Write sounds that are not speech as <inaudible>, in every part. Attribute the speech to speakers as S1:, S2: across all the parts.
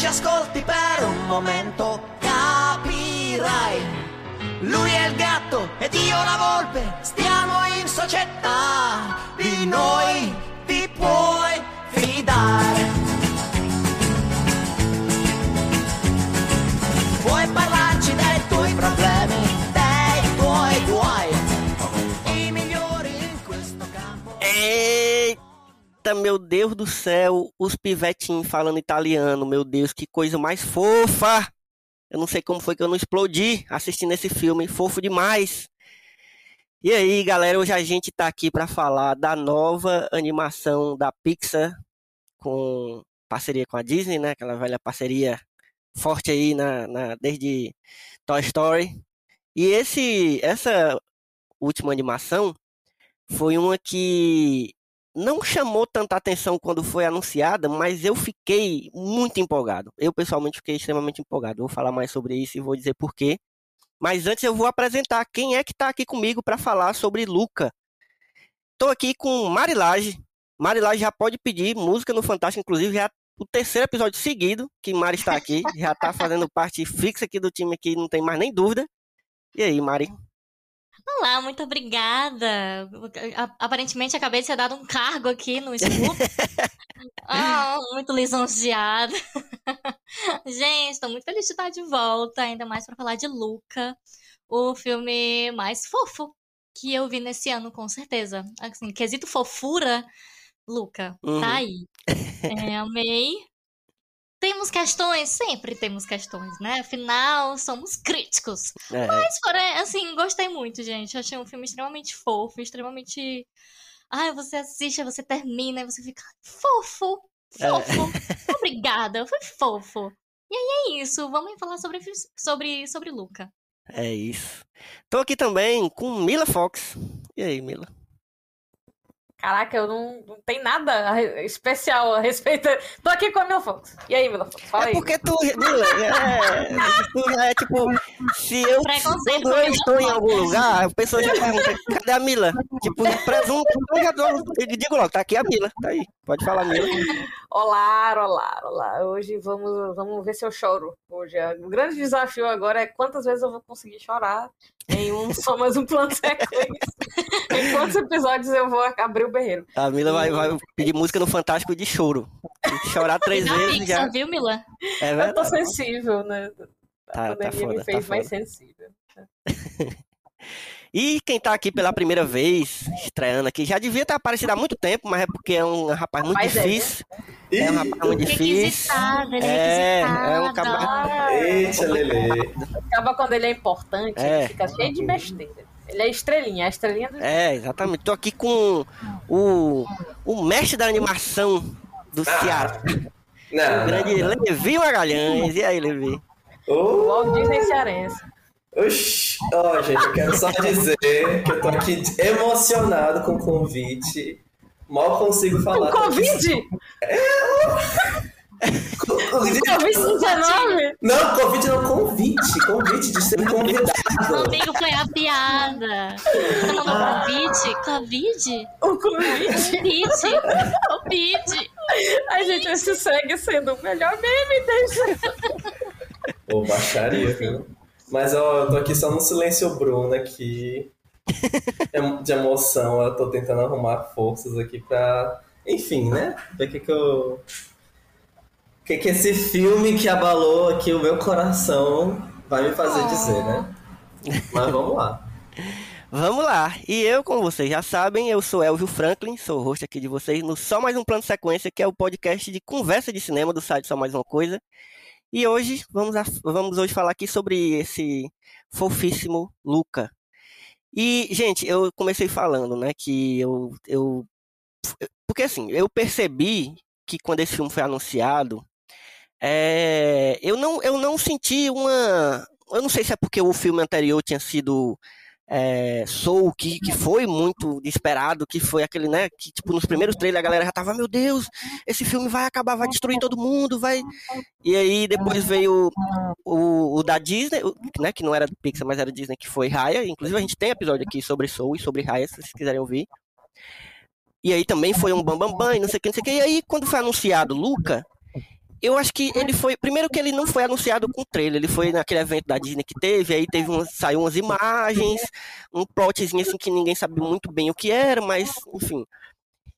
S1: ci ascolti per un momento capirai. Lui è il gatto ed io la volpe, stiamo in società, di noi
S2: Meu Deus do céu, os pivetinhos falando italiano, meu Deus, que coisa mais fofa! Eu não sei como foi que eu não explodi assistindo esse filme, fofo demais. E aí, galera, hoje a gente tá aqui para falar da nova animação da Pixar com parceria com a Disney, né? Aquela velha parceria forte aí na, na desde Toy Story. E esse essa última animação foi uma que não chamou tanta atenção quando foi anunciada, mas eu fiquei muito empolgado. Eu pessoalmente fiquei extremamente empolgado. Vou falar mais sobre isso e vou dizer por quê. Mas antes eu vou apresentar quem é que está aqui comigo para falar sobre Luca. Estou aqui com Marilage. Marilage já pode pedir música no Fantástico, inclusive já o terceiro episódio seguido que Mari está aqui, já está fazendo parte fixa aqui do time aqui, não tem mais nem dúvida. E aí, Mari?
S3: Olá, muito obrigada. Aparentemente acabei de ser dado um cargo aqui no Scoop. <laughs> Ah, muito lisonjeada. <laughs> Gente, estou muito feliz de estar de volta, ainda mais para falar de Luca, o filme mais fofo que eu vi nesse ano, com certeza. Assim, quesito fofura, Luca,
S2: Uhum.
S3: tá aí. É, amei. Temos questões, sempre temos questões, né? Afinal, somos críticos.
S2: É,
S3: Mas, porém, assim, gostei muito, gente. Achei um filme extremamente fofo, extremamente. Ai, você assiste, você termina e você fica fofo, fofo. Obrigada, foi fofo. E aí é isso, vamos falar sobre, sobre, sobre Luca.
S2: é isso. Tô aqui também com Mila Fox. E aí, Mila?
S4: Caraca, eu não, não tem nada especial a respeito. Tô aqui com a Mila Fox. E aí, Mila Fox? Fala
S2: É
S4: aí.
S2: porque tu, Mila, é, tu já é tipo, se eu, quando eu
S3: com
S2: estou em algum lugar, a pessoa já pergunta, cadê a Mila? Tipo, presunto, eu já dou, eu digo logo, tá aqui a Mila, tá aí, pode falar Mila.
S4: Olá, olá, olá. Hoje vamos, vamos ver se eu choro. Hoje é- o grande desafio agora é quantas vezes eu vou conseguir chorar em um só mais um plano sequência. <laughs> em quantos episódios eu vou abrir o berreiro.
S2: A Mila vai, vai pedir música no Fantástico de choro. Tem que chorar <laughs> três
S3: Na
S2: vezes já.
S3: Pixar, viu, Mila?
S2: É
S4: Eu tô
S2: verdade.
S4: sensível, né? A
S2: Tá, tá
S4: pandemia
S2: foda,
S4: me fez
S2: tá
S4: mais sensível. <laughs>
S2: E quem tá aqui pela primeira vez, estreando aqui, já devia ter aparecido há muito tempo, mas é porque é um rapaz muito
S4: Rapaz é,
S2: difícil. É um rapaz muito difícil.
S3: Ele
S2: É,
S3: é
S2: é um cabra-
S5: Eita, Lele.
S4: Acaba quando ele é importante,
S2: É.
S4: ele fica cheio de besteira. Ele é estrelinha, a estrelinha do.
S2: É, exatamente. Tô aqui com o, o mestre da animação do Ceará, o
S5: Não,
S2: grande
S5: não, não.
S2: Levi Magalhães. E aí, Levi?
S5: Ô,
S4: Walt Disney cearense.
S5: Oxi. Ó, gente, eu quero só dizer que eu tô aqui emocionado com o convite. Mal consigo falar.
S4: O?
S5: Convite-
S4: Covid-19?
S5: Não, convite não, convite. Convite de ser convidado.
S3: Amigo, foi a piada. Você mandou convite? Covid?
S4: O Covid?
S3: Covid? Covid?
S4: Ai, gente, esse segue sendo o melhor meme desde.
S5: Ô, baixaria, viu? Mas ó, eu tô aqui só no silêncio Bruno aqui. Em- De emoção, eu tô tentando arrumar forças aqui pra. Enfim, né? Ver o que que eu. O que que esse filme que abalou aqui o meu coração vai me fazer dizer, né? Mas vamos lá. <laughs>
S2: Vamos lá. E eu, como vocês já sabem, eu sou Elvio Franklin, sou o host aqui de vocês no Só Mais Um Plano Sequência, que é o podcast de conversa de cinema do site Só Mais Uma Coisa. E hoje, vamos, a- vamos hoje falar aqui sobre esse fofíssimo Luca. E, gente, eu comecei falando, né, que eu, eu porque assim, eu percebi que quando esse filme foi anunciado, é, eu, não, eu não senti uma. Eu não sei se é porque o filme anterior tinha sido é, Soul, que, que foi muito esperado, que foi aquele, né? Que tipo, nos primeiros trailers a galera já tava, meu Deus, esse filme vai acabar, vai destruir todo mundo, vai. E aí depois veio o, o da Disney, o- né? Que não era do Pixar, mas era Disney, que foi Raya. Inclusive a gente tem episódio aqui sobre Soul e sobre Raya, se vocês quiserem ouvir. E aí também foi um bambambam bam, bam, e não sei o que, não sei o que. E aí, quando foi anunciado Luca, eu acho que ele foi. Primeiro que ele não foi anunciado com trailer, ele foi naquele evento da Disney que teve, aí teve umas, saiu umas imagens, um plotzinho assim que ninguém sabia muito bem o que era, mas, enfim.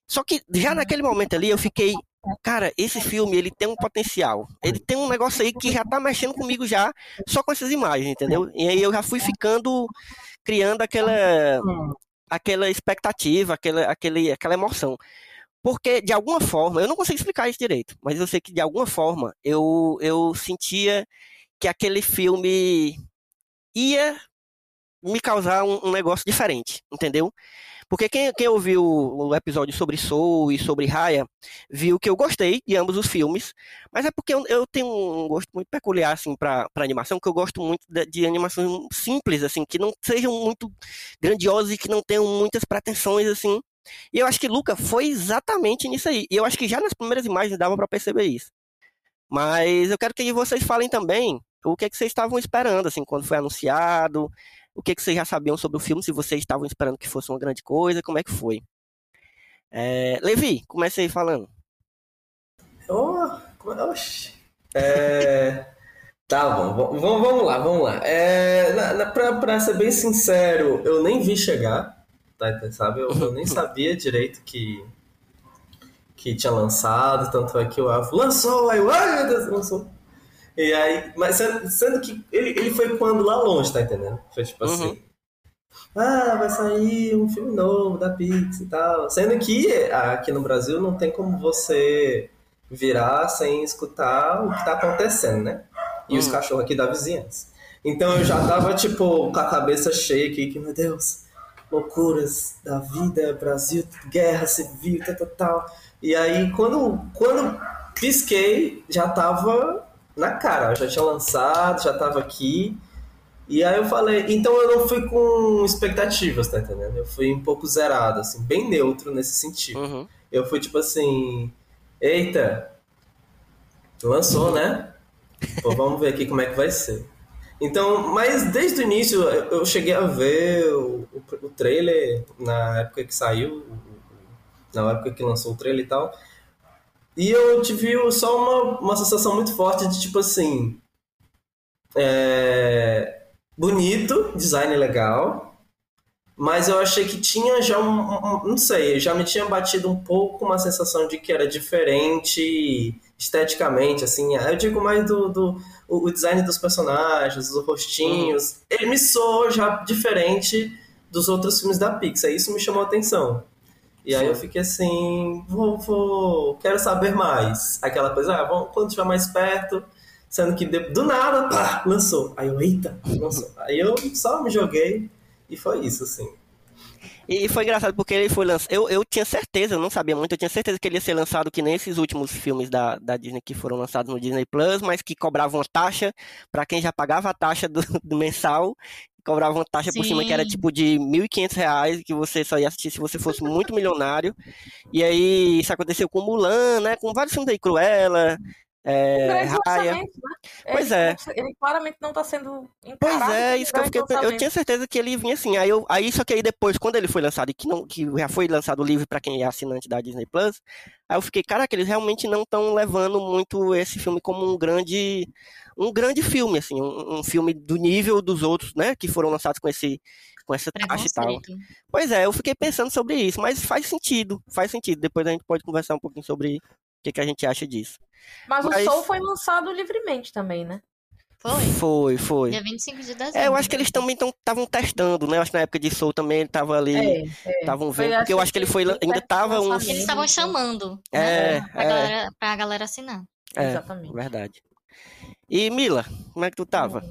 S2: Só que já naquele momento ali eu fiquei. Cara, esse filme ele tem um potencial. Ele tem um negócio aí que já tá mexendo comigo já, só com essas imagens, entendeu? E aí eu já fui ficando criando aquela aquela expectativa, aquela, aquele, aquela emoção. Porque, de alguma forma, eu não consigo explicar isso direito, mas eu sei que, de alguma forma, eu, eu sentia que aquele filme ia me causar um, um negócio diferente, entendeu? Porque quem, quem ouviu o, episódio sobre Soul e sobre Raya, viu que eu gostei de ambos os filmes, mas é porque eu, eu tenho um gosto muito peculiar, assim, pra animação, que eu gosto muito de, de animações simples, assim, que não sejam muito grandiosas e que não tenham muitas pretensões, assim. E eu acho que Luca foi exatamente nisso aí. E eu acho que já nas primeiras imagens dava pra perceber isso. Mas eu quero que vocês falem também o que, é que vocês estavam esperando, assim, quando foi anunciado, o que, é que vocês já sabiam sobre o filme, se vocês estavam esperando que fosse uma grande coisa, como é que foi. É, Levi, comece aí falando.
S5: Oh, oxi. É, Tá bom, vamos, vamos lá, vamos lá. É, na, na, pra, pra ser bem sincero, eu nem vi chegar, tá, sabe? Eu, eu nem <laughs> sabia direito que, que tinha lançado, tanto é que o Alvo lançou, aí ai meu Deus, lançou. E aí, mas sendo, que ele, ele foi quando lá longe, tá entendendo? Foi tipo
S2: Uhum.
S5: assim. Ah, vai sair um filme novo da Pix e tal. Sendo que aqui no Brasil não tem como você virar sem escutar o que tá acontecendo, né? E os
S2: Hum.
S5: cachorros aqui da vizinhança. Então eu já tava, tipo, com a cabeça cheia aqui, que, meu Deus, loucuras da vida, Brasil, guerra civil, tal, tal, tal. E aí, quando, quando pisquei, já tava na cara, já tinha lançado, já tava aqui. E aí eu falei, então eu não fui com expectativas, tá entendendo? Eu fui um pouco zerado, assim, bem neutro nesse sentido.
S2: Uhum.
S5: Eu fui tipo assim, eita, lançou, né? Pô, vamos ver aqui como é que vai ser. Então, mas desde o início eu cheguei a ver o, o, o trailer na época que saiu, na época que lançou o trailer e tal. E eu tive só uma, uma sensação muito forte de tipo assim. É, bonito, design legal, mas eu achei que tinha já um- um- Não sei, já me tinha batido um pouco uma sensação de que era diferente esteticamente, assim. Eu digo mais do, do o, o design dos personagens, os rostinhos. Ele me soou já diferente dos outros filmes da Pixar, isso me chamou a atenção. E aí eu fiquei assim, vou, vou, quero saber mais. Aquela coisa, ah, vamos, quando estiver mais perto, sendo que do nada, pá, lançou. Aí eu, eita, lançou. Aí eu só me joguei e foi isso, assim.
S2: E foi engraçado porque ele foi lançado. Eu, eu tinha certeza, eu não sabia muito, eu tinha certeza que ele ia ser lançado que nem esses últimos filmes da, da Disney que foram lançados no Disney Plus, mas que cobravam uma taxa para quem já pagava a taxa do, <laughs> do mensal, cobravam uma taxa por cima que era
S3: Sim.
S2: tipo de 1.500 reais, que você só ia assistir se você fosse muito milionário. E aí isso aconteceu com Mulan, né? Com vários filmes aí, Cruella, é,
S4: Grande
S2: Raya.
S4: orçamento, né?
S2: Pois
S4: ele,
S2: é.
S4: Ele claramente não está sendo
S2: Pois é, isso que eu fiquei. Eu tinha certeza que ele vinha assim. Aí, eu, aí só que aí depois, quando ele foi lançado e que, não, que já foi lançado livre para quem é assinante da Disney Plus, aí eu fiquei, caraca, eles realmente não estão levando muito esse filme como um grande. Um grande filme, assim, um, um filme do nível dos outros, né? Que foram lançados com esse. Com essa taxa e tal. Pois é, eu fiquei pensando sobre isso, mas faz sentido, faz sentido. Depois a gente pode conversar um pouquinho sobre que, que a gente acha disso.
S4: Mas,
S2: Mas-
S4: o Soul foi lançado livremente também, né?
S3: Foi.
S2: Foi, foi.
S3: Dia 25 de dezembro.
S2: É, eu acho que eles também estavam testando, né? Eu acho que na época de Soul também ele tava ali.
S4: É, é.
S2: Estavam
S4: Foi,
S2: vendo, porque eu acho que ele foi, ainda tava uns.
S3: Eles estavam chamando,
S2: É,
S3: né? Pra,
S2: é.
S3: Galera, pra galera assinar.
S2: É,
S4: Exatamente.
S2: verdade. E Mila, como é que tu tava?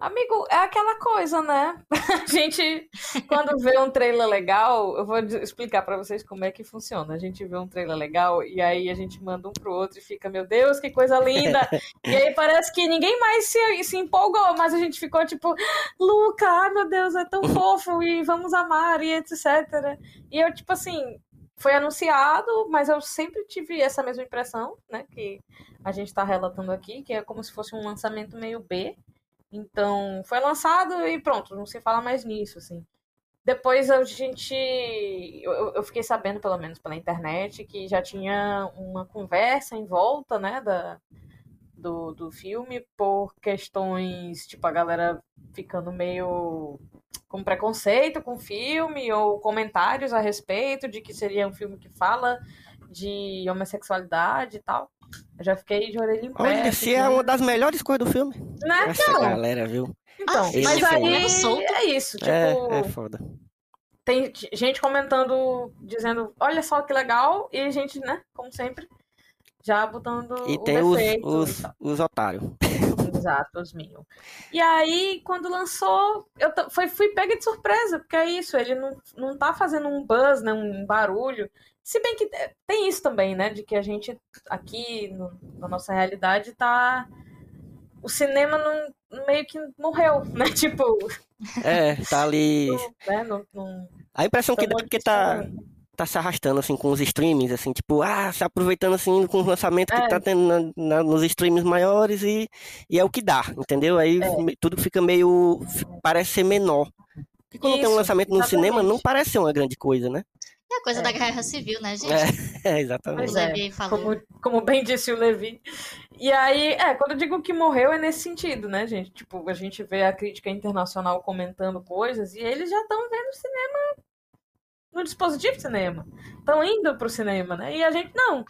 S4: Amigo, é aquela coisa, né? <laughs> A gente, quando vê um trailer legal, eu vou explicar pra vocês como é que funciona. A gente vê um trailer legal e aí a gente manda um pro outro e fica, meu Deus, que coisa linda! <laughs> E aí parece que ninguém mais se, se empolgou, mas a gente ficou tipo, Luca, ai meu Deus, é tão <laughs> fofo e vamos amar e etc. E eu, tipo assim, foi anunciado, mas eu sempre tive essa mesma impressão, né? Que a gente tá relatando aqui, que é como se fosse um lançamento meio B. Então, foi lançado e pronto, não se fala mais nisso, assim. Depois a gente. Eu, eu fiquei sabendo, pelo menos pela internet, que já tinha uma conversa em volta, né, da, do, do filme, por questões, tipo, a galera ficando meio com preconceito com o filme, ou comentários a respeito de que seria um filme que fala de homossexualidade e tal. Eu já fiquei de orelha em pé.
S2: Olha, se é uma das melhores coisas do filme.
S4: Né,
S2: Essa
S4: então?
S2: galera, viu?
S4: Então,
S3: Ah,
S4: mas
S2: esse
S4: aí é isso, tipo,
S2: É, é foda.
S4: tem gente comentando, dizendo, olha só que legal, e gente, né, como sempre, já botando
S2: E
S4: o
S2: tem os,
S4: defeito e
S2: os, otários.
S4: Exato, os Minions. E aí, quando lançou, eu foi, fui pega de surpresa, porque é isso, ele não, não tá fazendo um buzz, né, um barulho. Se bem que é, tem isso também, né, de que a gente aqui, no- na nossa realidade, tá. O cinema não, meio que morreu, <laughs> né? Tipo,
S2: É, tá ali. <laughs>
S4: né? Não, não,
S2: A impressão que dá é porque tá, tá se arrastando assim com os streamings, assim, tipo, ah, se aproveitando assim com os lançamentos que
S4: É.
S2: tá tendo na- na- nos streams maiores e, e é o que dá, entendeu? Aí
S4: É.
S2: tudo fica meio. parece ser menor. Porque quando tem um
S4: Isso,
S2: lançamento no
S4: exatamente.
S2: cinema, não parece ser uma grande coisa, né?
S3: É a coisa
S4: É.
S3: da guerra civil, né, gente? <laughs>
S2: É, exatamente.
S4: É. Como, como bem disse o Levi. E aí, é, quando eu digo que morreu é nesse sentido, né, gente? Tipo, a gente vê a crítica internacional comentando coisas e eles já estão vendo cinema no dispositivo de cinema. Estão indo pro cinema, né? E a gente não.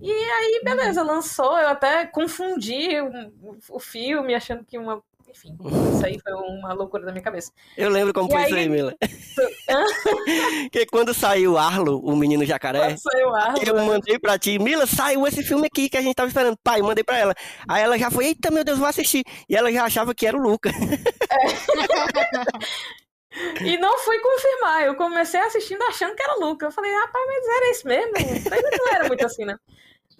S4: E aí, beleza, lançou. Eu até confundi o, o filme, achando que uma. Enfim, isso aí foi uma loucura da minha cabeça.
S2: Eu lembro como
S4: E
S2: foi isso
S4: aí-
S2: aí, Mila. <laughs> que quando saiu Arlo, o menino jacaré,
S4: Saiu a
S2: eu mandei pra ti, Mila, saiu esse filme aqui que a gente tava esperando. Pai, mandei pra ela. Aí ela já foi, eita meu Deus, vou assistir. E ela já achava que era o Luca. <laughs>
S4: E não fui confirmar. Eu comecei assistindo achando que era o Luca. Eu falei, rapaz, mas era isso mesmo? Não era muito assim, né?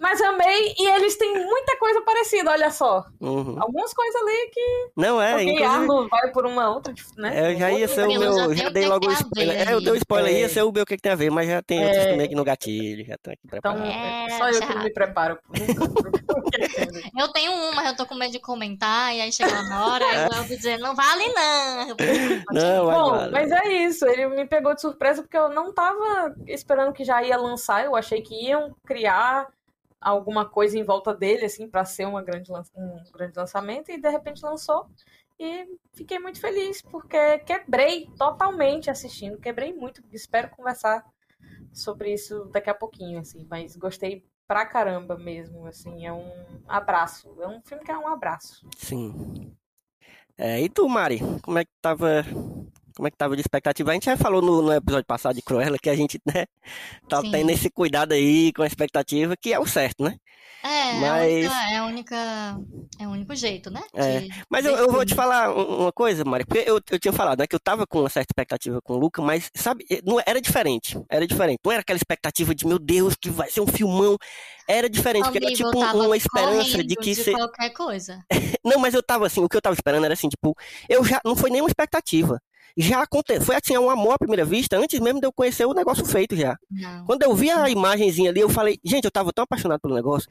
S4: Mas amei e eles têm muita coisa parecida, olha só.
S2: Uhum.
S4: Algumas coisas ali que
S2: Não é,
S4: porque
S2: inclusive,
S4: Arlo vai por uma outra, né?
S2: eu já ia ser o
S3: já
S2: meu,
S3: tem
S2: já dei
S3: que
S2: logo o
S3: tem
S2: spoiler.
S3: ver
S2: É, eu dei o spoiler,
S4: É.
S2: ia ser o meu o que, que tem a ver, mas já tem outros
S4: É.
S2: também aqui no gatilho, já tô aqui
S4: Então,
S2: preparado.
S3: É,
S4: só eu que me preparo. <laughs>
S3: Eu tenho um, mas eu tô com medo de comentar, e aí chega na hora, aí eu vou dizer, não vale não.
S2: Não, mas
S4: Bom,
S2: vale.
S4: mas é isso. Ele me pegou de surpresa porque eu não tava esperando que já ia lançar. Eu achei que iam criar alguma coisa em volta dele, assim, para ser uma grande um grande lançamento. E de repente lançou. E fiquei muito feliz porque quebrei totalmente assistindo. Quebrei muito. Espero conversar sobre isso daqui a pouquinho, assim. Mas gostei pra caramba mesmo, assim. É um abraço. É um filme que é um abraço.
S2: Sim. É, e tu, Mari, como é que tava, como é que tava de expectativa? A gente já falou no, no episódio passado de Cruella que a gente, né, <laughs> tá
S3: Sim.
S2: tendo esse cuidado aí com a expectativa, que é o certo, né?
S3: É,
S2: Mas-
S3: é, a única, é a única. É o único jeito, né?
S2: É, Mas eu, eu vou te falar um- uma coisa, Mari, porque eu, eu tinha falado, né, que eu tava com uma certa expectativa com o Luca, mas, sabe, não era diferente, era diferente. Não era aquela expectativa de, meu Deus, que vai ser um filmão. Era diferente, porque era
S3: Amigo,
S2: tipo uma esperança de que...
S3: de
S2: se-
S3: qualquer coisa. <laughs>
S2: Não, mas eu tava assim, o que eu tava esperando era assim, tipo, eu já, não foi nenhuma expectativa. Já aconteceu, foi assim, um amor à primeira vista, antes mesmo de eu conhecer o negócio feito já.
S3: Não.
S2: Quando eu vi a imagenzinha ali, eu falei, gente, eu tava tão apaixonado pelo negócio.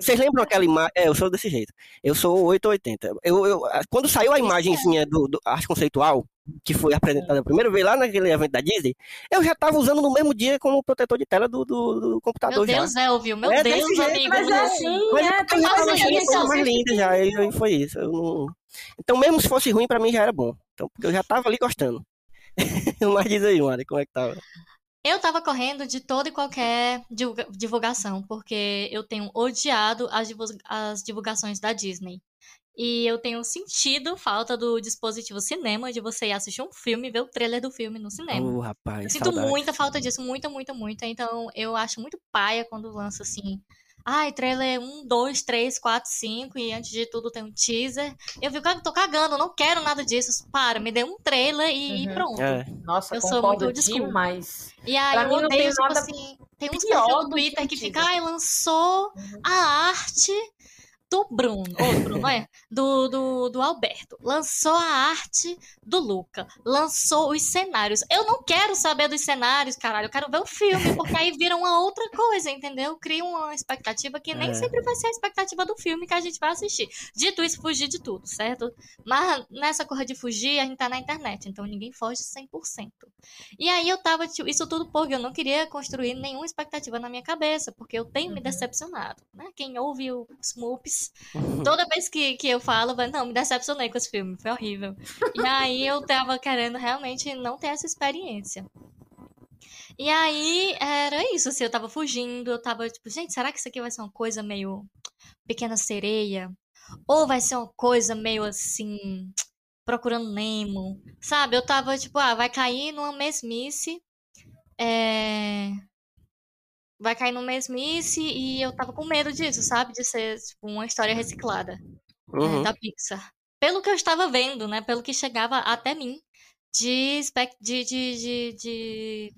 S2: Vocês lembram aquela imagem? É, eu sou desse jeito. Eu sou 880. Eu, eu, quando saiu a imagenzinha do, do arte conceitual, que foi apresentada a primeira vez lá naquele evento da Disney, eu já tava usando no mesmo dia como protetor de tela do, do, do computador
S3: Meu
S2: já.
S3: Deus, Elvio, meu
S2: É
S3: Deus, amigo.
S4: Mas é assim,
S2: Mas
S4: é,
S2: eu já tava achando mais linda já, e foi isso. não- Então, mesmo se fosse ruim, pra mim já era bom. Então, porque eu já tava ali gostando. <laughs> Mas diz aí, Mari, como é que tava?
S3: Eu tava correndo de toda e qualquer divulga- divulgação, porque eu tenho odiado as, as divulgações da Disney. E eu tenho sentido falta do dispositivo cinema, de você ir assistir um filme e ver o trailer do filme no cinema.
S2: Ô, rapaz,
S3: Eu sinto
S2: saudade.
S3: muita falta disso, muita, muita, muita. Então, eu acho muito paia quando lança, assim, Ai, trailer 1, 2, 3, 4, 5 e antes de tudo tem um teaser. Eu fico, "Ah, tô cagando, não quero nada disso. Para, me dê um trailer e, e
S4: Uhum.
S3: pronto.
S2: É.
S4: Nossa,
S3: Eu sou muito
S4: demais.
S3: E aí
S4: Pra
S3: eu odeio,
S4: tem
S3: tipo
S4: nada
S3: assim, tem uns perfil
S4: do
S3: no
S4: que
S3: Twitter
S4: um
S3: que
S4: teaser.
S3: fica, ai, lançou
S4: Uhum.
S3: a arte do Bruno, ou Bruno, é, do, do, do Alberto, lançou a arte do Luca, lançou os cenários. Eu não quero saber dos cenários, caralho, eu quero ver o filme, porque aí vira uma outra coisa, entendeu? Cria uma expectativa que nem
S2: É.
S3: sempre vai ser a expectativa do filme que a gente vai assistir. Dito isso, fugir de tudo, certo? Mas nessa corra de fugir, a gente tá na internet, então ninguém foge 100%. E aí eu tava, tipo, isso tudo porque eu não queria construir nenhuma expectativa na minha cabeça, porque eu tenho me
S4: Uhum.
S3: decepcionado, né? Quem ouve o Toda vez que, que eu falo, vai, não, me decepcionei com esse filme, foi horrível. E aí eu tava querendo realmente não ter essa experiência. E aí era isso, assim, eu tava fugindo, eu tava tipo, gente, será que isso aqui vai ser uma coisa meio pequena sereia? Ou vai ser uma coisa meio assim, procurando Nemo, sabe? Eu tava tipo, ah, vai cair numa mesmice, é... vai cair numa mesmice e eu tava com medo disso, sabe? De ser tipo, uma história reciclada né,
S2: Uhum.
S3: da Pixar. Pelo que eu estava vendo, né? Pelo que chegava até mim de, spec- de, de, de, de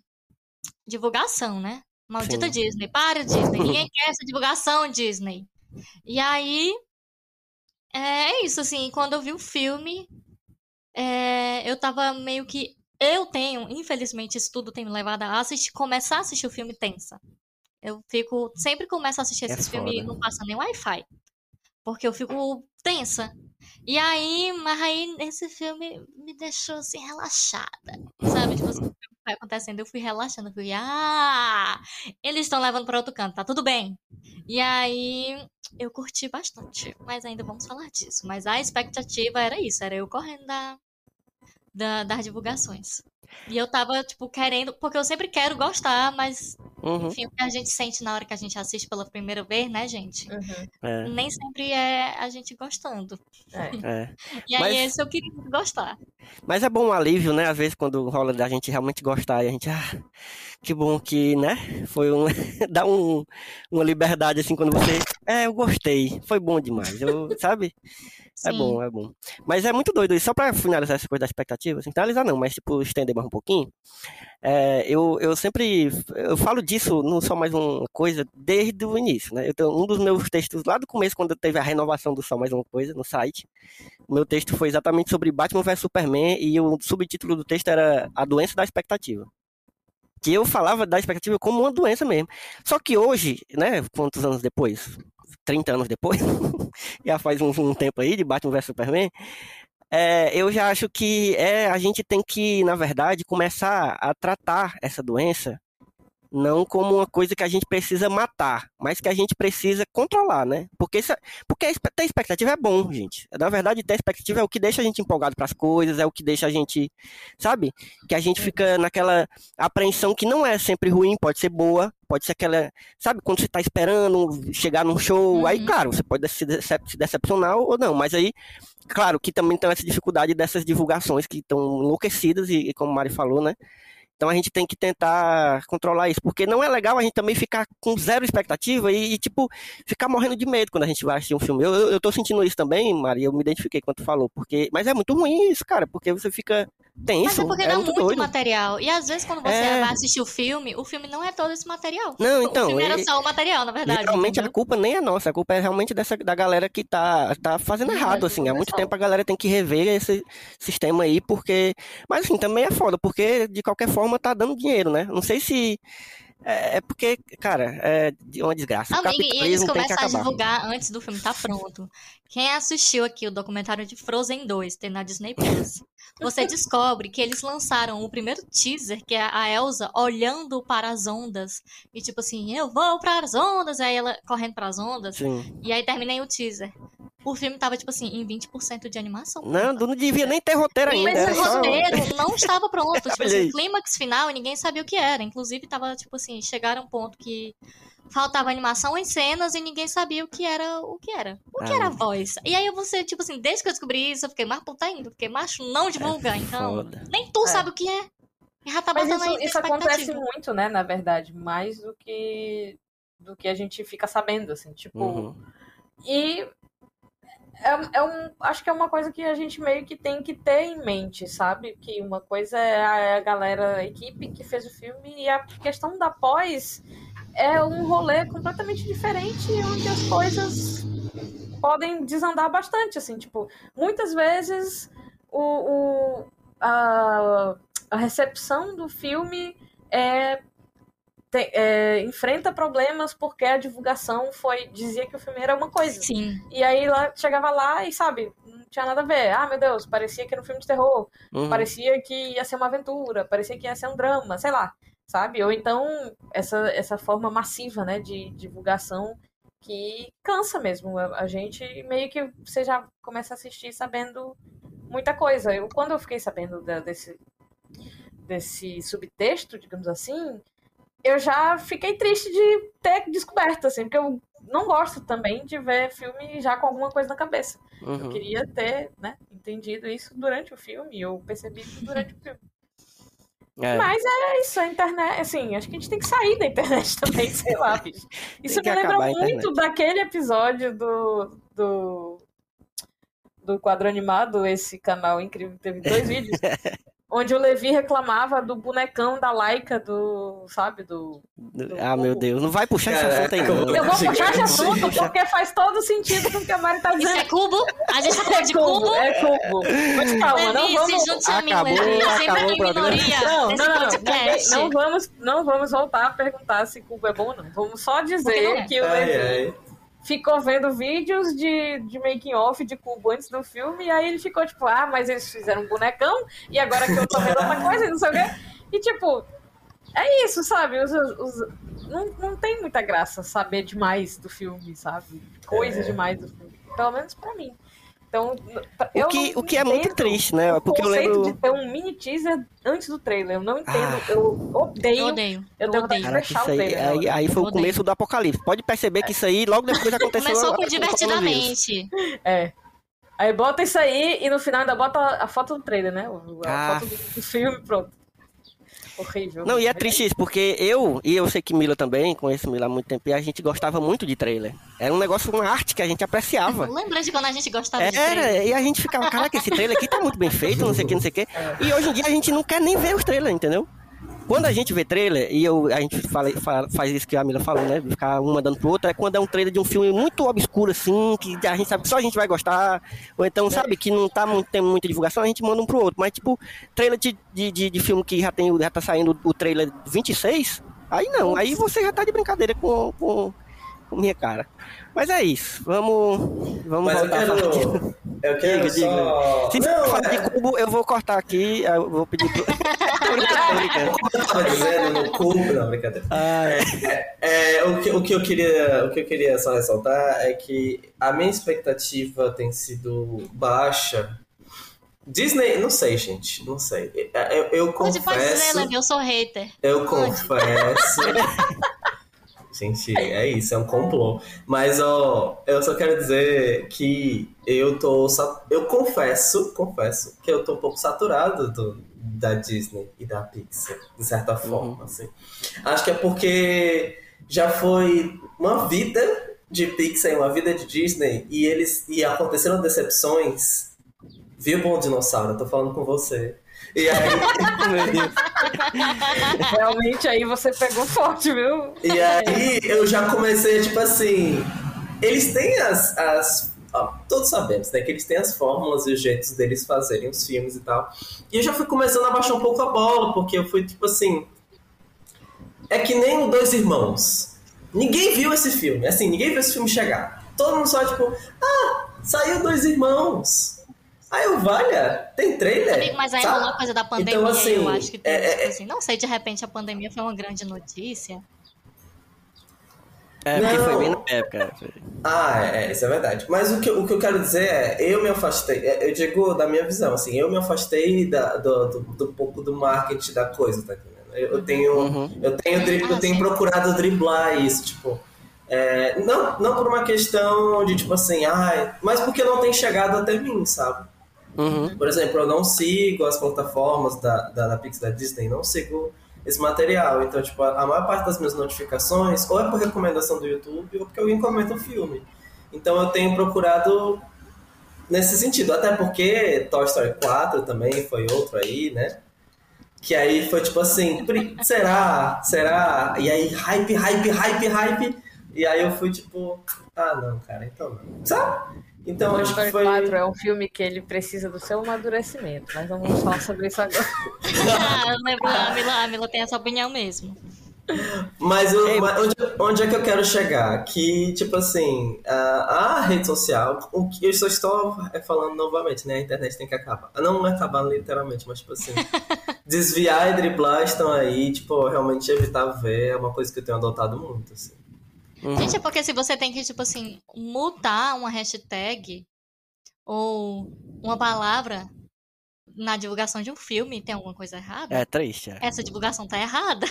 S3: divulgação, né? Maldita
S2: Sim.
S3: Disney. Para, Disney. Ninguém <laughs> quer essa divulgação, Disney. E aí. É isso, assim. Quando eu vi o filme, é, eu tava meio que. Eu tenho, infelizmente, isso tudo tem me levado a assistir, começar a assistir o filme tensa. Eu fico. Sempre começo a assistir
S2: É
S3: esses filmes e não passa nem Wi-Fi. Porque eu fico tensa. E aí, mas aí esse filme me deixou assim relaxada. Sabe? Tipo assim, o que foi acontecendo, eu fui relaxando, eu fui, ah, eles estão levando para outro canto, tá tudo bem. E aí eu curti bastante, mas ainda vamos falar disso. Mas a expectativa era isso, era eu correndo da, da- das divulgações. E eu tava, tipo, querendo, porque eu sempre quero gostar, mas,
S2: Uhum.
S3: enfim, o que a gente sente na hora que a gente assiste pela primeira vez, né, gente?
S4: Uhum.
S2: É,
S3: Nem sempre é a gente gostando.
S4: É.
S2: é.
S3: E aí,
S2: Mas-
S3: esse eu queria gostar.
S2: Mas é bom um alívio, né? Às vezes quando rola da gente realmente gostar e a gente, ah, que bom que, né? Foi um. <laughs> dá um, uma liberdade assim quando você. É, eu gostei. Foi bom demais. Eu, sabe? É bom, é bom. Mas é muito doido. E só pra finalizar essa coisa da expectativa, assim, finalizar não, mas tipo, estender mais um pouquinho. é, eu, eu sempre. Eu falo disso, não só mais uma coisa, desde o início, né? Eu tenho um dos meus textos lá do começo, quando teve a renovação do Só Mais Uma Coisa no site. O meu texto foi exatamente sobre Batman vs Superman e o subtítulo do texto era A Doença da Expectativa. Que eu falava da expectativa como uma doença mesmo. Só que hoje, né, quantos anos depois? 30 anos depois, <laughs> já faz um, um tempo aí de Batman vs Superman, é, eu já acho que é, a gente tem que, na verdade, começar a tratar essa doença não como uma coisa que a gente precisa matar, mas que a gente precisa controlar, né? Porque, isso- porque a espe- ter expectativa é bom, gente. Na verdade, ter expectativa é o que deixa a gente empolgado para as coisas, é o que deixa a gente, sabe? Que a gente fica naquela apreensão que não é sempre ruim, pode ser boa, pode ser aquela, sabe? Quando você tá esperando chegar num show, aí,
S3: Uhum.
S2: claro, você pode se, decep- se decepcionar ou não, mas aí, claro que também tem essa dificuldade dessas divulgações que estão enlouquecidas e, e como o Mari falou, né? Então a gente tem que tentar controlar isso, porque não é legal a gente também ficar com zero expectativa e, e, tipo, ficar morrendo de medo quando a gente vai assistir um filme. Eu, eu, eu tô sentindo isso também, Maria, eu me identifiquei quando tu falou, porque, mas é muito ruim isso, cara, porque você fica tenso,
S3: Mas é porque
S2: é
S3: dá
S2: muito
S3: muito material. E às vezes, quando você
S2: É.
S3: vai assistir o filme, o filme não é todo esse material.
S2: Não,
S3: o
S2: então,
S3: filme era só o material, na verdade.
S2: Literalmente a culpa nem é nossa, a culpa é realmente dessa da galera que tá, tá fazendo errado, assim. Há muito tempo a galera tem que rever esse sistema aí, porque. Mas assim, também é foda, porque de qualquer forma tá dando dinheiro, né? Não sei se. É é porque, cara, é uma desgraça.
S3: E eles começam a divulgar antes do filme estar pronto. Quem assistiu aqui o documentário de Frozen 2, tem na Disney Plus, você descobre que eles lançaram o primeiro teaser, que é a Elsa olhando para as ondas. E tipo assim, eu vou para as ondas, aí ela correndo para as ondas.
S2: Sim.
S3: E aí terminei o teaser. O filme tava, tipo assim, em 20% de animação.
S2: Não, não devia nem ter roteiro ainda.
S3: Mas o
S2: só-
S3: roteiro <laughs> não estava pronto. Tipo assim, clímax final e ninguém sabia o que era. Inclusive, tava, tipo assim, chegaram a um ponto que faltava animação em cenas e ninguém sabia o que era o que era. O que
S2: Ah,
S3: era a voz. E aí você, tipo assim, desde que eu descobri isso, eu fiquei mais puta ainda, porque macho não divulga, então.
S2: Foda.
S3: Nem tu
S4: É.
S3: sabe o que é. E já tá
S4: Mas isso, isso acontece muito, né, na verdade, mais do que do que a gente fica sabendo, assim, tipo.
S2: Uhum.
S4: E é, é um, acho que é uma coisa que a gente meio que tem que ter em mente, sabe? Que uma coisa é a, é a galera, a equipe que fez o filme, e a questão da pós é um rolê completamente diferente, onde as coisas podem desandar bastante, assim, tipo, muitas vezes o, o a, a recepção do filme é te- é, enfrenta problemas porque a divulgação foi dizia que o filme era uma coisa.
S3: Sim.
S4: E aí lá chegava lá e sabe, não tinha nada a ver. Ah, meu Deus, parecia que era um filme de terror,
S2: Uhum.
S4: parecia que ia ser uma aventura, parecia que ia ser um drama, sei lá, sabe? Ou então essa essa forma massiva, né, de divulgação que cansa mesmo. A, gente meio que você já começa a assistir sabendo muita coisa. Eu quando eu fiquei sabendo da- desse desse subtexto, digamos assim, eu já fiquei triste de ter descoberto, assim, porque eu não gosto também de ver filme já com alguma coisa na cabeça. Eu
S2: Uhum.
S4: queria ter, né, entendido isso durante o filme, ou percebido isso durante o filme.
S2: É.
S4: Mas é isso, a internet, assim, acho que a gente tem que sair da internet <laughs> também, sei lá, bicho. Isso me lembra muito daquele episódio do, do, do quadro animado, esse canal incrível que teve dois vídeos, <laughs> onde o Levi reclamava do bonecão da Laika do, sabe, do...
S2: Ah, meu Deus. Não vai puxar esse assunto aí, não.
S4: Eu vou puxar esse assunto porque faz todo sentido com o que a Mari tá
S3: Isso
S4: dizendo.
S3: é cubo? A gente tá falando de cubo?
S4: É cubo. Mas calma, não
S3: Levi,
S4: vamos...
S3: se junte a mim,
S2: Acabou,
S3: Levi. Sempre
S2: acabou
S3: minoria
S4: Não,
S3: nesse
S4: não, não,
S3: podcast.
S4: não, não vamos, não vamos voltar a perguntar se cubo é bom ou não. Vamos só
S3: não
S4: dizer
S3: é.
S4: que o
S5: Ai,
S4: Levi
S5: ai.
S4: Ficou vendo vídeos de, de making off de cubo antes do filme, e aí ele ficou tipo, ah, mas eles fizeram um bonecão, e agora que eu tô vendo outra coisa, e não sei o quê. E tipo, é isso, sabe? Os, os- não, não tem muita graça saber demais do filme, sabe? Coisa
S5: É.
S4: demais do filme. Pelo menos pra mim. Então, eu
S2: O que,
S4: não
S2: o que é muito triste, né?
S4: o
S2: Porque eu
S4: conceito
S2: lembro.
S4: de ter um mini teaser antes do trailer. Eu não entendo.
S2: Ah.
S4: eu odeio.
S3: Eu odeio.
S4: Eu
S3: odeio.
S4: de
S2: Caraca,
S4: fechar
S2: isso
S4: o
S2: aí,
S4: trailer.
S2: aí, aí foi o
S3: Odeio.
S2: começo do apocalipse. Pode perceber que isso aí logo depois <laughs> aconteceu.
S3: Começou
S2: a-
S3: com divertidamente.
S4: É. Aí bota isso aí e no final ainda bota a foto do trailer, né? O- A
S2: Ah.
S4: foto do, do filme, pronto. Horrível.
S2: Não, e é triste isso, porque eu, e eu sei que Mila também, conheço Mila há muito tempo, e a gente gostava muito de trailer. Era um negócio, uma arte que a gente apreciava.
S3: Lembra de quando a gente gostava de
S2: Era,
S3: trailer?
S2: e a gente ficava, caraca, esse trailer aqui tá muito bem feito, não sei o que, não sei o que. E hoje em dia a gente não quer nem ver os trailers, entendeu? Quando a gente vê trailer, e eu, a gente fala, fala- faz isso que a Mila falou, né? Ficar um mandando pro outro, é quando é um trailer de um filme muito obscuro, assim, que a gente sabe que só a gente vai gostar, ou então, sabe, que não tá muito, tem muita divulgação, a gente manda um pro outro. Mas, tipo, trailer de, de, de, de filme que já, tem, já tá saindo o trailer 26, aí não, aí você já tá de brincadeira com, com minha cara. Mas é isso, vamos, vamos
S5: Mas eu
S2: voltar aqui.
S5: quero. Eu quero
S2: Diga,
S5: só.
S2: Se você
S5: Não,
S2: falar
S5: é-
S2: de cubo, eu vou cortar aqui, eu vou pedir pro... <laughs> tô brincando, tô brincando.
S5: Como eu tava dizendo no cubo, não, brincadeira.
S2: Ah,
S5: É, o, que, o, que eu queria, o que eu queria só ressaltar é que a minha expectativa tem sido baixa. Disney, não sei, gente, não sei. Eu, eu
S3: Pode, pode dizer,
S5: confesso,
S3: Levi, eu sou hater.
S5: eu confesso. <laughs> Gente, é isso, é um complô. Mas, ó, eu só quero dizer que eu tô. Eu confesso, confesso, que eu tô um pouco saturado do, da Disney e da Pixar, de certa forma, assim. Acho que é porque já foi uma vida de Pixar e uma vida de Disney e eles. E aconteceram decepções. Viu, bom dinossauro? Eu tô falando com você. E aí. <laughs>
S4: Realmente aí você pegou forte, viu?
S5: E aí eu já comecei, tipo assim. Eles têm as. as ó, todos sabemos, né? Que eles têm as fórmulas e os jeitos deles fazerem os filmes e tal. E eu já fui começando a baixar um pouco a bola, porque eu fui, tipo assim. É que nem o Dois Irmãos. Ninguém viu esse filme. Assim, ninguém viu esse filme chegar. Todo mundo só, tipo, ah, saiu Dois Irmãos. Aí eu, valha, tem trailer?
S3: Amigo, mas aí rolou a coisa da pandemia,
S5: Então, assim,
S3: eu acho que tem,
S5: é-
S3: tipo
S5: é-
S3: assim, não sei, de repente a pandemia foi uma grande notícia.
S2: É, porque
S5: Não.
S2: foi bem na época.
S5: Ah, é, é, isso é verdade. Mas o que, o que eu quero dizer é, eu me afastei, é, eu digo da minha visão, assim, eu me afastei da, do, do, do pouco do marketing da coisa, tá entendendo? Eu, eu tenho,
S2: Uhum.
S5: eu tenho, dri- eu
S3: Ah,
S5: tenho
S3: sim.
S5: procurado driblar isso, tipo, é, não, não por uma questão de, tipo assim, ai, mas porque não tem chegado até mim, sabe?
S2: Uhum.
S5: Por exemplo, eu não sigo as plataformas da, da, da Pix da Disney, não sigo esse material. Então, tipo, a, a maior parte das minhas notificações ou é por recomendação do YouTube ou porque alguém comenta o filme. Então eu tenho procurado nesse sentido, até porque Toy Story 4 também foi outro aí, né? Que aí foi tipo assim, "Pri- será? Será? E aí, hype, hype, hype, hype. E aí eu fui tipo, ah não, cara, então não. Sabe? Então acho que foi.
S4: 4 é um filme que ele precisa do seu amadurecimento, mas não vamos falar sobre isso agora.
S3: Ah, a Mila, a Mila, a Mila tem essa opinião mesmo.
S5: Mas, o-
S2: Ei,
S5: mas onde, onde é que eu quero chegar? Que, tipo assim, a, a rede social, o que eu só estou falando novamente, né? A internet tem que acabar. Não acabar literalmente, mas, tipo assim, desviar e driblar estão aí, tipo, realmente evitar ver é uma coisa que eu tenho adotado muito, assim.
S2: Uhum.
S3: Gente, é porque se você tem que, tipo assim, mutar uma hashtag ou uma palavra na divulgação de um filme, tem alguma coisa errada?
S2: É triste. é.
S3: Essa divulgação tá errada.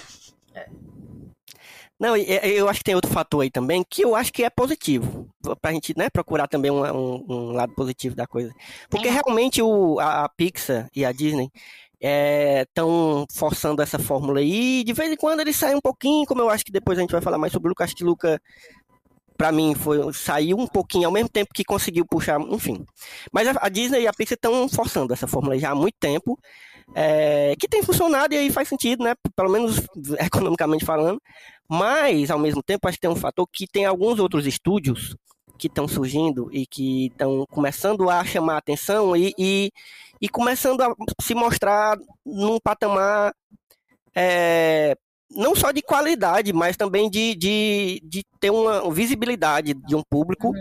S2: Não, e- e- eu acho que tem outro fator aí também que eu acho que é positivo. Pra gente, né, procurar também um, um- um lado positivo da coisa. Porque realmente o, a, a Pixar e a Disney estão forçando essa fórmula aí. De vez em quando eles saem um pouquinho, como eu acho que depois a gente vai falar mais sobre o Luca. Acho que o Luca, pra mim, foi, saiu um pouquinho ao mesmo tempo que conseguiu puxar, enfim. Mas a, a Disney e a Pixar estão forçando essa fórmula já há muito tempo. é, que tem funcionado e aí faz sentido, né? Pelo menos <laughs> economicamente falando. Mas, ao mesmo tempo, acho que tem um fator que tem alguns outros estúdios que estão surgindo e que estão começando a chamar a atenção e, e, e começando a se mostrar num patamar é, não só de qualidade, mas também de, de, de ter uma visibilidade de um público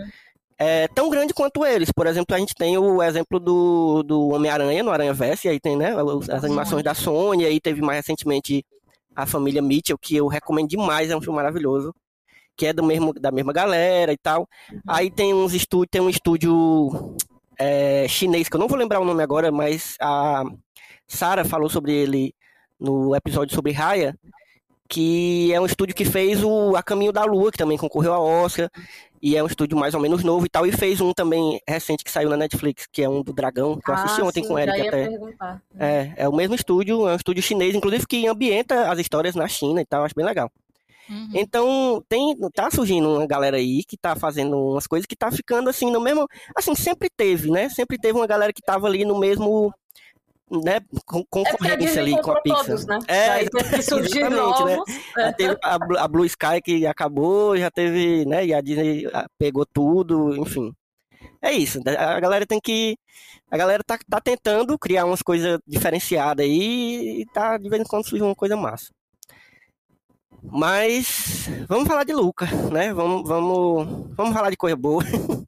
S2: é, tão grande quanto eles. Por exemplo, a gente tem o exemplo do, do Homem-Aranha no Aranha Verse, aí tem né, as animações da Sony, aí teve mais recentemente a família Mitchell, que eu recomendo demais, é um filme maravilhoso, que é do mesmo, da mesma galera e tal. Aí tem uns estúdios, tem um estúdio é, chinês, que eu não vou lembrar o nome agora, mas a Sara falou sobre ele no episódio sobre Raya, que é um estúdio que fez o A Caminho da Lua, que também concorreu a Oscar, e é um estúdio mais ou menos novo e tal, e fez um também recente que saiu na Netflix, que é um do Dragão, que eu assisti
S4: Ah,
S2: ontem
S4: sim,
S2: com o Eric
S4: ia
S2: até.
S4: perguntar.
S2: É, é o mesmo estúdio, é um estúdio chinês, inclusive que ambienta as histórias na China e tal, acho bem legal.
S3: Uhum.
S2: Então, tem, tá surgindo uma galera aí que tá fazendo umas coisas que tá ficando assim no mesmo, assim, sempre teve, né? Sempre teve uma galera que tava ali no mesmo, né,
S4: É
S2: concorrência
S4: Disney
S2: ali com a Pixar.
S4: todos, né?
S2: É,
S4: Daí teve
S2: exatamente, né?
S4: novos.
S2: Já teve a, a Blue Sky que acabou, já teve, né? E a Disney ah, pegou tudo, enfim. É isso. A galera tem que. A galera tá, tá tentando criar umas coisas diferenciadas aí e tá de vez em quando surge uma coisa massa. Mas vamos falar de Luca, né? Vamos, vamos, vamos falar de coisa boa. <laughs>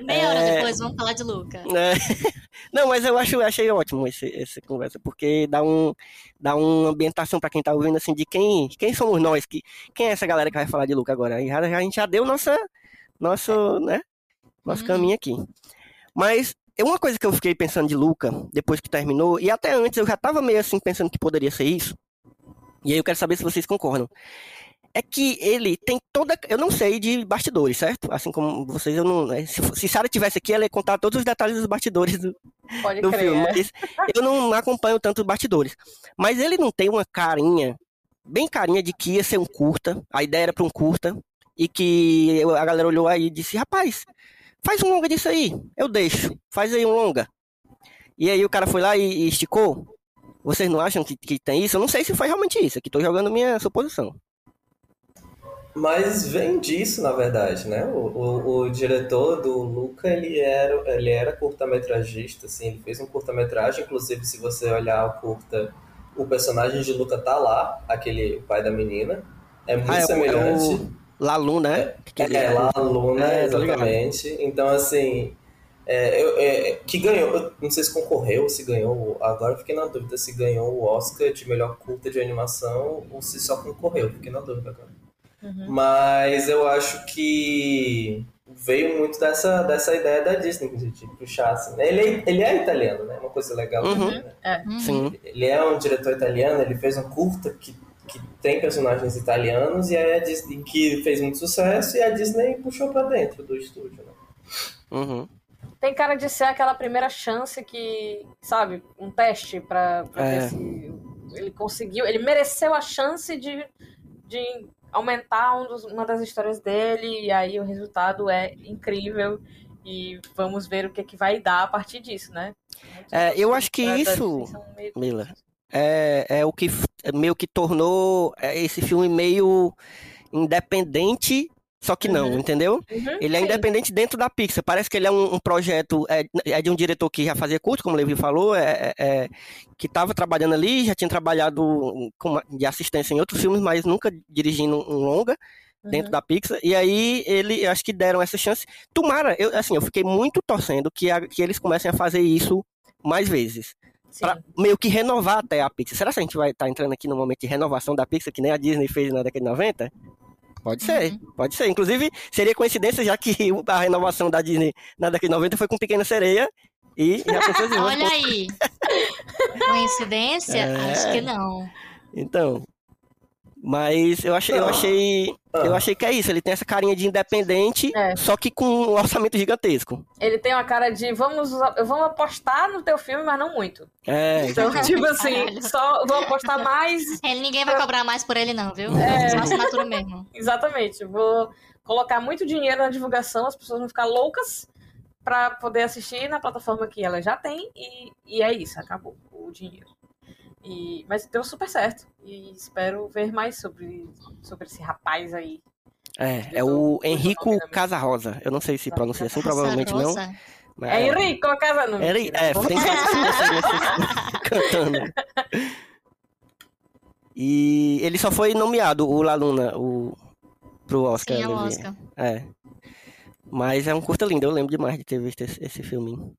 S3: Meia hora
S2: É.
S3: depois, vamos falar de Luca.
S2: né? <laughs> Não, mas eu acho, achei ótimo esse, essa conversa, porque dá, um, dá uma ambientação pra quem tá ouvindo, assim, de quem, quem somos nós, que, quem é essa galera que vai falar de Luca agora? Já- a gente já deu nossa, nosso, né, nosso
S3: Uhum.
S2: caminho aqui. Mas é uma coisa que eu fiquei pensando de Luca, depois que terminou, e até antes eu já tava meio assim pensando que poderia ser isso, e aí eu quero saber se vocês concordam. É que ele tem toda. Eu não sei de bastidores, certo? Assim como vocês, eu não. né, Se, se Sarah tivesse aqui, ela ia contar todos os detalhes dos bastidores do, do
S4: crer.
S2: filme.
S4: é.
S2: Mas eu não acompanho tanto os bastidores. Mas ele não tem uma carinha, bem carinha de que ia ser um curta. A ideia era para um curta. E que a galera olhou aí e disse: rapaz, faz um longa disso aí. Eu deixo. Faz aí um longa. E aí o cara foi lá e, e esticou. Vocês não acham que, que tem isso? Eu não sei se foi realmente isso. Aqui tô jogando minha suposição.
S5: Mas vem disso, na verdade, né? O, o, o diretor do Luca, ele era, ele era curta-metragista, assim, ele fez um curta-metragem, inclusive se você olhar o curta, o personagem de Luca tá lá, aquele pai da menina, é muito
S2: Ah, é
S5: semelhante.
S2: é o Lalu, né? Que
S5: É,
S2: era-
S5: lá a Luna,
S2: É, ligado.
S5: exatamente. Então, assim, é, eu- é, que ganhou, não sei se concorreu, se ganhou, agora eu fiquei na dúvida se ganhou o Oscar de melhor curta de animação ou se só concorreu, fiquei na dúvida agora. Mas eu acho que veio muito dessa, dessa ideia da Disney, de, de puxar assim. né? Ele, é, ele é italiano, né? Uma coisa legal
S2: Uhum.
S5: também, né?
S3: Uhum.
S2: Sim.
S5: Ele é um diretor italiano, ele fez um curta que, que tem personagens italianos e aí a Disney que fez muito sucesso e a Disney puxou pra dentro do estúdio, né?
S2: Uhum.
S4: Tem cara de ser aquela primeira chance que, sabe, um teste pra
S2: É.
S4: ver se, ele conseguiu, ele mereceu a chance de, de aumentar um dos- uma das histórias dele, e aí o resultado é incrível. E vamos ver o que, que vai dar a partir disso, né?
S2: É, eu acho que isso,
S4: meio-
S2: Mila, é, é o que meio que tornou é, esse filme meio independente, só que não,
S4: Uhum.
S2: entendeu?
S4: Uhum,
S2: Ele é
S4: sim.
S2: independente dentro da Pixar. Parece que ele é um, um projeto, é, é de um diretor que já fazia curto, como o Levi falou, é, é- é, que estava trabalhando ali, já tinha trabalhado com, de assistência em outros filmes, mas nunca dirigindo um longa dentro
S4: Uhum.
S2: da Pixar. E aí ele, eu acho que deram essa chance. Tomara, eu, assim, eu fiquei muito torcendo que, a- que eles comecem a fazer isso mais vezes. Pra meio que renovar até a Pixar. Será que a gente vai estar entrando aqui no momento de renovação da Pixar, que nem a Disney fez na década de 90? Pode ser, pode ser. Inclusive, seria coincidência, já que a renovação da Disney na década de 90 foi com Pequena Sereia. E já <laughs>
S3: Olha aí. <laughs> Coincidência?
S2: É.
S3: Acho que não.
S2: Então. Mas eu achei, eu
S5: Não.
S2: Achei. Eu
S5: Ah.
S2: achei que é isso. Ele tem essa carinha de independente,
S4: É.
S2: só que com um orçamento gigantesco.
S4: Ele tem uma cara de vamos, vamos apostar no teu filme, mas não muito.
S2: É,
S4: Então, <laughs> tipo assim,
S3: Caralho.
S4: só vou apostar mais. <laughs>
S3: Ele, ninguém vai cobrar mais por ele, não, viu?
S4: É.
S3: Só assinatura mesmo. <laughs>
S4: Exatamente. Vou colocar muito dinheiro na divulgação, as pessoas vão ficar loucas pra poder assistir na plataforma que ela já tem e, e é isso, acabou o dinheiro. E, mas deu super certo. E espero ver mais sobre, sobre esse rapaz aí.
S2: é, é o Henrico Casarosa. Eu não sei se pronuncia assim, provavelmente não. Mas
S4: É Henrico Casa não.
S2: Era,
S4: mentira.
S2: é, tem que fazer <laughs> cantando. E ele só foi nomeado, o Laluna, o, pro Oscar.
S3: Sim, é o. Oscar.
S2: É. Mas é um curta lindo, eu lembro demais de ter visto esse, esse filminho.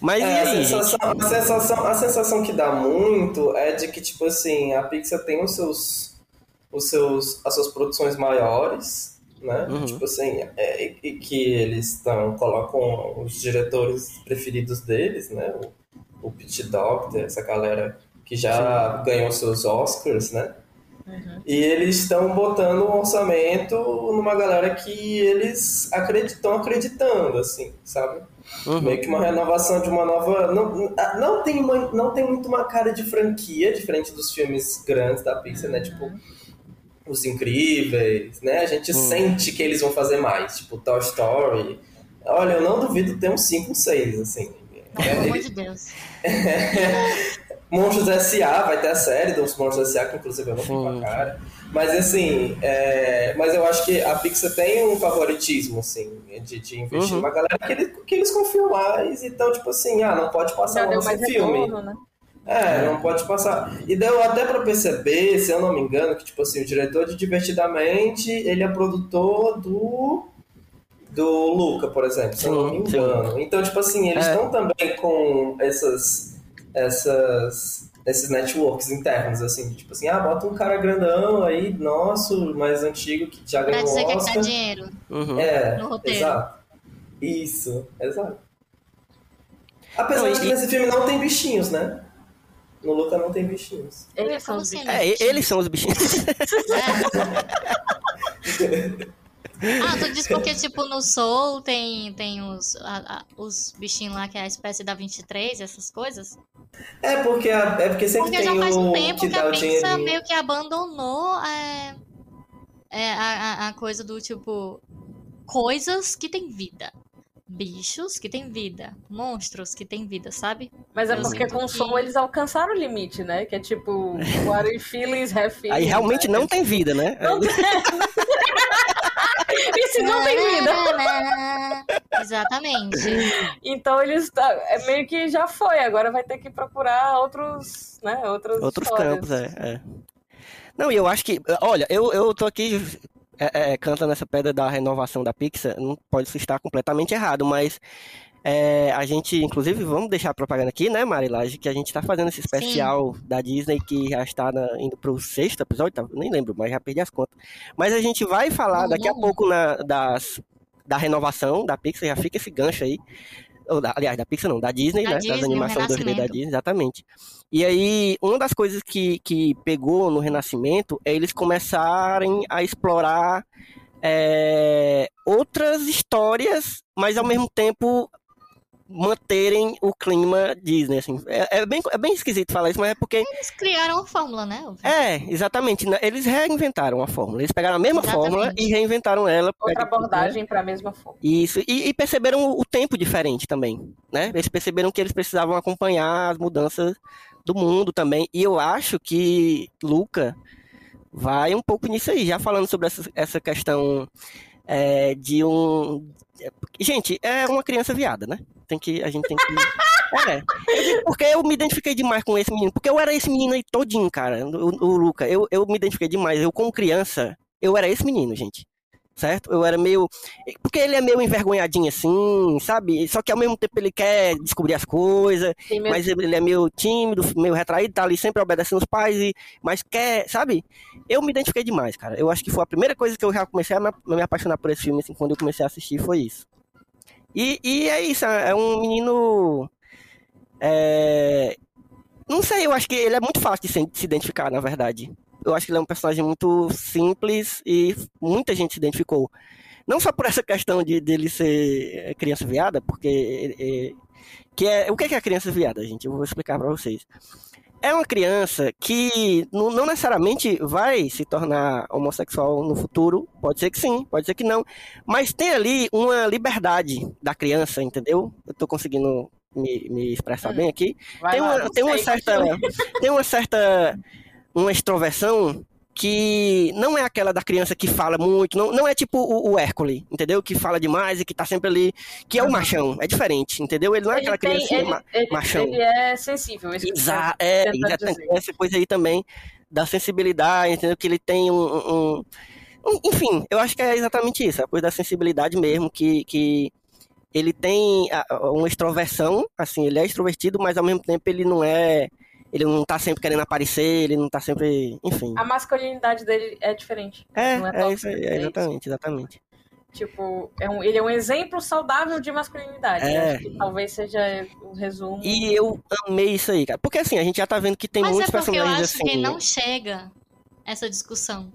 S2: Mas
S5: É,
S2: e
S5: a, sensação, a, sensação, a sensação que dá muito é de que, tipo assim, a Pixar tem os seus, os seus, as suas produções maiores, né?
S2: Uhum.
S5: Tipo assim, é, e, e que eles estão, colocam os diretores preferidos deles, né? O, o Pete Doctor, essa galera que já ganhou seus Oscars, né? E eles estão botando um orçamento numa galera que eles estão acreditando, assim, sabe?
S2: Uhum.
S5: Meio que uma renovação de uma nova. Não, não, tem, uma, não tem muito uma cara de franquia, diferente dos filmes grandes da Pixar, né? Tipo, Os Incríveis, né? A gente
S2: Hum.
S5: sente que eles vão fazer mais, tipo, Toy Story. Olha, eu não duvido ter uns 5, 6, assim.
S3: Pelo
S5: É,
S3: amor
S5: ele-
S3: de Deus. <laughs>
S5: Monstros S.A. vai ter a série dos Monstros S.A. que inclusive eu não fico com
S2: Hum.
S5: a cara. Mas assim, é, mas eu acho que a Pixar tem um favoritismo, assim, de, de investir
S2: Uhum.
S5: numa galera que eles, que eles confiam mais. Então, tipo assim, ah, não pode passar
S4: Já mais
S5: filme.
S4: retorno, né?
S5: É, não pode passar. E deu até pra perceber, se eu não me engano, que tipo assim, o diretor de Divertidamente, ele é produtor do do Luca, por exemplo, se eu não me engano. Então, tipo assim, eles
S2: É.
S5: estão também com essas essas esses networks internos assim, de, tipo assim, ah, bota um cara grandão aí, nosso, mais antigo que já
S3: Pra
S5: ganhou
S3: dizer
S5: o
S3: que
S5: Oscar.
S3: dá dinheiro.
S2: Uhum.
S5: É,
S3: no roteiro.
S5: exato. Isso, exato. Apesar
S2: Não,
S5: de que
S2: e-
S5: nesse filme não tem bichinhos, né? No Luca não tem bichinhos.
S4: Eles são os
S3: assim,
S4: bichos.
S2: É, eles são os bichinhos. <laughs>
S3: É. <laughs> Ah, tu diz porque, tipo, no Soul tem, tem os, a- a- os bichinhos lá, que é a espécie da 23, essas coisas?
S5: É porque, a- é porque sempre
S3: Porque
S5: tem
S3: já faz um
S5: o
S3: tempo
S5: que
S3: que a Pixar meio que abandonou é, é, a, a- a coisa do, tipo, coisas que têm vida. Bichos que têm vida. Monstros que têm vida, sabe?
S4: Mas é
S2: Eu
S4: porque com o
S3: que-
S4: som eles alcançaram o limite, né? Que é tipo, what are feelings have feelings.
S2: Aí realmente
S4: né?
S2: não tem vida, né?
S4: Não E se não tem vida? <laughs>
S3: Exatamente.
S4: Então eles tá, é meio que já foi, agora vai ter que procurar outros, né, outras
S2: Outros
S4: histórias.
S2: campos, é, é. Não, e eu acho que. Olha, eu, eu tô aqui é, é, cantando essa pedra da renovação da Pixar. Não pode se estar completamente errado, mas é, a gente, inclusive, vamos deixar a propaganda aqui, né, Marilage? Que a gente tá fazendo esse especial da Disney que já está na- indo pro sexto episódio, tá? nem lembro, mas já perdi as contas. Mas a gente vai falar daqui a
S3: Uhum.
S2: pouco na, das, da renovação da Pixar, já fica esse gancho aí. Ou da- aliás, da Pixar não, da Disney,
S3: Da
S2: né?
S3: Disney,
S2: das animações 2D da. Disney, exatamente. E aí, uma das coisas que, que pegou no Renascimento é eles começarem a explorar é, outras histórias, mas ao mesmo tempo manterem o clima Disney, assim. É, é bem, é bem esquisito falar isso, mas é porque...
S3: Eles criaram a fórmula, né?
S2: É, exatamente. né? Eles reinventaram a fórmula. Eles pegaram a mesma
S3: Exatamente.
S2: fórmula e reinventaram ela.
S4: Outra abordagem para a mesma forma.
S2: Isso, e, e perceberam o tempo diferente também, né? Eles perceberam que eles precisavam acompanhar as mudanças do mundo também. E eu acho que Luca vai um pouco nisso aí, já falando sobre essa, essa questão é, de um. Gente, é uma criança viada, né? Tem que, a gente tem que. <laughs> É, porque eu me identifiquei demais com esse menino, porque eu era esse menino aí todinho, cara, o, o Luca. Eu, eu me identifiquei demais. Eu, como criança, eu era esse menino, gente certo? Eu era meio. Porque ele é meio envergonhadinho assim, sabe? Só que ao mesmo tempo ele quer descobrir as coisas,
S4: mesmo-
S2: mas ele é meio tímido, meio retraído, tá ali sempre obedecendo os pais, e... mas quer, sabe? Eu me identifiquei demais, cara. Eu acho que foi a primeira coisa que eu já comecei a me, apaixonar por esse filme, assim, quando eu comecei a assistir, foi isso. E, e é isso, é um menino. é, Não sei, eu acho que ele é muito fácil de se, se identificar, na verdade. Eu acho que ele é um personagem muito simples e muita gente se identificou. Não só por essa questão de dele ser criança viada, porque é, que é o que é a criança viada, gente? Eu vou explicar pra vocês. É uma criança que não necessariamente vai se tornar homossexual no futuro. Pode ser que sim, pode ser que não. Mas tem ali uma liberdade da criança, entendeu? Eu tô conseguindo me, me expressar bem aqui
S4: Vai
S2: tem
S4: lá,
S2: uma, <laughs> tem uma certa tem uma certa uma extroversão que não é aquela da criança que fala muito, não, não é tipo o, o Hércules, entendeu? Que fala demais e que tá sempre ali, que é o machão, é diferente, entendeu? Ele não é
S4: Ele
S2: aquela
S4: tem-
S2: criança
S4: ele,
S2: ma-
S4: ele-
S2: machão.
S4: ele é sensível. isso que
S2: Exa
S4: você
S2: é,
S4: dizer.
S2: essa coisa aí também da sensibilidade, entendeu? Que ele tem um, um- um- enfim, eu acho que é exatamente isso, a coisa da sensibilidade mesmo, que, que ele tem uma extroversão, assim, ele é extrovertido, mas ao mesmo tempo ele não é, ele não tá sempre querendo aparecer, ele não tá sempre, enfim.
S4: A masculinidade dele é diferente.
S2: É,
S4: não é
S2: é isso aí,
S4: é
S2: exatamente, exatamente.
S4: Tipo, é um- ele é um exemplo saudável de masculinidade.
S2: É.
S4: Acho que talvez seja o resumo.
S2: E eu amei isso aí, cara, porque assim, a gente já tá vendo que tem
S3: Mas
S2: muitos
S3: é porque eu
S2: personagens
S3: acho
S2: assim.
S3: que não chega essa discussão.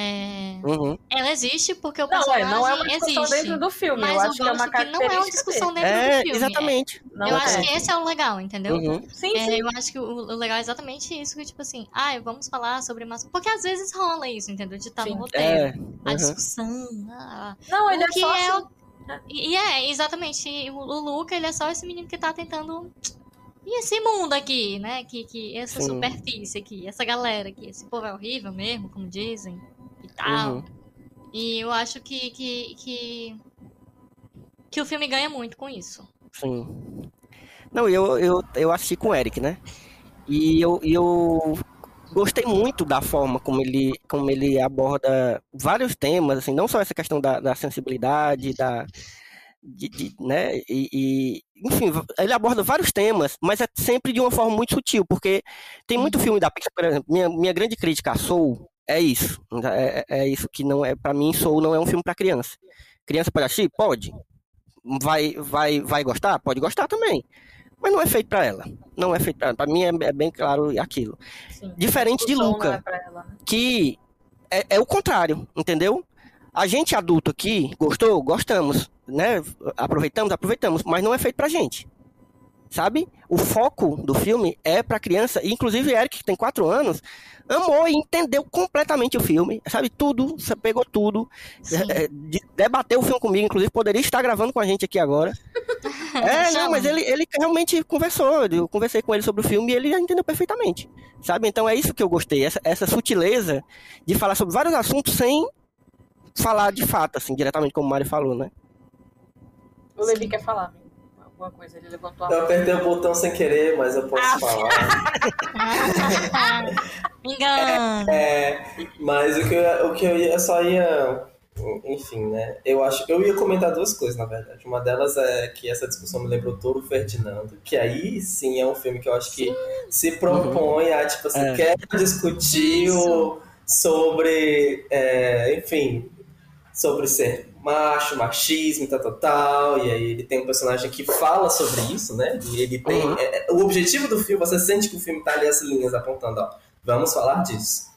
S3: É,
S2: Uhum.
S3: Ela existe porque o
S4: Não,
S3: personagem
S4: é, não é uma discussão
S3: existe.
S4: dentro do filme.
S3: Mas
S4: eu
S3: eu,
S4: acho que é uma
S3: que não é uma discussão
S4: dele.
S3: dentro do
S2: É,
S3: filme.
S2: exatamente.
S4: Não
S3: eu
S4: é.
S3: acho que esse é o legal, entendeu?
S2: Uhum.
S4: Sim,
S3: É,
S4: sim.
S3: eu acho que o, o legal é exatamente isso, que tipo assim, ah, vamos falar sobre massa. Porque às vezes rola isso, entendeu? De estar
S4: Sim.
S3: no roteiro.
S2: É.
S3: A
S2: uhum.
S3: discussão. ah,
S4: Não, ele
S3: o
S4: é
S3: que
S4: só
S3: é
S4: assim.
S3: E é, exatamente. e O, o Luca, ele é só esse menino que tá tentando. E esse mundo aqui, né? Que, que essa
S2: Sim.
S3: superfície aqui, essa galera aqui, esse povo é horrível mesmo, como dizem, tal.
S2: Uhum.
S3: E eu acho que, que, que. que o filme ganha muito com isso.
S2: Sim. Não, eu, eu, eu assisti com o Eric, né? E eu, eu gostei muito da forma como ele, como ele aborda vários temas, assim, não só essa questão da, da sensibilidade, da. De, de- né? E, e, enfim, ele aborda vários temas, mas é sempre de uma forma muito sutil, porque tem muito filme da Pixar, por exemplo, minha, minha grande crítica a Soul é isso. É, é é isso que não é, para mim, Soul não é um filme para criança. Criança pode assistir? Pode. Vai, vai, vai gostar? Pode gostar também. Mas não é feito pra ela. Não é feito pra ela. Pra mim é, é bem claro aquilo.
S4: sim.
S2: Diferente de Luca,
S4: é né?
S2: que é, é o contrário, entendeu? A gente adulto aqui, gostou? Gostamos, né? Aproveitamos? Aproveitamos, mas não é feito pra gente. Sabe? O foco do filme é pra criança, inclusive Eric, que tem quatro anos, amou e entendeu completamente o filme, sabe? Tudo, você pegou tudo, é, é, de- debateu o filme comigo, inclusive poderia estar gravando com a gente aqui agora. <laughs> É, não, mas ele, ele realmente conversou. Eu conversei com ele sobre o filme e ele já entendeu perfeitamente. Sabe? Então é isso que eu gostei. Essa, essa sutileza de falar sobre vários assuntos sem falar de fato, assim, diretamente como o Mário falou, né?
S4: O Levi quer falar amigo. Alguma coisa. Ele levantou a
S5: Eu
S4: mão.
S5: apertei o botão sem querer, mas eu posso
S4: Ah.
S5: falar. <laughs>
S3: Me engano.
S5: É, mas o que, eu, o que eu ia, eu só ia. Enfim, né? Eu acho eu ia comentar duas coisas, na verdade. Uma delas é que essa discussão me lembrou Toro Ferdinando, que aí sim é um filme que eu acho que se propõe a, tipo assim,
S2: É.
S5: quer discutir o- sobre, é, enfim, sobre ser macho, machismo tal, tal, tal. E aí ele tem um personagem que fala sobre isso, né? E ele tem.
S2: Uhum.
S5: é, é, o objetivo do filme, você sente que o filme tá ali as linhas apontando, ó. Vamos falar disso.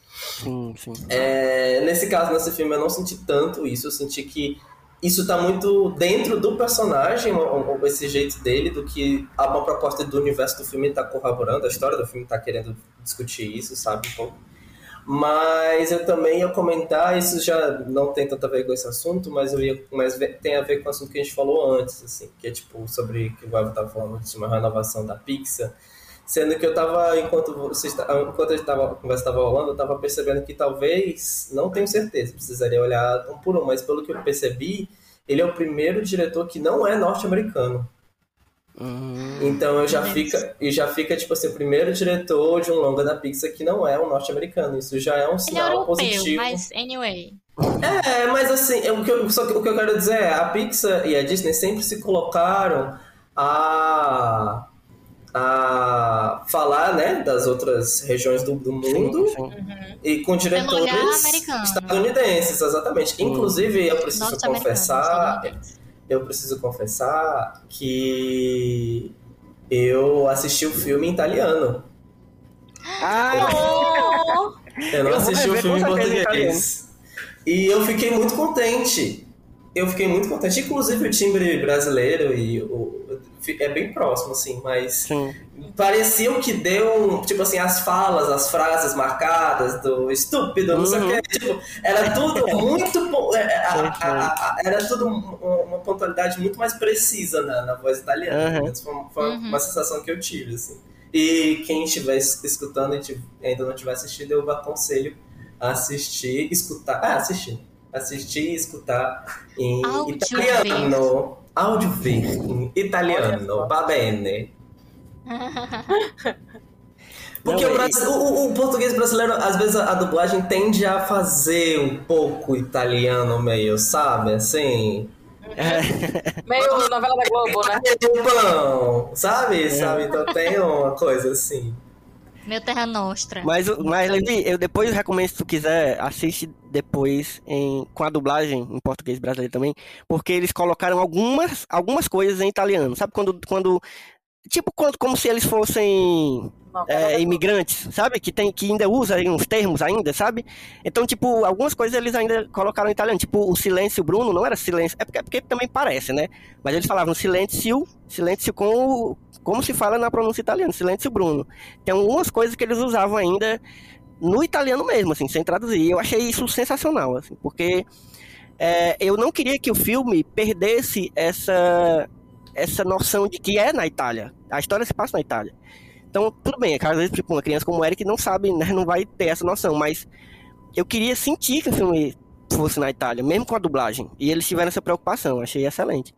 S2: Sim, sim.
S5: É, nesse caso, nesse filme, eu não senti tanto isso. Eu senti que isso tá muito dentro do personagem, esse jeito dele, do que uma proposta do universo do filme tá corroborando, a história do filme tá querendo discutir isso, sabe? Um pouco. Mas eu também ia comentar, isso já não tem tanta a ver com esse assunto, mas eu ia, mas tem a ver com o assunto que a gente falou antes, assim, que é tipo sobre que o Guava tava falando de uma renovação da Pixar. Sendo que eu tava, enquanto, você, está- enquanto tava, a conversa estava rolando, eu tava percebendo que talvez, não tenho certeza, precisaria olhar um por um, mas pelo que eu percebi, ele é o primeiro diretor que não é norte-americano.
S2: Hum,
S5: Então eu já fica, e já fica tipo assim, o primeiro diretor de um longa da Pixar que não é um norte-americano. Isso já é um
S3: Ele é
S5: sinal
S3: europeu,
S5: positivo.
S3: mas anyway.
S5: É, mas assim, o que eu, só que o que eu quero dizer é, a Pixar e a Disney sempre se colocaram a a falar, né, das outras regiões do, do mundo
S2: sim.
S5: e com diretores estadunidenses, exatamente. Inclusive, eu preciso confessar. Eu preciso confessar que eu assisti o filme em italiano.
S2: Ah,
S5: Eu não
S2: Eu vou
S5: assisti o filme em português. E eu fiquei muito contente. Eu fiquei muito contente. Inclusive o timbre brasileiro e o é bem próximo, assim, mas
S2: sim.
S5: parecia que deu tipo assim, as falas, as frases marcadas do estúpido, não sei o
S2: Uhum.
S5: que, tipo, era tudo <laughs> muito, po- é, a-
S2: Sim,
S5: a- a- era tudo um- uma pontualidade muito mais precisa na, na voz italiana,
S2: Uhum.
S5: foi, foi
S3: Uhum.
S5: uma sensação que eu tive, assim. E quem estiver es- escutando e ainda não tiver assistido, eu aconselho a assistir, escutar, ah, assistir, assistir e escutar em
S3: Áudio
S5: italiano, áudio ver, em italiano, va bene. Porque
S2: Não,
S5: o,
S2: e-
S5: Brasi- o- o- português brasileiro, às vezes, a, a dublagem tende a fazer um pouco italiano meio, sabe? Assim. <laughs>
S4: Meio novela da Globo, né?
S5: Pão, sabe? Sabe? Então tem uma coisa assim.
S3: Meu Terra Nostra.
S2: Mas, mas Levi, eu depois recomendo, se tu quiser, assiste depois em, com a dublagem em português brasileiro também, porque eles colocaram algumas, algumas coisas em italiano. Sabe quando, quando tipo quando, como se eles fossem é, imigrantes, sabe? Que tem que ainda usa uns termos ainda, sabe? Então, tipo, algumas coisas eles ainda colocaram em italiano, tipo o silêncio Bruno não era silêncio, é porque, é porque também parece, né? Mas eles falavam silêncio, silêncio com o, como se fala na pronúncia italiana, silêncio Bruno. Tem algumas coisas que eles usavam ainda no italiano mesmo, assim, sem traduzir. Eu achei isso sensacional, assim, porque é, eu não queria que o filme perdesse essa essa noção de que é na Itália. A história se passa na Itália. Então, tudo bem, é às vezes, tipo, uma criança como o Eric não sabe, né, não vai ter essa noção, mas eu queria sentir que o filme fosse na Itália, mesmo com a dublagem. E eles tiveram essa preocupação, achei excelente.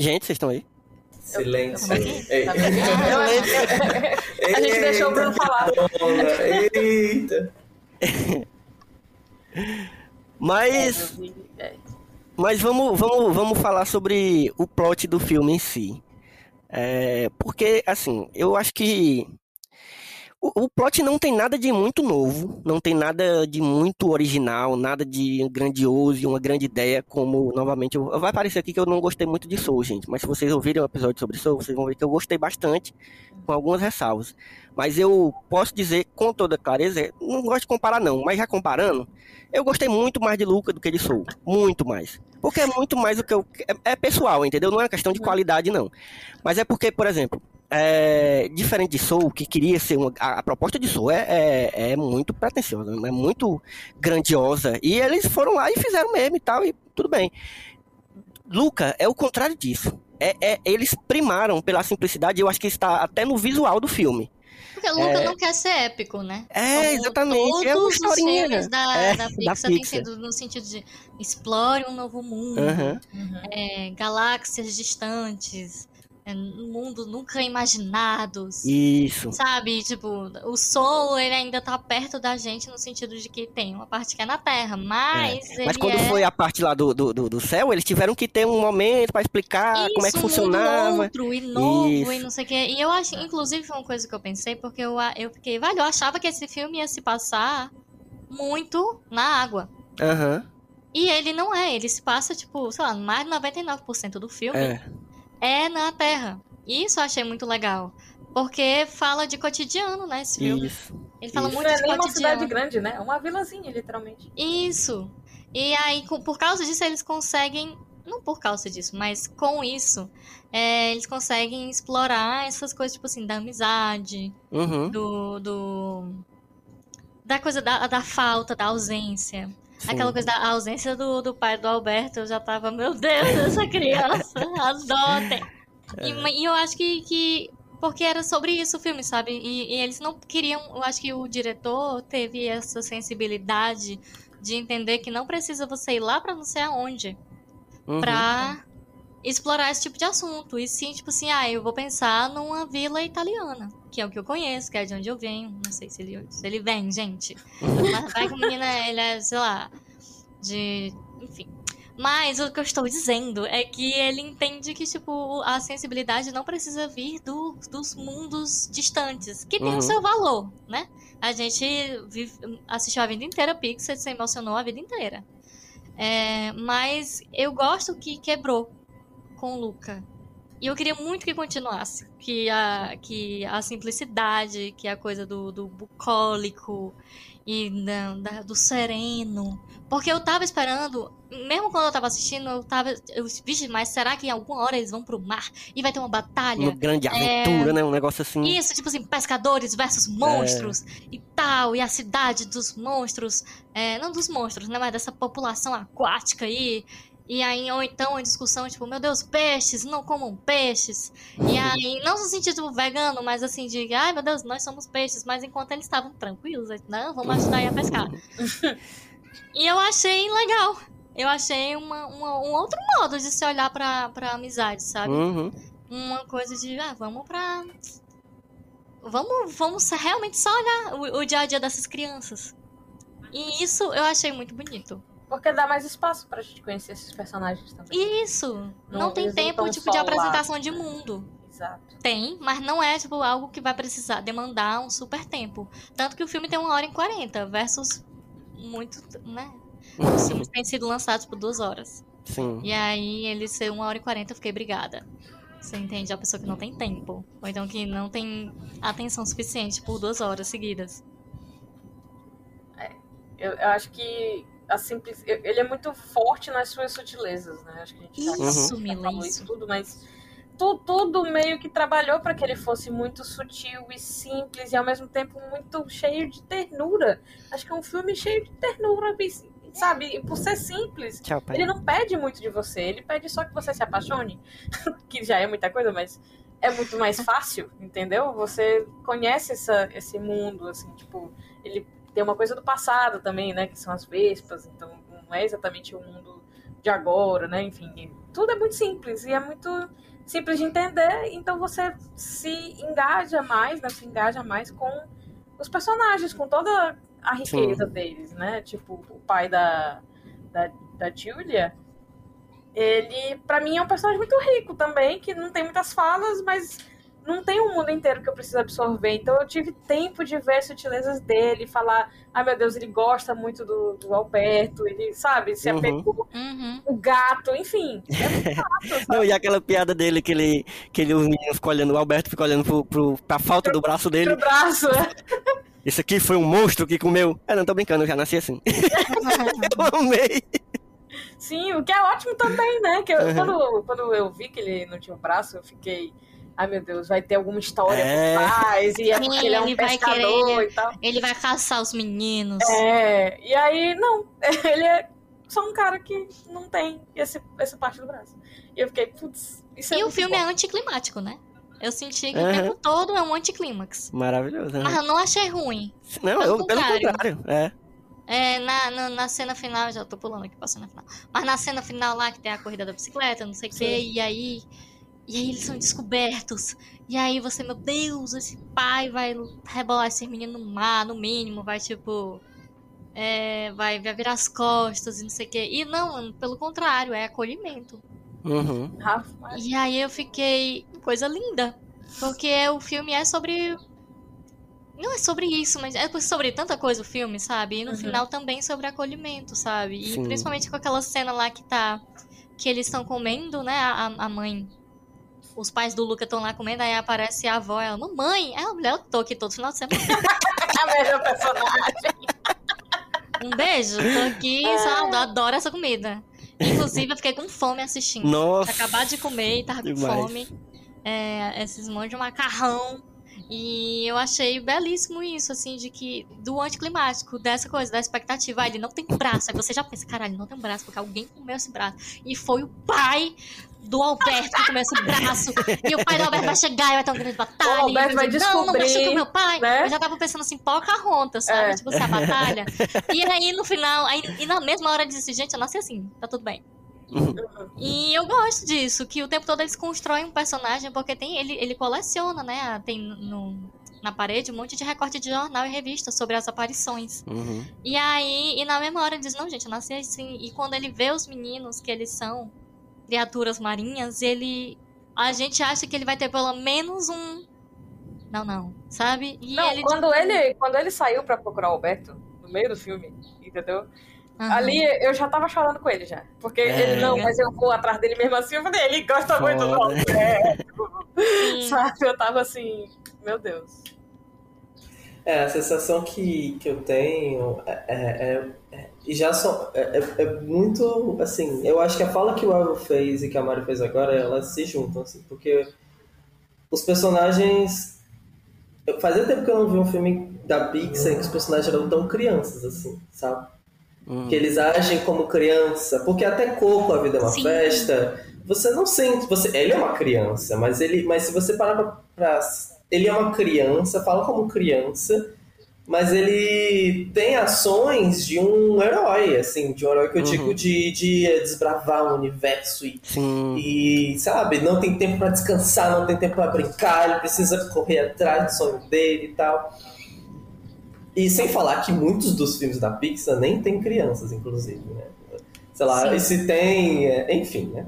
S2: Gente, vocês estão aí?
S5: Silêncio. Ei,
S4: Tá? <laughs> A gente deixou o Bruno falar.
S5: Eita. <laughs>
S2: Mas,
S4: É.
S2: mas vamos, vamos, vamos falar sobre o plot do filme em si. É, porque, assim, eu acho que o, plot não tem nada de muito novo, não tem nada de muito original, nada de grandioso e uma grande ideia, como, novamente, vai parecer aqui que eu não gostei muito de Soul, gente, mas se vocês ouvirem o episódio sobre Soul, vocês vão ver que eu gostei bastante, com algumas ressalvas. Mas eu posso dizer com toda clareza, não gosto de comparar não, mas já comparando, eu gostei muito mais de Luca do que de Soul, muito mais. Porque é muito mais o que eu... É, é pessoal, entendeu? Não é questão de qualidade, não. Mas é porque, por exemplo, é, diferente de Soul, que queria ser uma. A, a proposta de Soul é, é, é muito pretensiosa, é muito grandiosa. E eles foram lá e fizeram mesmo e tal, e tudo bem. Luca é o contrário disso. É, é- eles primaram pela simplicidade, eu acho que está até no visual do filme.
S3: Porque Luca não quer ser épico, né?
S2: É,
S3: Como
S2: exatamente. É uma
S3: os filmes da,
S2: É,
S3: da
S2: da
S3: Pixar
S2: Pixar.
S3: sido no sentido de explore um novo mundo, é, galáxias distantes, é, um mundo nunca imaginados.
S2: Isso.
S3: Sabe, tipo, o Sol ele ainda tá perto da gente no sentido de que tem uma parte que é na Terra, mas ele
S2: Mas quando
S3: é
S2: foi a parte lá do, do, do, céu, eles tiveram que ter um momento para explicar como é que
S3: Isso, um mundo
S2: funcionava.
S3: outro e novo
S2: Isso.
S3: e não sei o quê. E eu acho, inclusive, foi uma coisa que eu pensei, porque eu, eu fiquei, velho, eu achava que esse filme ia se passar muito na água.
S2: Aham.
S3: E ele não é, ele se passa, tipo, sei lá, mais de 99% do filme
S2: É.
S3: é na Terra. E isso eu achei muito legal. Porque fala de cotidiano, né, esse filme.
S2: Isso.
S3: Ele fala
S2: Isso.
S3: muito
S4: é
S3: de
S4: nem uma
S3: cotidiano.
S4: cidade grande, né? É uma vilazinha, literalmente.
S3: Isso. E aí, por causa disso, eles conseguem. Não por causa disso, mas com isso, é, eles conseguem explorar essas coisas, tipo assim, da amizade,
S2: Uhum.
S3: do. do da coisa da, da falta, da ausência. Aquela coisa da ausência do, do pai do Alberto, eu já tava, meu Deus, <laughs> essa criança, adotem. E, ma- e eu acho que, que. Porque era sobre isso o filme, sabe? E, e eles não queriam. Eu acho que o diretor teve essa sensibilidade de entender que não precisa você ir lá pra não sei aonde
S2: Uhum.
S3: pra explorar esse tipo de assunto. E sim, tipo assim, ah, eu vou pensar numa vila italiana, que é o que eu conheço, que é de onde eu venho. Não sei se ele, se ele vem, gente. <laughs> Mas vai que o menino, é- ele é, sei lá, de. Enfim. Mas o que eu estou dizendo é que ele entende que, tipo, a sensibilidade não precisa vir do- dos mundos distantes, que tem
S2: Uhum.
S3: o seu valor, né? A gente vive- assistiu a vida inteira Pixar, se emocionou a vida inteira. É, mas eu gosto que quebrou com o Luca. E eu queria muito que continuasse. Que a, que a simplicidade, que a coisa do, do bucólico e da- da- do sereno. Porque eu tava esperando, mesmo quando eu tava assistindo, eu tava. Eu, vixe, mas será que em alguma hora eles vão pro mar e vai ter uma batalha?
S2: Uma grande aventura, né? Um negócio assim.
S3: Isso, tipo assim, pescadores versus monstros e tal, e a cidade dos monstros, é, não dos monstros, né, mas dessa população aquática aí. E aí, ou então a discussão, tipo, meu Deus, peixes, não comam peixes. E aí, não no sentido vegano, mas assim, de, ai meu Deus, nós somos peixes, mas enquanto eles estavam tranquilos, não, vamos ajudar aí a pescar. <laughs> e eu achei legal. Eu achei uma, uma- um outro modo de se olhar pra, pra amizade, sabe?
S2: Uhum.
S3: uma coisa de, ah, vamos pra. Vamos, vamos realmente só olhar o, o dia a dia dessas crianças. E isso eu achei muito bonito.
S4: Porque dá mais espaço pra gente conhecer esses personagens também.
S3: Isso! Não,
S4: Não,
S3: tem tempo, tipo, de apresentação de mundo.
S4: Exato.
S3: Tem, mas não é, tipo, algo que vai precisar demandar um super tempo. Tanto que o filme tem uma hora e 40, versus muito, né? Os filmes têm sido lançados por duas horas.
S2: Sim.
S3: E aí, ele ser uma hora e quarenta, eu fiquei brigada. Você entende? A pessoa que não tem tempo. Ou então que não tem atenção suficiente por duas horas seguidas.
S4: Eu, eu acho que a simples... ele é muito forte nas suas sutilezas, né? Acho que a gente já,
S3: Isso,
S4: já falou
S3: isso.
S4: isso tudo, mas tu, tudo meio que trabalhou para que ele fosse muito sutil e simples e ao mesmo tempo muito cheio de ternura. Acho que é um filme cheio de ternura, sabe? E por ser simples,
S2: Tchau.
S4: Ele não pede muito de você, ele pede só que você se apaixone, <laughs> que já é muita coisa, mas é muito mais fácil, entendeu? Você conhece essa, esse mundo, assim, tipo, ele tem uma coisa do passado também, né, que são as vespas, então não é exatamente o mundo de agora, né, enfim, tudo é muito simples e é muito simples de entender, então você se engaja mais, né, se engaja mais com os personagens, com toda a riqueza deles, né, tipo, o pai da, da, da Julia, ele, pra mim, é um personagem muito rico também, que não tem muitas falas, mas não tem um mundo inteiro que eu preciso absorver. Então eu tive tempo de ver as sutilezas dele, falar, ai meu Deus, ele gosta muito do, do Alberto, ele, sabe, se
S2: Uhum.
S4: apegou
S3: Uhum.
S4: o gato, enfim. É <laughs> fácil?
S2: Não, e aquela piada dele que ele, que ele, os meninos ficam olhando, o Alberto fica olhando pro, pro, pra falta do braço dele.
S4: Pro braço, <laughs> né?
S2: Esse aqui foi um monstro que comeu. É, não, tô brincando, eu já nasci assim. <laughs> eu amei.
S4: Sim, o que é ótimo também, né? Que eu-
S2: Uhum.
S4: quando, quando eu vi que ele não tinha o braço, eu fiquei. Ai meu Deus, vai ter alguma história
S2: É.
S4: por trás, e é porque ele é um
S3: ele vai
S4: pescador
S3: querer-
S4: e tal.
S3: Ele vai caçar os meninos.
S4: É, e aí, não, <laughs> ele é só um cara que não tem esse, essa parte do braço. E eu fiquei, putz, isso é
S3: e o filme é
S4: bom.
S3: anticlimático, né? Eu senti que o
S2: Aham.
S3: tempo todo é um anticlímax.
S2: Maravilhoso, né?
S3: Mas eu não achei ruim.
S2: Não,
S3: pelo
S2: eu, pelo
S3: contrário.
S2: contrário. É.
S3: É, na, na, na cena final, já tô pulando aqui pra cena final. Mas na cena final lá, que tem a corrida da bicicleta, não sei o quê, e aí. E aí eles são descobertos. E aí você, meu Deus, esse pai vai rebolar esse menino no mar, no mínimo, vai tipo. É, vai, vai virar as costas e não sei o quê. E não, pelo contrário, é acolhimento.
S2: Uhum.
S3: E aí eu fiquei. Coisa linda. Porque o filme é sobre. Não é sobre isso, mas é sobre tanta coisa o filme, sabe? E no
S4: Uhum.
S3: final também sobre acolhimento, sabe? E
S2: Sim.
S3: principalmente com aquela cena lá que tá. Que eles estão comendo, né? A, a mãe. Os pais do Luca estão lá comendo, aí aparece a avó, ela, mamãe, é, mulher, eu tô aqui todo final de semana. <laughs>
S4: a melhor personagem.
S3: Um beijo, tô aqui, só
S4: É.
S3: adoro essa comida. Inclusive, eu fiquei com fome assistindo.
S2: Nossa.
S3: Acabado de comer e tava com
S2: Demais.
S3: fome. É, esses montes de macarrão. E eu achei belíssimo isso, assim, de que. Do anticlimático, dessa coisa, da expectativa. Ah, ele não tem braço. Aí você já pensa, caralho, ele não tem braço, porque alguém comeu esse braço. E foi o pai do Alberto que comeu esse braço. E o pai do Alberto vai chegar e vai ter uma grande batalha.
S4: O Alberto vai
S3: dizer, Não, não
S4: descobrir,
S3: machuca o meu pai.
S4: né?
S3: Eu já tava pensando assim, Pocahontas, sabe?
S4: É.
S3: Tipo assim, a batalha. E aí, no final, aí, e na mesma hora eu disse, gente, eu nasci assim, tá tudo bem. E eu gosto disso, que o tempo todo eles constroem um personagem, porque tem ele, ele coleciona, né? Tem no, na parede um monte de recorte de jornal e revista sobre as aparições.
S2: Uhum.
S3: E aí, e na mesma hora ele diz, não, gente, eu nasci assim. E quando ele vê os meninos, que eles são criaturas marinhas, ele. A gente acha que ele vai ter pelo menos um. Não, não, sabe? E
S4: Não,
S3: ele.
S4: quando ele, quando ele saiu pra procurar o Alberto, no meio do filme, entendeu?
S3: Aham.
S4: Ali eu já tava chorando com ele já. Porque
S2: É.
S4: ele, não, mas eu vou atrás dele mesmo assim. Eu falei, ele gosta muito do
S2: Foda.
S3: Sim.
S4: Sabe? Eu tava assim, meu Deus.
S5: É, a sensação que, que eu tenho é, é- é- e já são, é, é- é muito, assim, eu acho que a fala que o Elvio fez e que a Mari fez agora, elas se juntam, assim, porque os personagens, fazia tempo que eu não vi um filme da Pixar em que os personagens eram tão crianças, assim, sabe?
S2: Uhum.
S5: que eles agem como criança, porque até Coco, a vida é uma
S3: Sim.
S5: festa, você não sente, você, ele é uma criança, mas ele, mas se você parar pra, pra- ele é uma criança, fala como criança, mas ele tem ações de um herói, assim, de um herói que eu
S2: Uhum.
S5: digo de, de desbravar o universo e
S2: Sim.
S5: e, sabe, não tem tempo pra descansar, não tem tempo pra brincar, ele precisa correr atrás do sonho dele e tal. E sem falar que muitos dos filmes da Pixar nem tem crianças, inclusive, né? Sei lá,
S3: Sim.
S5: e se tem, é, enfim, né?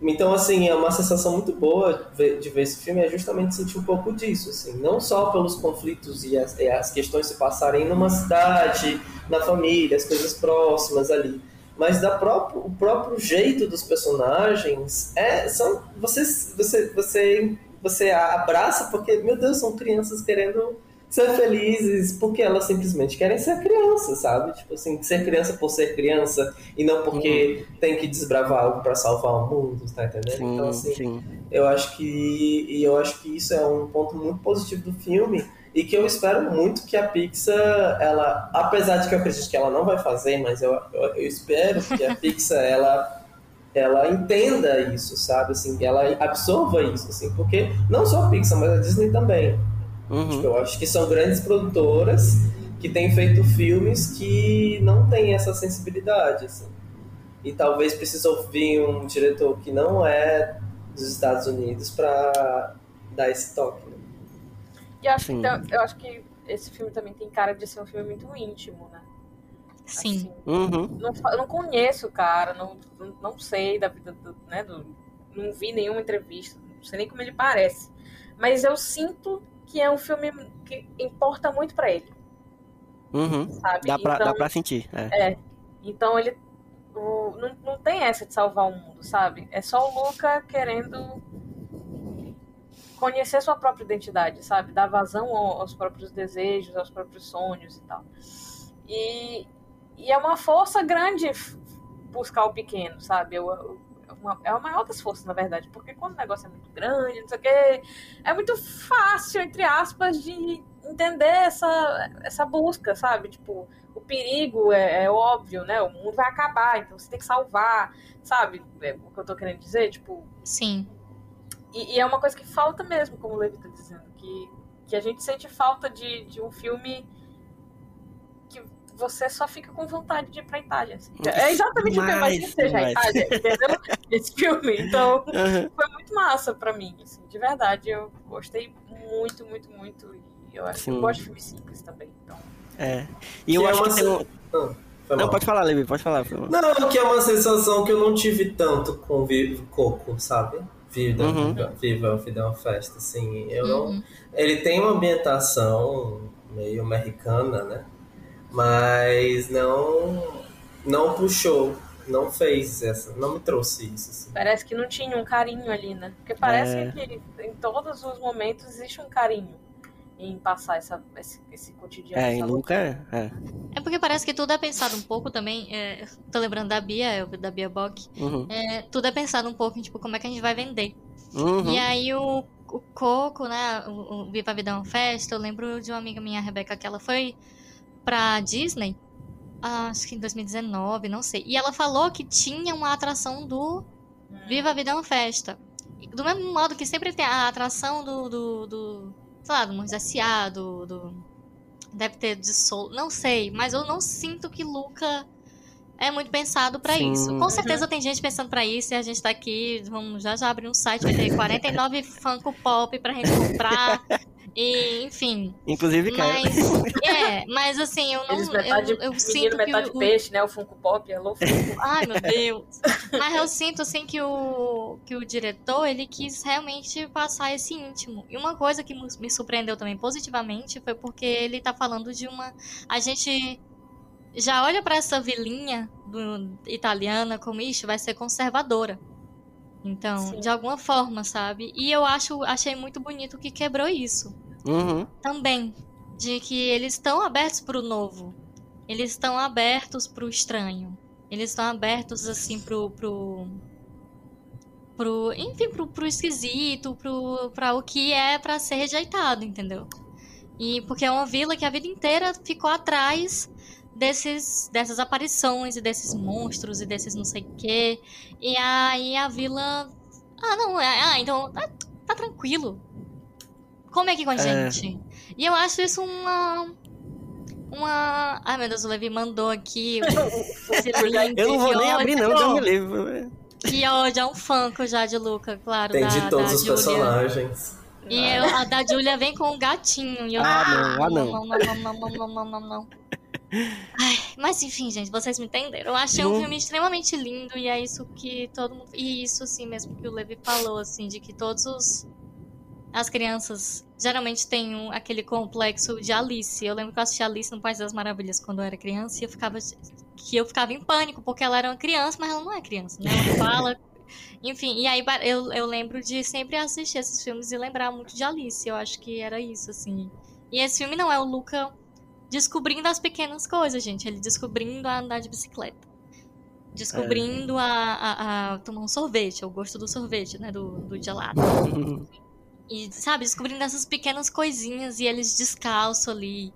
S5: Então, assim, é uma sensação muito boa de ver esse filme, é justamente sentir um pouco disso, assim, não só pelos conflitos e as, e as questões se passarem numa cidade, na família, as coisas próximas ali, mas da próprio, o próprio jeito dos personagens é são você você você você abraça porque meu Deus são crianças querendo ser felizes porque elas simplesmente querem ser criança sabe? Tipo assim ser criança por ser criança e não porque tem que desbravar algo para salvar o mundo tá entendendo?
S2: Sim,
S5: então assim
S2: sim.
S5: eu acho que e eu acho que isso é um ponto muito positivo do filme e que eu espero muito que a Pixar ela apesar de que eu acredito que ela não vai fazer mas eu, eu, eu espero que a <laughs> Pixar ela ela entenda isso sabe? Assim ela absorva isso assim porque não só a Pixar mas a Disney também
S2: Uhum.
S5: eu acho que são grandes produtoras que têm feito filmes que não têm essa sensibilidade assim e talvez precise ouvir um diretor que não é dos Estados Unidos para dar esse toque. né?
S4: E eu acho, que,
S2: Sim.
S4: eu acho que esse filme também tem cara de ser um filme muito íntimo, né?
S3: Sim.
S4: Assim,
S2: Uhum.
S4: não, eu não conheço o cara, não, não, não sei da vida do, né, do- não vi nenhuma entrevista, não sei nem como ele parece. Mas eu sinto que é um filme que importa muito pra ele,
S2: Uhum.
S4: sabe?
S2: Dá pra,
S4: então,
S2: dá pra sentir. É.
S4: então ele o- não, não tem essa de salvar o mundo, sabe? É só o Luca querendo conhecer sua própria identidade, sabe? Dar vazão ao- aos próprios desejos, aos próprios sonhos e tal. E, e é uma força grande buscar o pequeno, sabe? Eu, eu- é uma- é a maior das forças, na verdade, porque quando o negócio é muito grande, não sei o quê, é muito fácil, entre aspas, de entender essa, essa busca, sabe? Tipo, o perigo é, é óbvio, né? O mundo vai acabar, então você tem que salvar, sabe? É o que eu tô querendo dizer, tipo,
S3: Sim.
S4: e, e é uma coisa que falta mesmo, como o Levi tá dizendo, que, que a gente sente falta de, de um filme você só fica com vontade de ir pra Itália. assim. É exatamente o que eu imagino que seja a Itália, <laughs> entendeu? Esse filme. Então,
S2: Uhum.
S4: foi muito massa pra mim, assim, de verdade. Eu gostei muito, muito, muito. E eu acho que eu
S2: Sim.
S4: gosto de filmes simples também. Então,
S2: É. E eu
S5: Que é
S2: acho
S5: uma
S2: que tem um...
S5: Ah,
S2: Não,
S5: mal.
S2: pode falar, Levi, pode falar. por favor.
S5: Não, que é uma sensação que eu não tive tanto com Viva Coco, sabe? Vida,
S2: Uhum.
S5: Viva, Viva, Vida é uma festa, assim. Eu não,
S3: Uhum.
S5: Ele tem uma ambientação meio americana, né? Mas não não puxou, não fez essa, não me trouxe isso. Assim.
S4: parece que não tinha um carinho ali, né? Porque parece
S2: É.
S4: que em todos os momentos existe um carinho em passar essa, esse, esse cotidiano.
S2: É? Luca é. é.
S3: É porque parece que tudo é pensado um pouco também. é, tô lembrando da Bia, eu- da Bia Bock.
S2: Uhum.
S3: É, tudo é pensado um pouco em tipo, como é que a gente vai vender.
S2: Uhum.
S3: E aí o, o Coco, né? O, o Viva a Vida é uma Festa, eu lembro de uma amiga minha, a Rebeca, que ela foi pra Disney, ah, acho que em 2019, não sei. E ela falou que tinha uma atração do Viva a Vida é uma Festa. Do mesmo modo que sempre tem a atração do. do, do sei lá, do Monstros S.A., do, do. Deve ter de Soul. Não sei, mas eu não sinto que Luca é muito pensado pra
S2: Sim.
S3: isso. Com certeza tem gente pensando pra isso e a gente tá aqui. Vamos já já abrir um site, vai ter 49 Funko Pop pra gente comprar. <laughs> E, enfim.
S2: Inclusive.
S3: Mas. É, mas assim, eu não.
S4: Eles metade
S3: eu, eu
S4: menino,
S3: sinto que
S4: metade
S3: o- o,
S4: peixe, né? O Funko Pop, alô Funko. <laughs>
S3: Ai, meu Deus. Mas eu sinto, assim, que o, que o diretor, ele quis realmente passar esse íntimo. E uma coisa que me surpreendeu também positivamente foi porque ele tá falando de uma... A gente já olha pra essa vilinha do, italiana como, ixi, vai ser conservadora. Então,
S4: Sim.
S3: de alguma forma, sabe? E eu acho, achei muito bonito que quebrou isso
S2: Uhum.
S3: também de que eles estão abertos para o novo. Eles estão abertos para o estranho. Eles estão abertos assim pro pro pro, enfim, pro, pro esquisito, pro para o que é para ser rejeitado, entendeu? E porque é uma vila que a vida inteira ficou atrás desses dessas aparições e desses monstros e desses não sei o quê. E aí a vila ah, não, é, ah, então tá, tá tranquilo. Come aqui com a
S2: É.
S3: gente. E eu acho isso uma. Uma. Ai meu Deus, o Levi mandou aqui. link, <laughs>
S2: Eu não vou
S3: que
S2: nem abrir, não, já me livro.
S3: Que ódio, é um funko já de Luca, claro.
S5: Tem
S3: da,
S5: de todos
S3: da
S5: os
S3: Julia.
S5: personagens.
S3: E eu- a da Julia vem com um gatinho. E eu,
S2: Ah, não, ah, não.
S3: Não, não, não, não, não, não, não, não. Ai, mas enfim, gente, vocês me entenderam. Eu achei um filme extremamente lindo e é isso que todo mundo. E isso, assim, mesmo que o Levi falou, assim, de que todos os. As crianças geralmente têm um- aquele complexo de Alice. Eu lembro que eu assisti Alice no País das Maravilhas quando eu era criança e eu ficava. Que eu ficava em pânico, porque ela era uma criança, mas ela não é criança, né? Ela fala. <laughs> Enfim, e aí eu, eu lembro de sempre assistir esses filmes e lembrar muito de Alice. Eu acho que era isso, assim. E esse filme não é o Luca descobrindo as pequenas coisas, gente. Ele descobrindo a andar de bicicleta. Descobrindo a, a, a tomar um sorvete, o gosto do sorvete, né? Do, do gelato. <laughs> E, sabe, descobrindo essas pequenas coisinhas e eles descalço ali.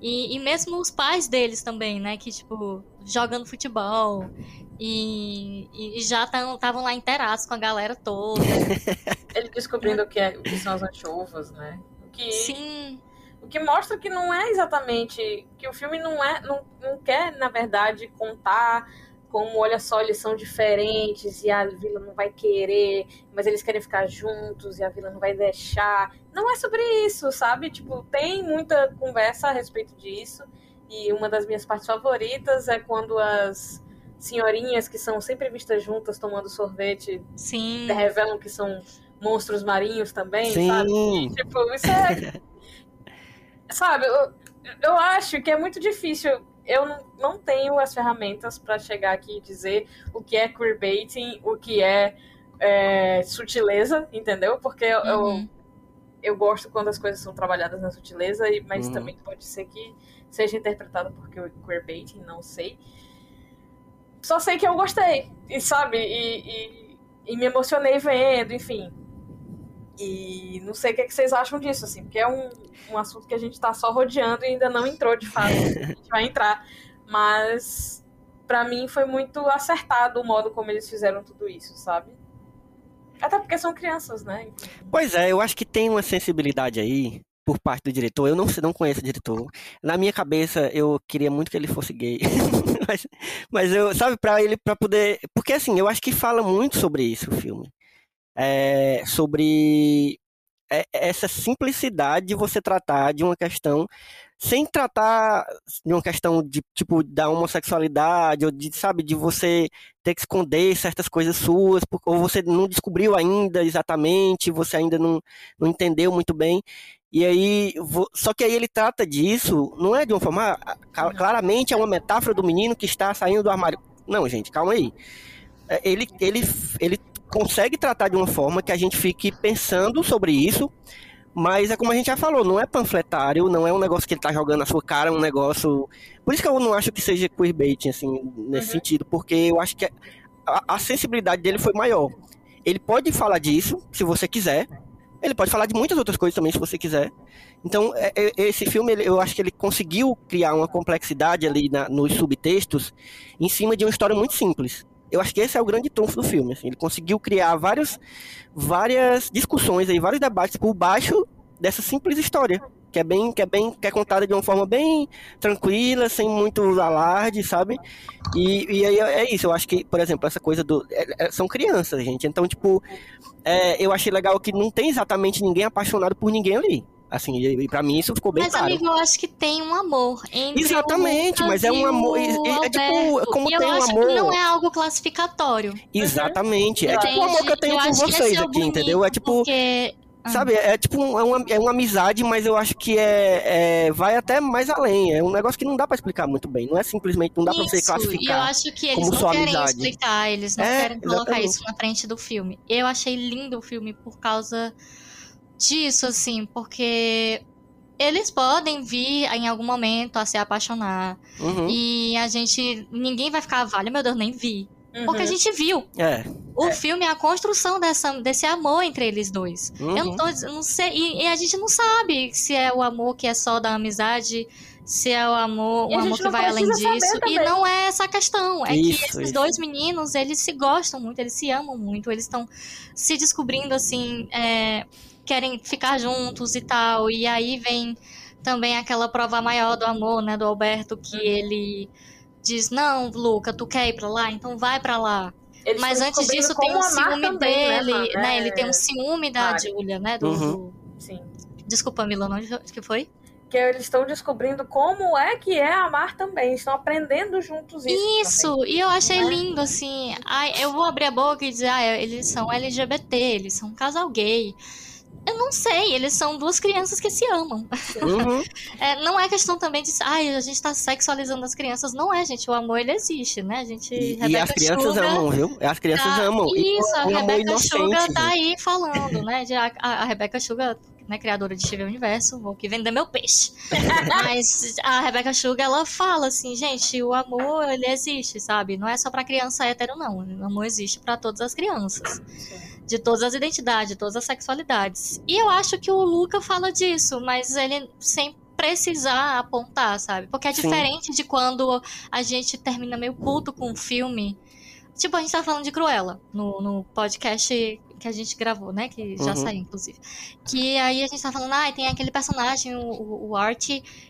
S3: E, e mesmo os pais deles também, né? Que, tipo, jogando futebol. E, e- e já estavam lá inteirados com a galera toda. <laughs>
S4: Ele descobrindo o que, é, o que são as anchovas, né? O que,
S3: Sim,
S4: o que mostra que não é exatamente. Que o filme não é. Não, não quer, na verdade, contar como, olha só, eles são diferentes e a vila não vai querer, mas eles querem ficar juntos e a vila não vai deixar. Não é sobre isso, sabe? Tipo, tem muita conversa a respeito disso. E uma das minhas partes favoritas é quando as senhorinhas que são sempre vistas juntas tomando sorvete
S3: sim.
S4: revelam que são monstros marinhos também, sabe?
S2: Sim.
S4: Tipo, isso é. <laughs> sabe, eu, eu acho que é muito difícil. Eu não- tenho as ferramentas pra chegar aqui e dizer o que é queerbaiting, o que é, é, sutileza, entendeu? Porque eu, eu,
S3: Uhum.
S4: eu gosto quando as coisas são trabalhadas na sutileza, mas
S2: Uhum.
S4: também pode ser que seja interpretado porque o queerbaiting, não sei. Só sei que eu gostei, e sabe, e, e, e me emocionei vendo, enfim. E não sei o que, é que vocês acham disso, assim, porque é um, um assunto que a gente tá só rodeando e ainda não entrou de fato. a gente vai entrar. Mas pra mim foi muito acertado o modo como eles fizeram tudo isso, sabe? Até porque são crianças, né?
S2: Pois é, eu acho que tem uma sensibilidade aí por parte do diretor. Eu não, não conheço o diretor. Na minha cabeça, eu queria muito que ele fosse gay. <laughs> mas, mas eu, sabe, pra ele, pra poder. Porque assim, eu acho que fala muito sobre isso o filme. É, sobre é- essa simplicidade de você tratar de uma questão sem tratar de uma questão de tipo da homossexualidade ou de sabe de você ter que esconder certas coisas suas ou você não descobriu ainda exatamente você ainda não, não entendeu muito bem. E aí só que aí ele trata disso não é de uma forma ah, claramente é uma metáfora do menino que está saindo do armário. Não gente calma aí. É, ele ele ele consegue tratar de uma forma que a gente fique pensando sobre isso Mas é como a gente já falou, não é panfletário, não é um negócio que ele tá jogando na sua cara, é um negócio. Por isso que eu não acho que seja queerbaiting, assim, nesse
S4: Uhum.
S2: sentido, porque eu acho que a, a sensibilidade dele foi maior. Ele pode falar disso, se você quiser. Ele pode falar de muitas outras coisas também, se você quiser. Então, é- é- esse filme, eu acho que ele conseguiu criar uma complexidade ali na- nos subtextos em cima de uma história muito simples. Eu acho que esse é o grande trunfo do filme. assim. Ele conseguiu criar vários, várias discussões aí, vários debates por baixo dessa simples história, que é bem, que é bem, que é contada de uma forma bem tranquila, sem muito alarde, sabe? E, e aí é isso. Eu acho que, por exemplo, essa coisa do é- é- são crianças, gente. Então, tipo, é, eu achei legal que não tem exatamente ninguém apaixonado por ninguém ali. Assim, e, e para mim isso ficou bem
S3: Mas,
S2: claro.
S3: amigo, eu acho que tem um amor entre
S2: Exatamente, mas é um amor- e- é tipo, como
S3: e eu
S2: tem um
S3: acho
S2: amor-
S3: que não é algo classificatório.
S2: Exatamente. É
S4: Entende?
S2: tipo o amor que eu tenho
S3: Eu esse
S2: vocês
S3: é
S2: aqui, entendeu? É
S3: bonito,
S2: tipo,
S3: Porque... Ah.
S2: Sabe, é tipo um- é uma, é uma amizade, mas eu acho que é, é- vai até mais além. É um negócio que não dá pra explicar muito bem. Não é simplesmente, não dá pra você
S3: E eu
S2: classificar.
S3: acho que eles não querem
S2: amizade.
S3: explicar, eles não
S2: É,
S3: querem colocar
S2: exatamente.
S3: isso na frente do filme. Eu achei lindo o filme por causa disso, assim, porque eles podem vir em algum momento a se apaixonar.
S2: Uhum.
S3: E a gente. Ninguém vai ficar, vale, meu Deus, nem vi. Porque a
S4: Uhum.
S3: gente viu.
S2: É.
S3: O filme é a construção dessa, desse amor entre eles dois. Eu não
S2: Uhum.
S3: tô, não sei. E, e a gente não sabe se é o amor que é só da amizade, se é o amor, um amor que vai além disso. E não é essa questão. É
S2: Isso,
S3: que esses
S2: isso.
S3: dois meninos, eles se gostam muito, eles se amam muito, eles estão se descobrindo assim, é, querem ficar juntos e tal. E aí vem também aquela prova maior do amor, né, do Alberto, que
S4: Uhum.
S3: ele diz: Não, Luca, tu quer ir pra lá? Então vai pra lá.
S4: Eles
S3: Mas antes disso tem um ciúme
S4: também, né,
S3: dele, né?
S4: É,
S3: Ele tem um ciúme da
S4: Mari.
S3: Julia, né? Do,
S2: Uhum.
S4: Sim.
S3: Desculpa, Milano, onde que foi?
S4: Que eles estão descobrindo como é que é amar também. Estão aprendendo juntos isso.
S3: Isso, e eu achei
S4: Né?
S3: lindo, assim. Ai, eu vou abrir a boca e dizer, ah, eles são LGBT, eles são um casal gay. Eu não sei, eles são duas crianças que se amam.
S2: Uhum. <laughs>
S3: É, não é questão também de, ai, a gente tá sexualizando as crianças. Não é, gente, o amor ele existe, né? A gente.
S2: E, e as crianças
S3: Sugar
S2: amam, viu? As crianças
S3: tá-
S2: amam. E
S3: Isso, a
S2: um amor
S3: Rebeca
S2: inocente,
S3: Sugar tá aí falando, né? De, a, a, a Rebeca Sugar, né, criadora de Steven Universo, vou aqui vender meu peixe. <laughs> Mas a Rebeca Sugar, ela fala assim, gente, o amor, ele existe, sabe? Não é só pra criança hétero, não. O amor existe pra todas as crianças. De todas as identidades, de todas as sexualidades. E eu acho que o Luca fala disso, mas ele sem precisar apontar, sabe? Porque é
S2: Sim.
S3: diferente de quando a gente termina meio puto com um filme. Tipo, a gente tá falando de Cruella no, no podcast que a gente gravou, né? Que já
S2: Uhum.
S3: saiu, inclusive. Que aí a gente tá falando, ah, tem aquele personagem, o, o, o Art,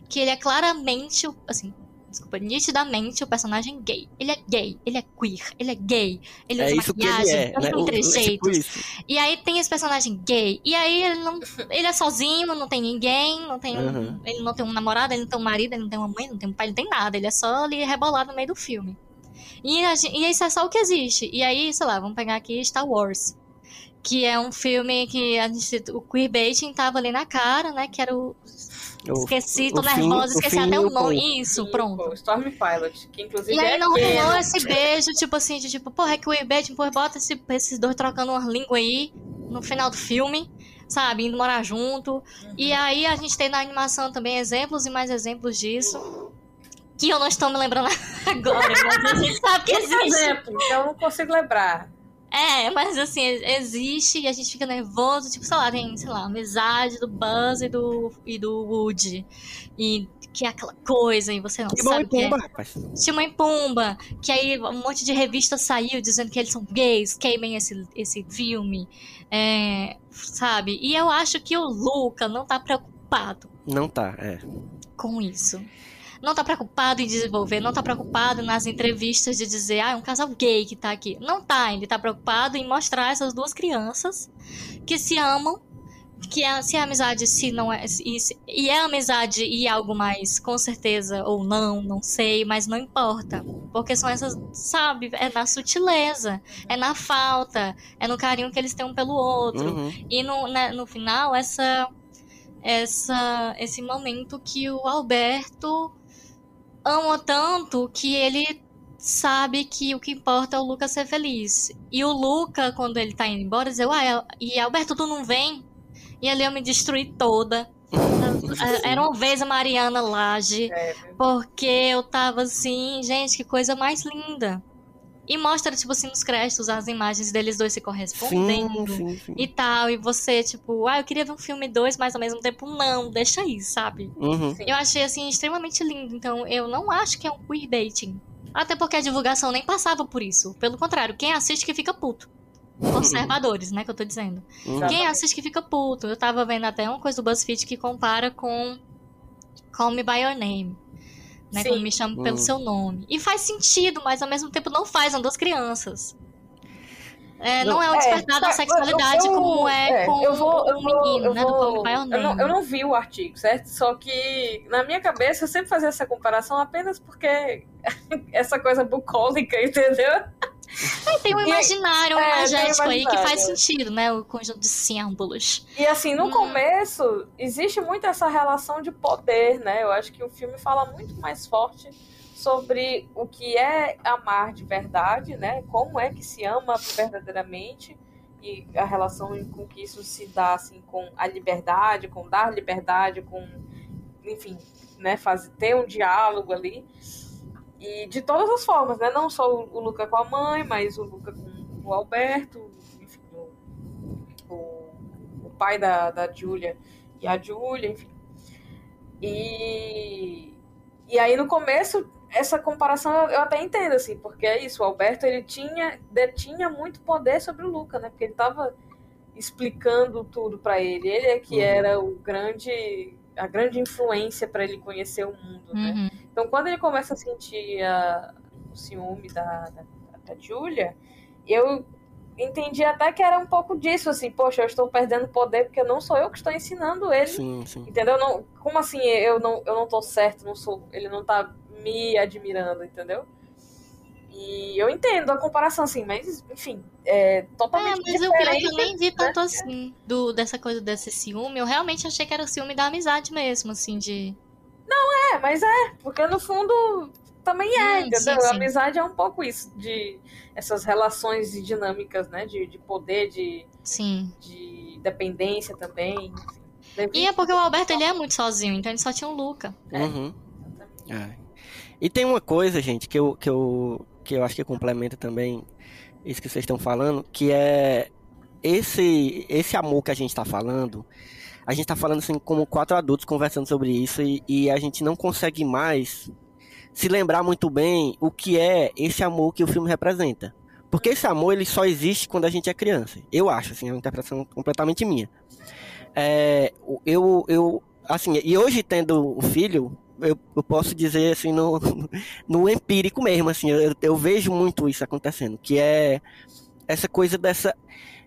S3: que ele é claramente, assim, desculpa, nitidamente o personagem gay. Ele é gay, ele é queer, ele é gay, ele
S2: É
S3: usa
S2: isso que ele
S3: maquiagem,
S2: é,
S3: ele
S2: né?
S3: tem
S2: O-
S3: trejeitos.
S2: tipo.
S3: E aí tem esse personagem gay. E aí ele não. Ele é sozinho, não tem ninguém, não tem. um-
S2: Uhum.
S3: Ele não tem um namorado, ele não tem um marido, ele não tem uma mãe, não tem um pai, ele não tem nada. Ele é só ali rebolado no meio do filme. E, a gen- e isso é só o que existe. E aí, sei lá, vamos pegar aqui Star Wars. Que é um filme que a gente, o queerbaiting tava ali na cara, né? Que era o. Esqueci, tô nervosa, esqueci até
S2: e
S3: o nome.
S2: ponto.
S3: Isso,
S4: Sim,
S3: pronto.
S4: Storm Pilot, que inclusive
S3: E aí
S4: é
S3: não rolou esse <laughs> beijo, tipo assim, de tipo, porra, é que o Ibet, pô, bota esse- esses dois trocando umas línguas aí no final do filme, sabe? Indo morar junto. E aí a gente tem na animação também exemplos e mais exemplos disso. Que eu não estou me lembrando <laughs> agora, mas a gente sabe que
S4: Esse
S3: existe.
S4: exemplo, então eu não consigo lembrar.
S3: É, mas assim, existe e a gente fica nervoso, tipo, sei lá, tem, sei lá, amizade do Buzz e do, e do Woody. E que é aquela coisa, e você não
S2: Timão
S3: sabe
S2: e
S3: o que é.
S2: Pumba, rapaz.
S3: Timão e Pumba, que aí um monte de revista saiu dizendo que eles são gays, queimem esse, esse filme, é, sabe? E eu acho que o Luca não tá preocupado
S2: Não tá, é.
S3: com isso. Não tá preocupado em desenvolver, não tá preocupado nas entrevistas de dizer, ah, é um casal gay que tá aqui. Não tá, ele tá preocupado em mostrar essas duas crianças que se amam, que é, se é amizade, se não é. E, e é amizade e algo mais, com certeza, ou não, não sei, mas não importa. Porque são essas, sabe, é na sutileza, é na falta, é no carinho que eles têm um pelo outro.
S2: Uhum.
S3: E no, né, no final, essa, essa, esse momento que o Alberto ama tanto que ele sabe que o que importa é o Luca ser feliz. E o Luca, quando ele tá indo embora, diz, uai, e Alberto, tu não vem? E ali eu me destruí toda. <laughs> Era uma vez a Mariana Laje,
S4: É,
S3: porque eu tava assim, gente, que coisa mais linda. E mostra, tipo assim, nos créditos as imagens deles dois se
S2: Sim,
S3: correspondendo
S2: sim, sim.
S3: e tal. E você, tipo, ah, eu queria ver um filme dois, mas ao mesmo tempo não, deixa aí, sabe?
S2: Uhum.
S4: Sim.
S3: Eu achei, assim, extremamente lindo. Então, eu não acho que é um queerbaiting. Até porque a divulgação nem passava por isso. Pelo contrário, quem assiste que fica puto. Conservadores, né, que eu tô dizendo.
S2: Uhum.
S3: Quem assiste que fica puto. Eu tava vendo até uma coisa do BuzzFeed que compara com Call Me By Your Name. Né,
S4: Sim.
S3: como me chamo pelo
S2: Hum.
S3: seu nome. E faz sentido, mas ao mesmo tempo não faz, são duas crianças. É, não é um
S4: É,
S3: despertar da
S4: eu-
S3: sexualidade
S4: eu-
S3: como é,
S4: é,
S3: com
S4: eu vou, eu
S3: o
S4: vou,
S3: menino,
S4: eu
S3: né, do Call
S4: vou-
S3: By Your
S4: eu não, eu não vi o artigo, certo? Só que na minha cabeça eu sempre fazia essa comparação apenas porque <laughs> essa coisa bucólica, entendeu?
S3: Tem um
S4: E-
S3: imaginário
S4: é,
S3: imagético
S4: tem
S3: aí que faz
S4: imaginário.
S3: sentido, né? O conjunto de símbolos.
S4: E assim, no
S3: Hum.
S4: começo, existe muito essa relação de poder, né? Eu acho que o filme fala muito mais forte sobre o que é amar de verdade, né? Como é que se ama verdadeiramente e a relação com que isso se dá assim com a liberdade, com dar liberdade, com enfim, né, fazer ter um diálogo ali. E de todas as formas, né? Não só o, o Luca com a mãe, mas o Luca com o Alberto, enfim, o, o, pai da, da Julia e a Julia, enfim. E, e aí no começo, essa comparação eu, até entendo, assim, porque é isso, o Alberto ele tinha, detinha muito poder sobre o Luca, né? Porque ele tava explicando tudo pra ele. Ele é que
S2: Uhum.
S4: era o grande a grande influência para ele conhecer o mundo, né?
S3: Uhum.
S4: Então, quando ele começa a sentir a- o ciúme da, da, da Julia, eu entendi até que era um pouco disso, assim, poxa, eu estou perdendo poder porque não sou eu que estou ensinando ele,
S2: Sim, sim.
S4: entendeu? Não, como assim eu não, eu não tô certo, não sou, ele não tá me admirando, entendeu? E eu entendo a comparação, assim, mas, enfim, é
S3: É,
S4: totalmente
S3: mas o pior é que eu nem vi tanto assim do, dessa coisa desse ciúme. Eu realmente achei que era o ciúme da amizade mesmo, assim, de.
S4: É, mas é, porque no fundo também é,
S3: Hum,
S4: entendeu?
S3: sim,
S4: A
S3: sim.
S4: amizade é um pouco isso, de essas relações e dinâmicas, né? De, de poder, de,
S3: Sim.
S4: de dependência também. enfim.
S3: E é porque o Alberto ele é muito sozinho, então ele só tinha o Luca.
S2: Uhum. É. E tem uma coisa, gente, que eu, que eu, que eu acho que complementa também isso que vocês estão falando, que é esse, esse amor que a gente está falando. A gente está falando assim como quatro adultos conversando sobre isso e, e a gente não consegue mais se lembrar muito bem o que é esse amor que o filme representa. Porque esse amor ele só existe quando a gente é criança. Eu acho, assim, é uma interpretação completamente minha. É, eu, eu, assim, e hoje tendo um filho, eu, eu posso dizer assim no, <laughs> no empírico mesmo, assim, eu, eu vejo muito isso acontecendo, que é essa coisa dessa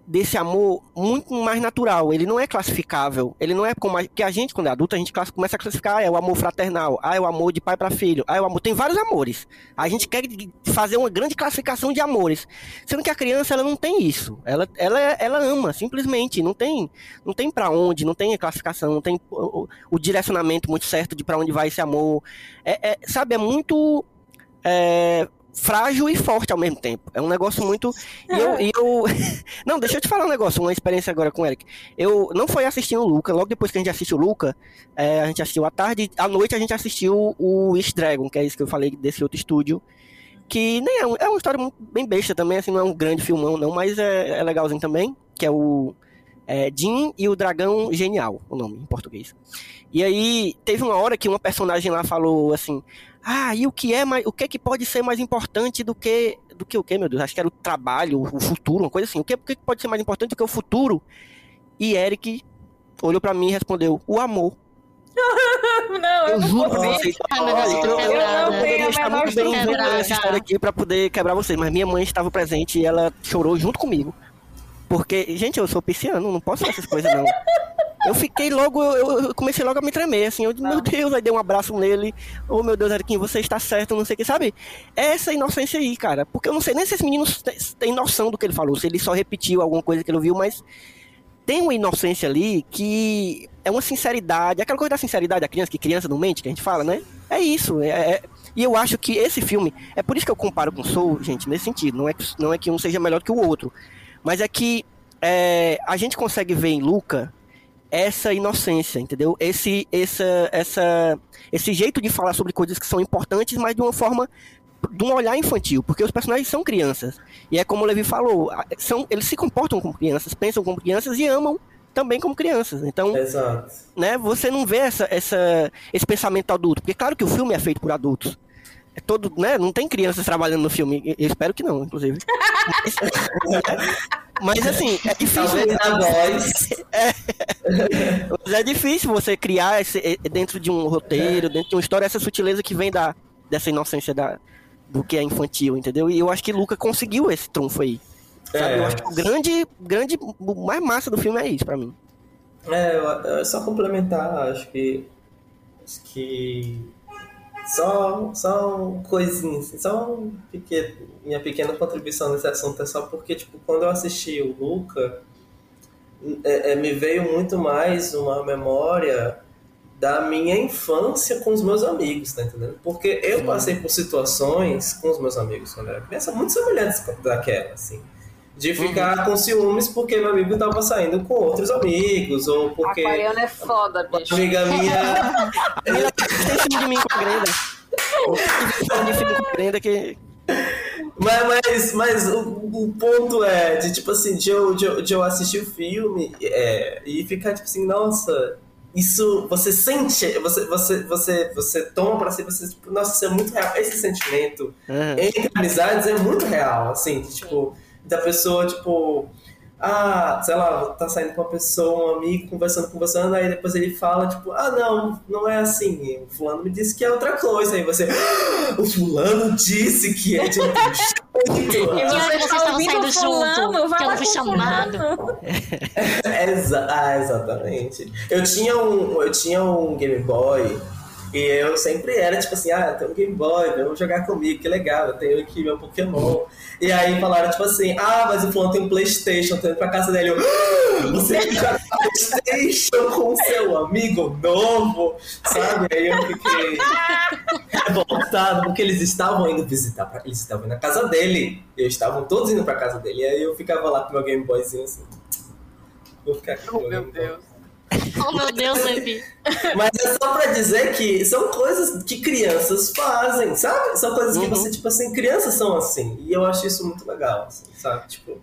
S2: desse amor muito mais natural. Ele não é classificável. Ele não é como a, que a gente quando é adulto a gente começa a classificar, ah, é o amor fraternal, ah, é o amor de pai para filho, ah, é o amor tem vários amores. A gente quer fazer uma grande classificação de amores, sendo que a criança ela não tem isso. Ela ela ela ama simplesmente, não tem não tem para onde, não tem classificação, não tem o, o- o direcionamento muito certo de para onde vai esse amor. É, é, sabe, é muito é, frágil e forte ao mesmo tempo. É um negócio muito. E eu, e eu- <laughs> Não, deixa eu te falar um negócio, uma experiência agora com o Eric. Eu não foi assistindo o Luca, logo depois que a gente assistiu o Luca, é, a gente assistiu à tarde, à noite a gente assistiu o East Dragon, que é isso que eu falei desse outro estúdio. Que nem é, um- é uma história bem besta também, assim, não é um grande filmão, não, mas é, é legalzinho também, que é o é, Jim e o Dragão Genial, o nome em português. E aí teve uma hora que uma personagem lá falou assim: "Ah, e o que é mais, o que é que pode ser mais importante do que do que o que, meu Deus? Acho que era o trabalho, o futuro, uma coisa assim. O que, o que pode ser mais importante do que o futuro?" E Eric olhou pra mim e respondeu: "O amor". <laughs>
S4: Não, eu,
S2: Eu
S4: não
S2: juro pra vocês.
S3: Eu
S2: eu, eu,
S3: quebrada.
S2: eu poderia estar muito bem essa história aqui pra poder quebrar vocês, mas minha mãe estava presente e ela chorou junto comigo. Porque, gente, eu sou pisciano, não posso fazer essas coisas não. <laughs> Eu fiquei logo, eu, eu comecei logo a me tremer, assim, eu meu Deus, aí dei um abraço nele, oh meu Deus, Eriquinho, você está certo, não sei o que, sabe? Essa inocência aí, cara, porque eu não sei nem se esses meninos têm- têm noção do que ele falou, se ele só repetiu alguma coisa que ele ouviu, mas tem uma inocência ali que é uma sinceridade, aquela coisa da sinceridade da criança, que criança não mente, que a gente fala, né? É isso, é, é- e eu acho que esse filme, é por isso que eu comparo com Soul, gente, nesse sentido, não é que, não é que um seja melhor que o outro, mas é que é, a gente consegue ver em Luca essa inocência, entendeu? Esse, essa, essa, esse jeito de falar sobre coisas que são importantes, mas de uma forma de um olhar infantil, porque os personagens são crianças. E é como o Levi falou, são, eles se comportam como crianças, pensam como crianças e amam também como crianças. Então,
S5: Exato.
S2: né, você não vê essa, essa, esse pensamento adulto, porque claro que o filme é feito por adultos. É todo, né, não tem crianças trabalhando no filme, eu espero que não, inclusive. Mas, <laughs> mas assim, é difícil.
S5: Na voz.
S2: Mas é difícil você criar esse, dentro de um roteiro, dentro de uma história, essa sutileza que vem da, dessa inocência da, do que é infantil, entendeu? E eu acho que Luca conseguiu esse trunfo aí.
S5: É.
S2: Eu acho que o grande, grande, o mais massa do filme é isso pra mim.
S5: É, é só complementar, acho que. Acho que. Só, só um coisinha, assim, só um pequeno, minha pequena contribuição nesse assunto é só porque, tipo, quando eu assisti o Luca, é- é, me veio muito mais uma memória da minha infância com os meus amigos, tá entendendo? Porque eu passei por situações com os meus amigos quando eu era criança muito semelhantes daquela, assim. De ficar com ciúmes porque meu amigo tava saindo com outros amigos, ou porque
S4: Aquariano é foda,
S5: uma
S4: bicho.
S5: amiga minha.
S2: Camila tem filme de mim com a. Tem de filme com a Grenda que.
S5: Mas, mas, mas o, o ponto é de tipo assim, de eu, de eu, de eu assistir o filme é, e ficar tipo assim, nossa, isso você sente, você, você, você, você toma pra si, você, tipo, nossa, isso é muito real. Esse sentimento
S2: Aham.
S5: entre amizades é muito real, assim, de, tipo, da pessoa, tipo, ah, sei lá, tá saindo com uma pessoa, um amigo, conversando, conversando, aí depois ele fala, tipo, ah, não, não é assim, o fulano me disse que é outra coisa, aí você, "Ah, <gasps> o fulano disse que é de outro <laughs> jeito.
S4: E você
S3: vocês
S4: está
S3: estavam
S4: ouvindo
S3: saindo
S4: fulano,
S3: junto? Que eu não fui chamado. <laughs>
S5: Exa ah, exatamente. Eu tinha um, eu tinha um Game Boy e eu sempre era tipo assim, ah, tem um Game Boy, vamos jogar comigo, que legal, eu tenho aqui meu Pokémon. E aí falaram tipo assim, ah, mas o fulano tem um Playstation, tô indo pra casa dele. Eu, "Ah, você joga Playstation com seu amigo novo, sabe? Aí eu fiquei revoltado, porque eles estavam indo visitar, pra, eles estavam indo na casa dele, e estavam todos indo pra casa dele, e aí eu ficava lá com meu Game Boyzinho assim. Vou ficar aqui
S4: Oh,
S5: meu.
S4: Deus. <laughs>
S3: Oh, meu Deus, Levi.
S5: Mas é só pra dizer que são coisas que crianças fazem, sabe? São coisas que
S2: Uhum.
S5: você, tipo assim, crianças são assim. E eu acho isso muito legal, assim, sabe? Tipo,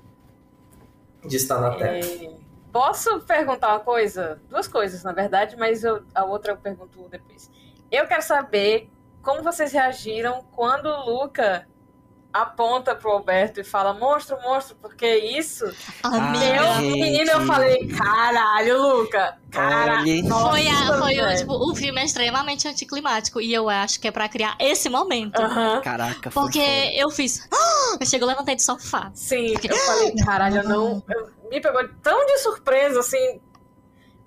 S5: de estar na terra.
S4: É, Posso perguntar uma coisa? Duas coisas, na verdade, mas eu- a outra eu pergunto depois. Eu quero saber como vocês reagiram quando o Luca aponta pro Alberto e fala monstro, monstro, porque isso.
S3: Amiga.
S4: eu,
S2: gente.
S4: menino, eu falei, caralho, Luca, cara,
S3: Foi, a, foi o, tipo, o filme é extremamente anticlimático. E eu acho que é pra criar esse momento.
S4: Aham.
S2: Caraca, foi
S3: Porque
S2: foda.
S3: eu fiz. "Ah!" Eu chego, levantei do sofá.
S4: Sim, eu falei, caralho, eu não. eu- me pegou tão de surpresa, assim.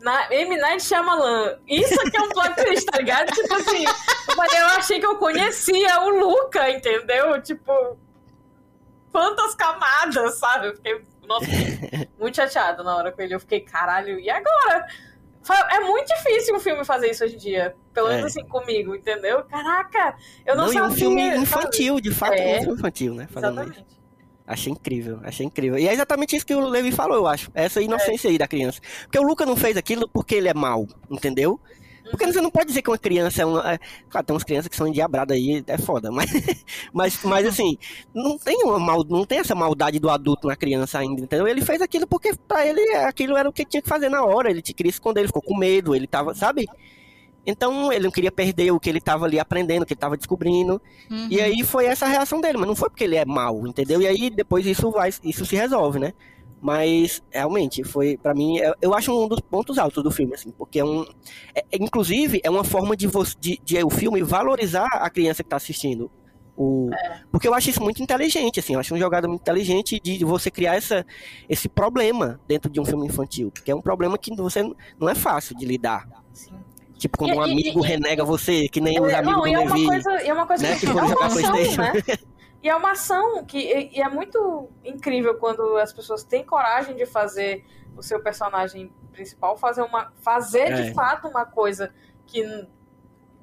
S4: Na M. Night Shyamalan. Isso aqui é um plot twist, tá ligado? Tipo assim, eu, falei, eu achei que eu conhecia o Luca, entendeu? Tipo, quantas camadas, sabe? Eu fiquei, nossa, muito chateada na hora com ele. Eu fiquei, caralho, e agora? É muito difícil um filme fazer isso hoje em dia. Pelo menos
S2: É.
S4: assim, comigo, entendeu? Caraca, eu não,
S2: Não, e
S4: sabia.
S2: um filme
S4: sabe?
S2: infantil, de fato,
S4: É.
S2: um filme infantil, né? Fazendo isso. Achei incrível, achei incrível. E é exatamente isso que o Levi falou, eu acho. Essa inocência aí da criança. Porque o Luca não fez aquilo porque ele é mau, entendeu? Porque você não pode dizer que uma criança é uma. é- Claro, tem umas crianças que são endiabradas aí, é foda, <laughs> mas, mas, mas assim, não tem uma mal, não tem essa maldade do adulto na criança ainda, entendeu? Ele fez aquilo porque pra ele aquilo era o que tinha que fazer na hora, ele te queria esconder, ele ficou com medo, ele tava, sabe? Então ele não queria perder o que ele tava ali aprendendo, o que ele tava descobrindo.
S3: Uhum.
S2: E aí foi essa reação dele, mas não foi porque ele é mau, entendeu? E aí depois isso vai, isso se resolve, né? Mas realmente foi pra mim, eu- acho um dos pontos altos do filme, assim, porque é um, é- é- inclusive é uma forma de, você, de, de o filme valorizar a criança que tá assistindo. O, Porque eu acho isso muito inteligente, assim, eu acho uma jogada muito inteligente de de você criar essa, esse problema dentro de um filme infantil, porque é um problema que você não é fácil de lidar.
S4: Sim.
S2: Tipo, quando
S4: E-
S2: um
S4: e-
S2: amigo
S4: e-
S2: renega você, que nem os
S4: É,
S2: amigos
S4: não,
S2: do
S4: e é uma
S2: Levi.
S4: coisa, é uma coisa
S2: né,
S4: que,
S2: que
S4: é uma ação, né? E é uma ação que é muito incrível quando as pessoas têm coragem de fazer o seu personagem principal fazer uma fazer
S2: É.
S4: de fato uma coisa que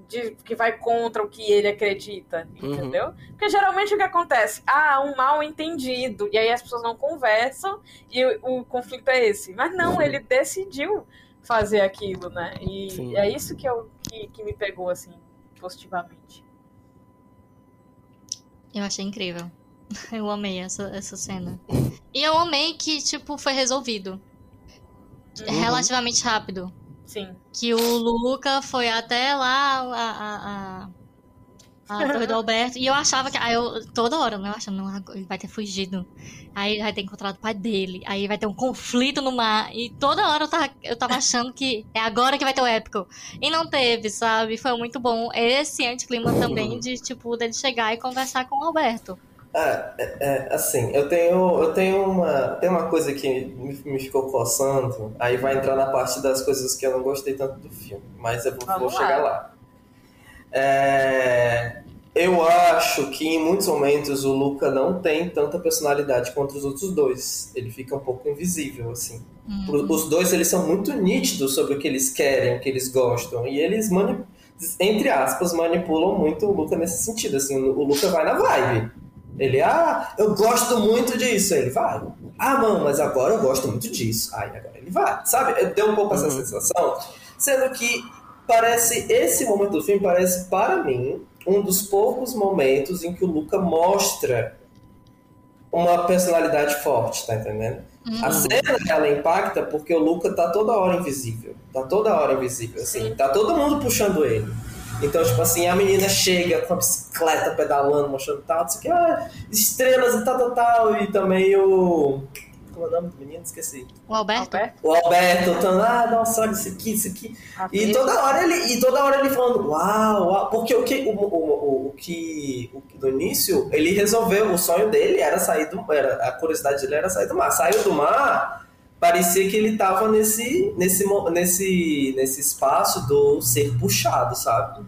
S4: de- que vai contra o que ele acredita,
S2: Uhum.
S4: entendeu? Porque geralmente o que acontece? Ah, um mal entendido, e aí as pessoas não conversam e o, o conflito é esse. Mas não,
S2: Uhum.
S4: ele decidiu fazer aquilo, né? E
S2: Sim.
S4: é isso que, eu, que, que me pegou, assim, positivamente.
S3: Eu achei incrível. <laughs> Eu amei essa, essa cena. E eu amei que, tipo, foi resolvido.
S2: Uhum.
S3: Relativamente rápido.
S4: Sim.
S3: Que o Luca foi até lá a, a, a, a torre do Alberto. E eu achava que. Aí eu, toda hora, né? Eu achando, não, ele vai ter fugido. Aí vai ter encontrado o pai dele. Aí vai ter um conflito no mar. E toda hora eu tava, eu tava achando que é agora que vai ter o épico. E não teve, sabe? Foi muito bom. Esse anticlima também de, tipo, dele chegar e conversar com o Alberto.
S5: Ah, é, é, assim, eu tenho, eu tenho uma, tem uma coisa que me, me ficou coçando, aí vai entrar na parte das coisas que eu não gostei tanto do filme, mas eu vou, vou chegar lá. É, eu acho que em muitos momentos o Luca não tem tanta personalidade quanto os outros dois. Ele fica um pouco invisível, assim.
S3: Hum.
S5: Os dois, eles são muito nítidos sobre o que eles querem, o que eles gostam, e eles, entre aspas, manipulam muito o Luca nesse sentido, assim, o Luca vai na vibe. Ele, ah, eu gosto muito disso. Ele vai. Ah, mano, mas agora eu gosto muito disso. Aí agora ele vai. Sabe? Deu um pouco essa sensação. Sendo que parece, esse momento do filme parece, para mim, um dos poucos momentos em que o Luca mostra uma personalidade forte, tá entendendo? A cena ela impacta porque o Luca tá toda hora invisível. Tá toda hora invisível, assim. Tá todo mundo puxando ele. Então, tipo assim, a menina chega com a bicicleta pedalando, mostrando tal, não sei o que, ah, estrelas e tal, tal, tal. E também o. Como é o nome do menino? Esqueci.
S3: O Alberto?
S4: Alberto?
S5: O Alberto, falando, ah, nossa, olha isso aqui, isso aqui.
S4: a
S5: E toda hora ele, e toda hora ele falando, uau, uau. Porque o que, o, o, o, o que, o que no início, ele resolveu, o sonho dele era sair do era A curiosidade dele era sair do mar. Saiu do mar, parecia que ele tava nesse, nesse, nesse, nesse espaço do ser puxado, sabe?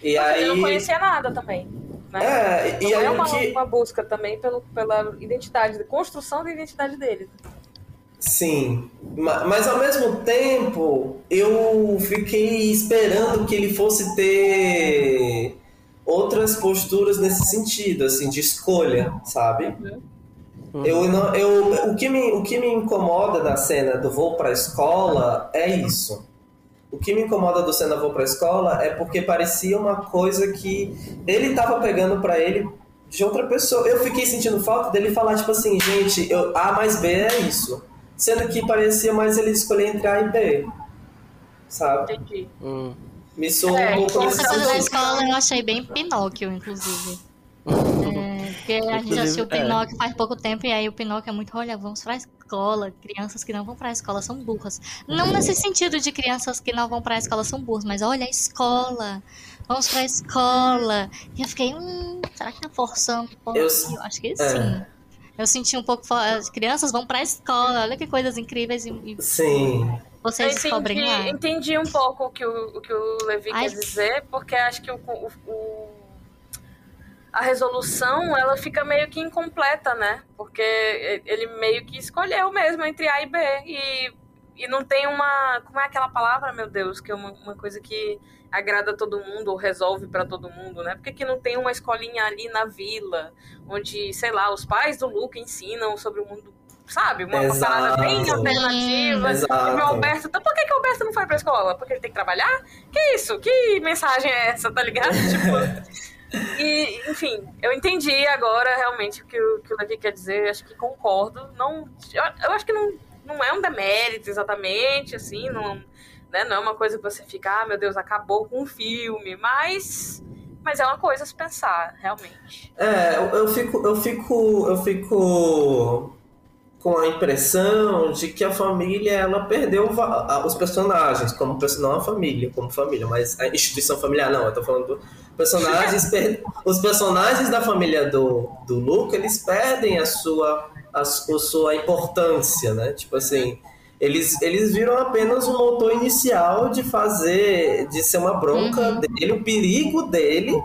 S5: E
S4: Porque
S5: aí.
S4: ele não conhecia nada também. Né?
S5: É, e
S4: Então
S5: aí
S4: é uma,
S5: que.
S4: uma busca também pelo, pela identidade, construção da identidade dele.
S5: Sim, ma- mas ao mesmo tempo eu fiquei esperando que ele fosse ter outras posturas nesse sentido, assim, de escolha, sabe? Eu não, eu, o, que me, o que me incomoda da cena do voo pra escola é isso. O que me incomoda do cena voo pra escola é porque parecia uma coisa que ele tava pegando pra ele de outra pessoa. Eu fiquei sentindo falta dele falar, tipo assim, gente, eu, A mais B é isso. Sendo que parecia mais ele escolher entre A e B. Sabe?
S4: Entendi.
S2: Hum.
S5: Me soou
S4: É,
S5: um pouco nesse
S3: Essa coisa da
S5: sentido.
S3: escola eu achei bem Pinóquio, inclusive. É, porque a gente assistiu o
S2: é.
S3: Pinóquio faz pouco tempo e aí o Pinóquio é muito, olha, vamos pra escola. Crianças que não vão pra escola são burras. Não nesse sentido de crianças que não vão pra escola são burras, mas olha a escola. Vamos pra escola. E eu fiquei, hum, será que tá forçando? um pouquinho?
S5: Eu-
S3: Eu acho que
S5: é.
S3: sim. Eu senti um pouco. As crianças vão pra escola, olha que coisas incríveis e,
S5: Sim.
S3: vocês
S4: Eu
S3: descobrem
S4: entendi,
S3: lá.
S4: entendi um pouco o que o, o, que o Levi
S3: Ai.
S4: quer dizer, porque acho que o, o- o- a resolução ela fica meio que incompleta, né? Porque ele meio que escolheu mesmo entre A e B. E, e não tem uma. Como é aquela palavra, meu Deus? Que é uma, uma coisa que agrada todo mundo ou resolve pra todo mundo, né? Porque que não tem uma escolinha ali na vila, onde, sei lá, os pais do Luca ensinam sobre o mundo. Sabe? Uma, uma parada bem
S5: Exato.
S4: alternativa.
S5: Exato.
S4: E o Alberto, então por que, que o Alberto não foi pra escola? Porque ele tem que trabalhar? Que isso? Que mensagem é essa, tá ligado? <laughs> tipo. E, enfim, eu entendi agora realmente o que o, que o Levi quer dizer, acho que concordo. Não, eu, eu acho que não, não é um demérito exatamente, assim, não, né, não é uma coisa que você fica, ah, meu Deus, acabou com o filme, mas, mas é uma coisa a se pensar, realmente.
S5: É, eu, eu fico, eu fico, eu fico com a impressão de que a família ela perdeu os personagens como não a família como família, mas a instituição familiar não. Eu tô falando do personagens, <laughs> per- os personagens da família do, do Luca eles perdem a sua a, a sua importância, né? Tipo assim. Eles, eles viram apenas um motor inicial de fazer, de ser uma bronca dele, o perigo dele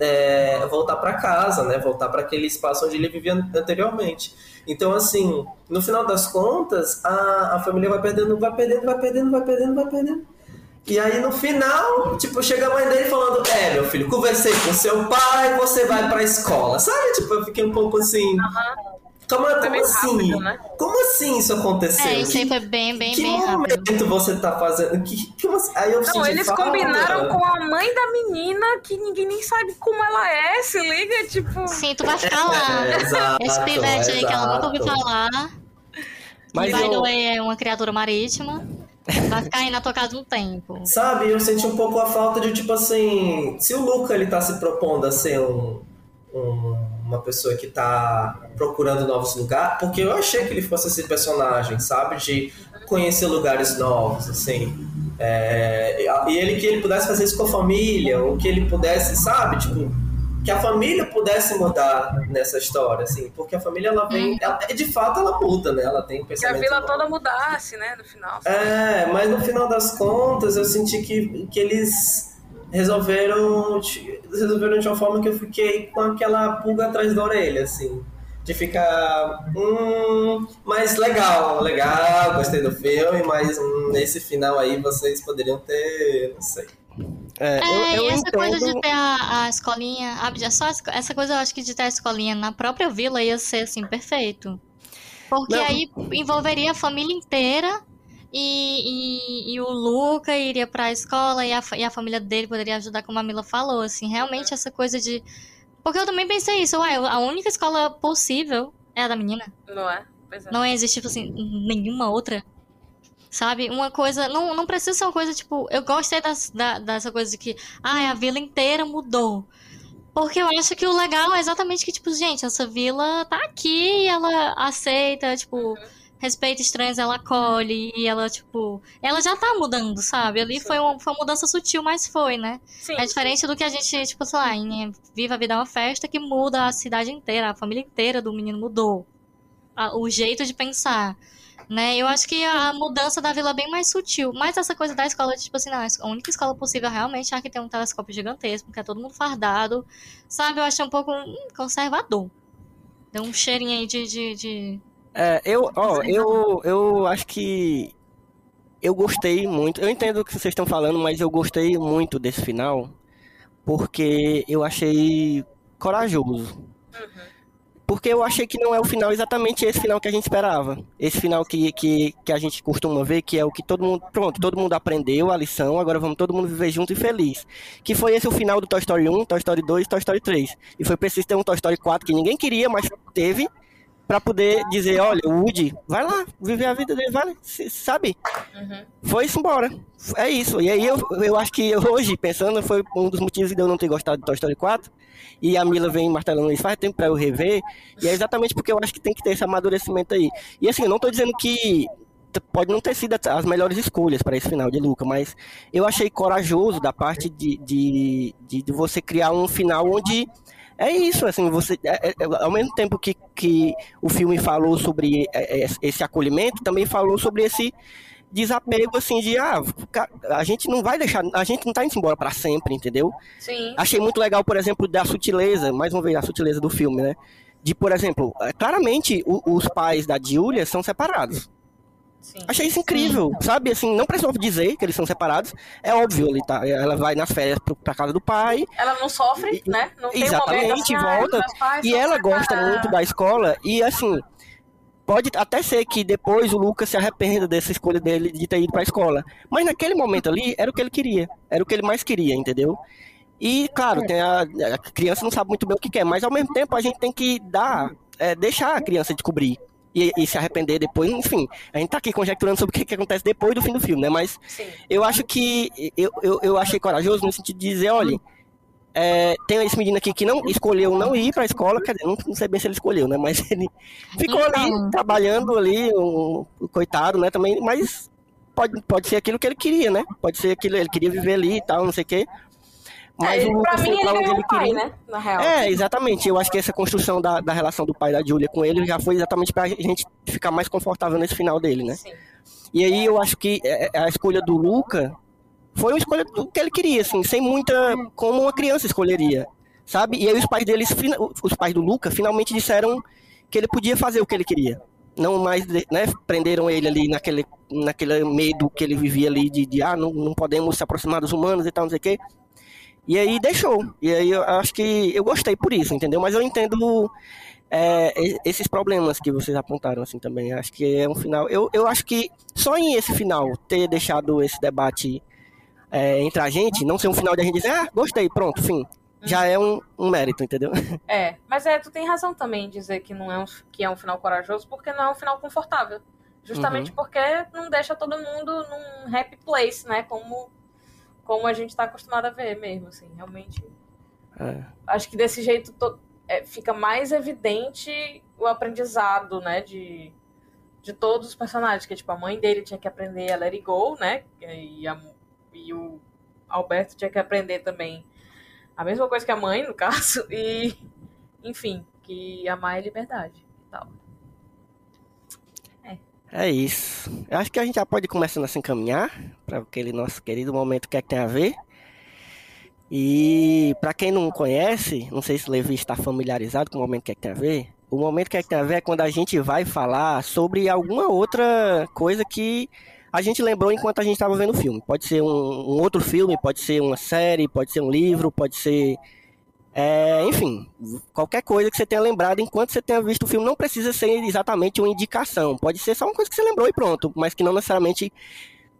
S5: é, voltar para casa, né? Voltar para aquele espaço onde ele vivia anteriormente. Então, assim, no final das contas, a, a família vai perdendo, vai perdendo, vai perdendo, vai perdendo, vai perdendo. E aí, no final, tipo, chega a mãe dele falando: É, meu filho, conversei com seu pai, você vai pra escola. Sabe? Tipo, eu fiquei um pouco assim. Como,
S4: Foi
S5: como
S4: meio
S5: assim?
S4: rápido, né?
S5: Como assim isso aconteceu?
S3: É, isso aí
S5: Que-
S3: foi bem, bem,
S5: que
S3: bem
S5: momento
S3: rápido.
S5: você tá fazendo? Que, que você... Aí eu
S4: Não, eles
S5: falta.
S4: combinaram com a mãe da menina que ninguém nem sabe como ela é, se liga, tipo.
S3: Sim, tu vai ficar lá. <laughs>
S5: É, exato,
S3: Esse pivete aí que ela nunca ouviu falar.
S2: Mas
S3: Mas by the
S2: eu-
S3: way, é uma criatura marítima. Vai ficar aí na tua casa um tempo. <laughs>
S5: Sabe, eu senti um pouco a falta de, tipo assim, se o Luca ele tá se propondo a ser um, um- uma pessoa que tá procurando novos lugares, porque eu achei que ele fosse esse personagem, sabe, de conhecer lugares novos, assim. É, e ele que ele pudesse fazer isso com a família, ou que ele pudesse, sabe, tipo, que a família pudesse mudar nessa história, assim, porque a família ela vem, ela- de fato ela muda, né? Ela tem
S4: Que a
S5: pensamento
S4: vila toda mudasse, né, no final.
S5: é, mas no final das contas eu senti que, que eles resolveram de- resolveram de uma forma que eu fiquei com aquela pulga atrás da orelha, assim. De ficar. Hum, mas legal, legal, gostei do filme, mas hum, nesse final aí vocês poderiam ter. não sei.
S2: É,
S3: É,
S2: eu, eu
S3: e essa
S2: entendo.
S3: coisa de ter a, a escolinha. ah, já Só essa- essa coisa eu acho que de ter a escolinha na própria vila ia ser assim, perfeito. Porque
S2: Não.
S3: aí envolveria a família inteira e, e, e o Luca iria pra escola e a, e a família dele poderia ajudar, como a Mila falou, assim, realmente essa coisa de. Porque eu também pensei isso, uai, a única escola possível é a da menina.
S4: Não é? Pois é.
S3: Não existe, tipo assim, nenhuma outra. Sabe? Uma coisa. Não, não precisa ser uma coisa, tipo. Eu gostei das, da, dessa coisa de que. Ai, a vila inteira mudou. Porque eu acho que o legal é exatamente que, tipo, gente, essa vila tá aqui e ela aceita, tipo. Respeita estranhos, ela acolhe e ela, tipo. Ela já tá mudando, sabe? Ali
S4: Sim.
S3: foi uma, foi uma mudança sutil, mas foi, né?
S4: Sim.
S3: É diferente do que a gente, tipo, sei lá, em Viva a Vida é uma festa que muda a cidade inteira, a família inteira do menino mudou. A- o jeito de pensar. Né? Eu acho que a mudança da vila é bem mais sutil. Mas essa coisa da escola, de, tipo assim, não, a única escola possível realmente é a que tem um telescópio gigantesco, porque é todo mundo fardado. Sabe? Eu achei um pouco hum, conservador. Deu um cheirinho aí de. de, de...
S2: É, eu, ó, eu, eu acho que eu gostei muito. Eu entendo o que vocês estão falando, mas eu gostei muito desse final porque eu achei corajoso.
S4: Uhum.
S2: Porque eu achei que não é o final exatamente esse final que a gente esperava. Esse final que, que, que a gente costuma ver, que é o que todo mundo. Pronto, todo mundo aprendeu a lição, agora vamos todo mundo viver junto e feliz. Que foi esse o final do Toy Story 1, Toy Story 2 Toy Story 3. E foi preciso ter um Toy Story 4 que ninguém queria, mas teve. Pra poder dizer, olha, o Woody, vai lá, viver a vida dele, vai, se- sabe?
S4: Uhum.
S2: Foi-se embora. É isso. E aí eu, eu acho que hoje, pensando, foi um dos motivos de eu não ter gostado de Toy Story 4. E a Mila vem martelando isso faz tempo pra eu rever. E é exatamente porque eu acho que tem que ter esse amadurecimento aí. E assim, eu não tô dizendo que pode não ter sido as melhores escolhas para esse final de Luca, mas eu achei corajoso da parte de, de, de, de você criar um final onde é isso, assim, você é- é- é- ao mesmo tempo que, que o filme falou sobre é, é, esse acolhimento, também falou sobre esse desapego, assim, de ah, a gente não vai deixar, a gente não tá indo embora para sempre, entendeu?
S4: Sim.
S2: Achei muito legal, por exemplo, da sutileza, mais uma vez, a sutileza do filme, né? De, por exemplo, claramente o- os pais da Julia são separados.
S4: Sim.
S2: Achei isso incrível, sabe? Assim, não precisou dizer que eles são separados. É óbvio, ele tá, ela vai nas férias pro- pra casa do pai.
S4: Ela não sofre,
S2: E-
S4: né? Não tem
S2: exatamente,
S4: momento assim, "Ai,
S2: volta,
S4: meus pais
S2: E ela gosta
S4: separados."
S2: muito da escola. E assim, pode até ser que depois o Lucas se arrependa dessa escolha dele de ter ido pra escola. Mas naquele momento ali, era o que ele queria. Era o que ele mais queria, entendeu? E, claro, tem a, a criança não sabe muito bem o que quer, mas ao mesmo tempo a gente tem que dar, é, deixar a criança descobrir. E, e se arrepender depois, enfim. A gente tá aqui conjecturando sobre o que, que acontece depois do fim do filme, né? Mas
S4: Sim.
S2: eu acho que eu, eu, eu achei corajoso no sentido de dizer, olha, é, tem esse menino aqui que não escolheu não ir pra escola, quer dizer, não, não sei bem se ele escolheu, né? Mas ele <laughs> ficou ali,
S3: Então.
S2: trabalhando ali, um, um coitado, né? Também, mas pode, pode ser aquilo que ele queria, né? Pode ser aquilo, ele queria viver ali e tal, não sei o quê. Mas
S4: É,
S2: o
S4: pra
S2: Lucas
S4: mim,
S2: foi pra onde
S4: ganhou
S2: ele
S4: o pai,
S2: queria.
S4: né? Na real.
S2: É, exatamente. Eu acho que essa construção da, da relação do pai da Julia com ele já foi exatamente pra gente ficar mais confortável nesse final dele, né?
S4: Sim.
S2: E aí eu acho que é, a escolha do Luca foi uma escolha do que ele queria, assim, sem muita. como uma criança escolheria. Sabe? E aí os pais deles, os pais do Luca, finalmente disseram que ele podia fazer o que ele queria. Não mais, né, prenderam ele ali naquele, naquele medo que ele vivia ali de, de ah, não, não podemos se aproximar dos humanos e tal, não sei o quê. E aí deixou. E aí eu acho que eu gostei por isso, entendeu? Mas eu entendo é, esses problemas que vocês apontaram assim também. Acho que é um final. Eu, eu acho que só em esse final ter deixado esse debate é, entre a gente, não ser um final de a gente dizer, ah, gostei, pronto, fim. Já é um, um mérito, entendeu?
S4: É, mas é, tu tem razão também em dizer que não é um, que é um final corajoso, porque não é um final confortável. Justamente porque não deixa todo mundo num happy place, né? Como, como a gente tá acostumado a ver mesmo, assim, realmente.
S2: É.
S4: Acho que desse jeito to- é, fica mais evidente o aprendizado, né? De, de todos os personagens. Que, tipo, a mãe dele tinha que aprender a let it go, né? E, a- e o Alberto tinha que aprender também a mesma coisa que a mãe, no caso. <laughs> E, enfim, que amar é liberdade e tal.
S2: É isso. Eu acho que a gente já pode ir começando a se encaminhar para aquele nosso querido momento que é que tem a ver. E para quem não conhece, não sei se o Levi está familiarizado com o momento que é que tem a ver. O momento que é que tem a ver é quando a gente vai falar sobre alguma outra coisa que a gente lembrou enquanto a gente estava vendo o filme. Pode ser um, um outro filme, pode ser uma série, pode ser um livro, pode ser é, enfim, qualquer coisa que você tenha lembrado enquanto você tenha visto o filme não precisa ser exatamente uma indicação. Pode ser só uma coisa que você lembrou e pronto, mas que não necessariamente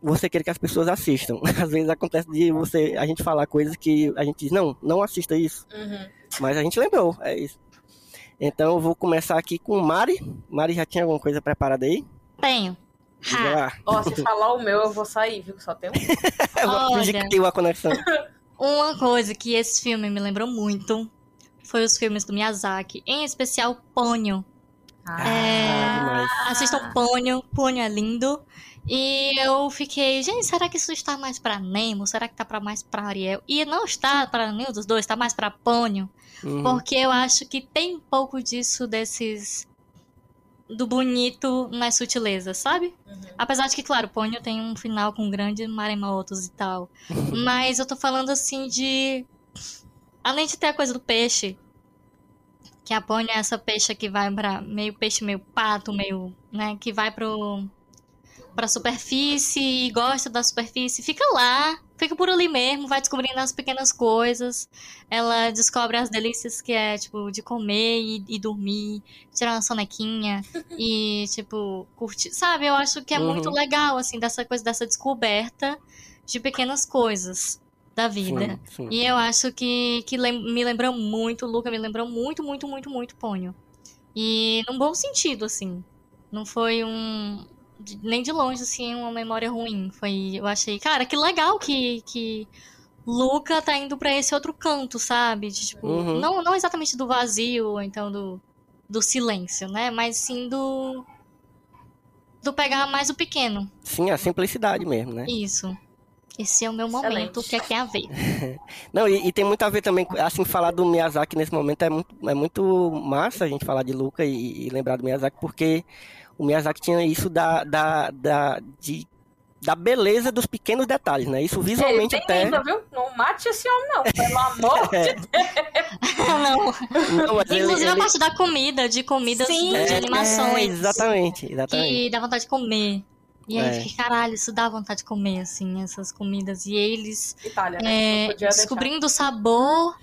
S2: você quer que as pessoas assistam. <laughs> Às vezes acontece de você a gente falar coisas que a gente diz, não, não assista isso.
S4: Uhum.
S2: Mas a gente lembrou, é isso. Então eu vou começar aqui com Mari. Mari já tinha alguma coisa preparada aí?
S3: Tenho.
S4: Ó, se falar o meu, eu vou sair, viu? Só tem um. <laughs>
S2: Eu vou fingir
S3: Olha.
S2: que caiu a conexão. <laughs>
S3: Uma coisa que esse filme me lembrou muito foi os filmes do Miyazaki, em especial Ponyo.
S2: Ah, demais.
S3: Assistam Ponyo, Ponyo é lindo. E eu fiquei, gente, será que isso está mais pra Nemo? Será que tá pra mais pra Ariel? E não está pra nenhum dos dois, tá mais pra Ponyo.
S2: Uhum.
S3: Porque eu acho que tem um pouco disso desses. Do bonito nas sutilezas, sabe?
S4: Uhum.
S3: Apesar de que, claro, Ponyo tem um final com grandes maremotos e tal. <laughs> Mas eu tô falando assim de. Além de ter a coisa do peixe. Que a Ponyo é essa peixe que vai pra. meio peixe, meio pato, meio. né? Que vai pro. Pra superfície e gosta da superfície. Fica lá. Fica por ali mesmo, vai descobrindo as pequenas coisas. Ela descobre as delícias que é, tipo, de comer e, e dormir, tirar uma sonequinha e, <laughs> tipo, curtir. Sabe, eu acho que é
S2: Uhum.
S3: muito legal, assim, dessa coisa, dessa descoberta de pequenas coisas da vida.
S2: Sim, sim.
S3: E eu acho que, que lem- me lembrou muito, Luca me lembrou muito, muito, muito, muito Ponyo. E num bom sentido, assim. Não foi um. Nem de longe, assim, uma memória ruim. Foi. Eu achei, cara, que legal que. que Luca tá indo pra esse outro canto, sabe? De, tipo,
S2: Uhum.
S3: não, não exatamente do vazio, ou então do, do silêncio, né? Mas sim do. Do pegar mais o pequeno.
S2: Sim, a simplicidade mesmo, né?
S3: Isso. Esse é o meu
S4: Excelente.
S3: momento, o que é que tem a ver? <laughs>
S2: Não, e, e tem muito a ver também, assim, falar do Miyazaki nesse momento é muito, é muito massa a gente falar de Luca e, e lembrar do Miyazaki, porque o Miyazaki tinha isso da, da, da, de, da beleza dos pequenos detalhes, né? Isso visualmente
S4: Ele tem
S2: até.
S4: viu? Não mate esse homem, não. Pelo amor <laughs> de
S2: É, <laughs>
S3: não.
S2: não, mas ele-
S3: Inclusive a
S2: ele-
S3: parte da comida, de comidas
S4: Sim.
S3: de
S2: é,
S3: animações.
S2: exatamente, exatamente.
S3: Que dá vontade de comer. E aí
S2: É.
S3: eu fiquei, caralho, isso dá vontade de comer, assim, essas comidas. E eles
S4: Itália, né?
S3: é,
S4: podia deixar.
S3: descobrindo o sabor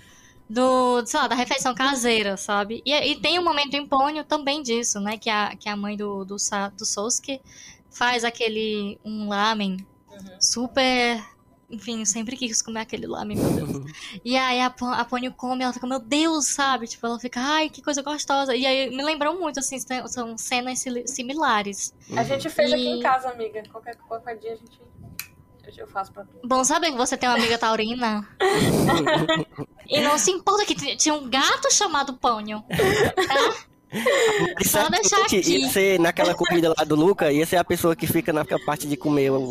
S3: do, sei lá, da refeição caseira, sabe? E, e tem um momento em Ponyo também disso, né? Que a, que a mãe do, do, do Sosuke faz aquele, um lamen
S4: Uhum.
S3: super... Enfim, sempre quis comer aquele lamen, meu Deus. <laughs> E aí a, a Ponyo come, ela fica, meu Deus, sabe? Tipo, ela fica, ai, que coisa gostosa. E aí me lembrou muito, assim, são- cenas similares.
S4: A gente fez aqui em
S3: E-
S4: casa, amiga. Qualquer, qualquer dia a gente. Eu faço pra tu.
S3: Bom saber que você tem uma amiga taurina. <laughs> e não se importa que tinha um gato chamado Ponyo.
S2: Isso
S3: Só deixar
S2: que
S3: aqui.
S2: Ia ser naquela comida lá do Luca, ia ser a pessoa que fica na parte de comer o,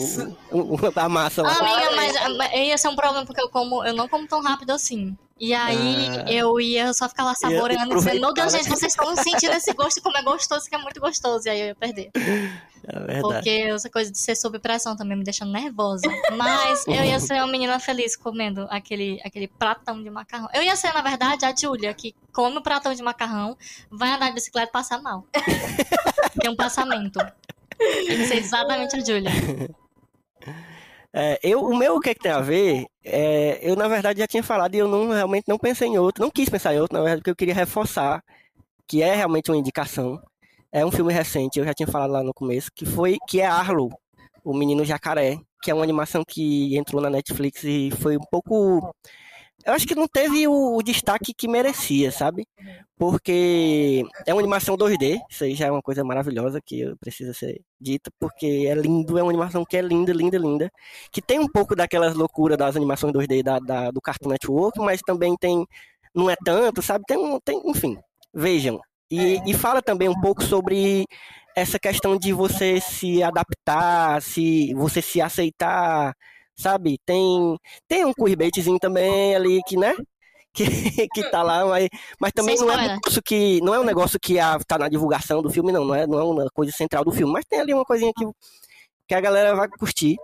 S2: o- o- a massa lá.
S3: Amiga, mas mas ia ser um problema porque eu como, eu não como tão rápido assim. E aí
S2: Ah.
S3: eu ia só ficar lá saboreando, dizendo, meu Deus,
S2: aproveitar,
S3: gente,
S2: né?
S3: vocês estão sentindo esse gosto, como é gostoso, que é muito gostoso. E aí eu ia perder.
S2: É verdade.
S3: Porque essa coisa de ser sob pressão também me deixa nervosa. Mas eu ia ser uma menina feliz comendo aquele, aquele pratão de macarrão. Eu ia ser, na verdade, a Júlia, que come o pratão de macarrão, vai andar de bicicleta e passa mal. <laughs> Tem um passamento. Tem que ser exatamente a Júlia.
S2: É, eu, o meu o que, é que tem a ver, é, eu na verdade já tinha falado e eu não realmente não pensei em outro, não quis pensar em outro, na verdade, porque eu queria reforçar que é realmente uma indicação. É um filme recente, eu já tinha falado lá no começo, que foi que é Arlo, o menino jacaré, que é uma animação que entrou na Netflix e foi um pouco eu acho que não teve o, o, destaque que merecia, sabe? Porque é uma animação 2D, isso aí já é uma coisa maravilhosa que precisa ser dita, porque é lindo, é uma animação que é linda, linda, linda. Que tem um pouco daquelas loucuras das animações 2D da, da, do Cartoon Network, mas também tem. Não é tanto, sabe? Tem, um, tem enfim, vejam. E, e fala também um pouco sobre essa questão de você se adaptar, se você se aceitar sabe? Tem, tem um queerbaitzinho também ali que, né? Que, <laughs> que tá lá, mas, mas também não é, um negócio que, não é um negócio que a, tá na divulgação do filme, não, não é, não é uma coisa central do filme, mas tem ali uma coisinha que, que a galera vai curtir.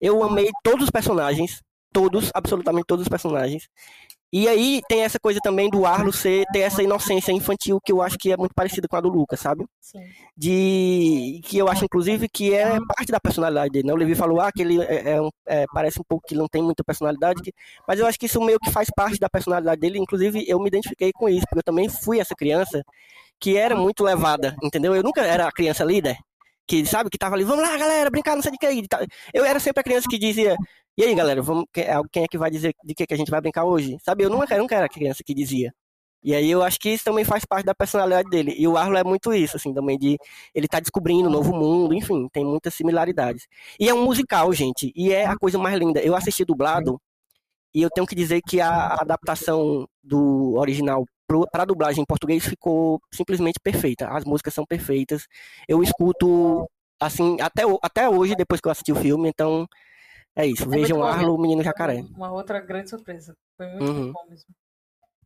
S2: Eu amei todos os personagens, todos, absolutamente todos os personagens. E aí tem essa coisa também do Arlo ser, ter essa inocência infantil que eu acho que é muito parecida com a do Lucas, sabe? Sim. De que eu acho inclusive que é parte da personalidade dele, né? O Levi falou ah, que ele é, é, é, parece um pouco que não tem muita personalidade, que... mas eu acho que isso meio que faz parte da personalidade dele, inclusive eu me identifiquei com isso, porque eu também fui essa criança que era muito levada, entendeu? Eu nunca era a criança líder, que sabe, que tava ali, vamos lá, galera, brincar, não sei de que. Eu era sempre a criança que dizia, e aí, galera, vamos, quem é que vai dizer de que, que a gente vai brincar hoje? Sabe, eu nunca, nunca era a criança que dizia. E aí eu acho que isso também faz parte da personalidade dele. E o Arlo é muito isso, assim, também de ele tá descobrindo um novo mundo, enfim, tem muitas similaridades. E é um musical, gente, e é a coisa mais linda. Eu assisti dublado e eu tenho que dizer que a adaptação do original para dublagem em português ficou simplesmente perfeita. As músicas são perfeitas. Eu escuto assim até, até hoje depois que eu assisti o filme, então é isso, é vejam Arlo, o Menino Jacaré.
S4: Uma outra grande surpresa. Foi muito uhum. bom mesmo.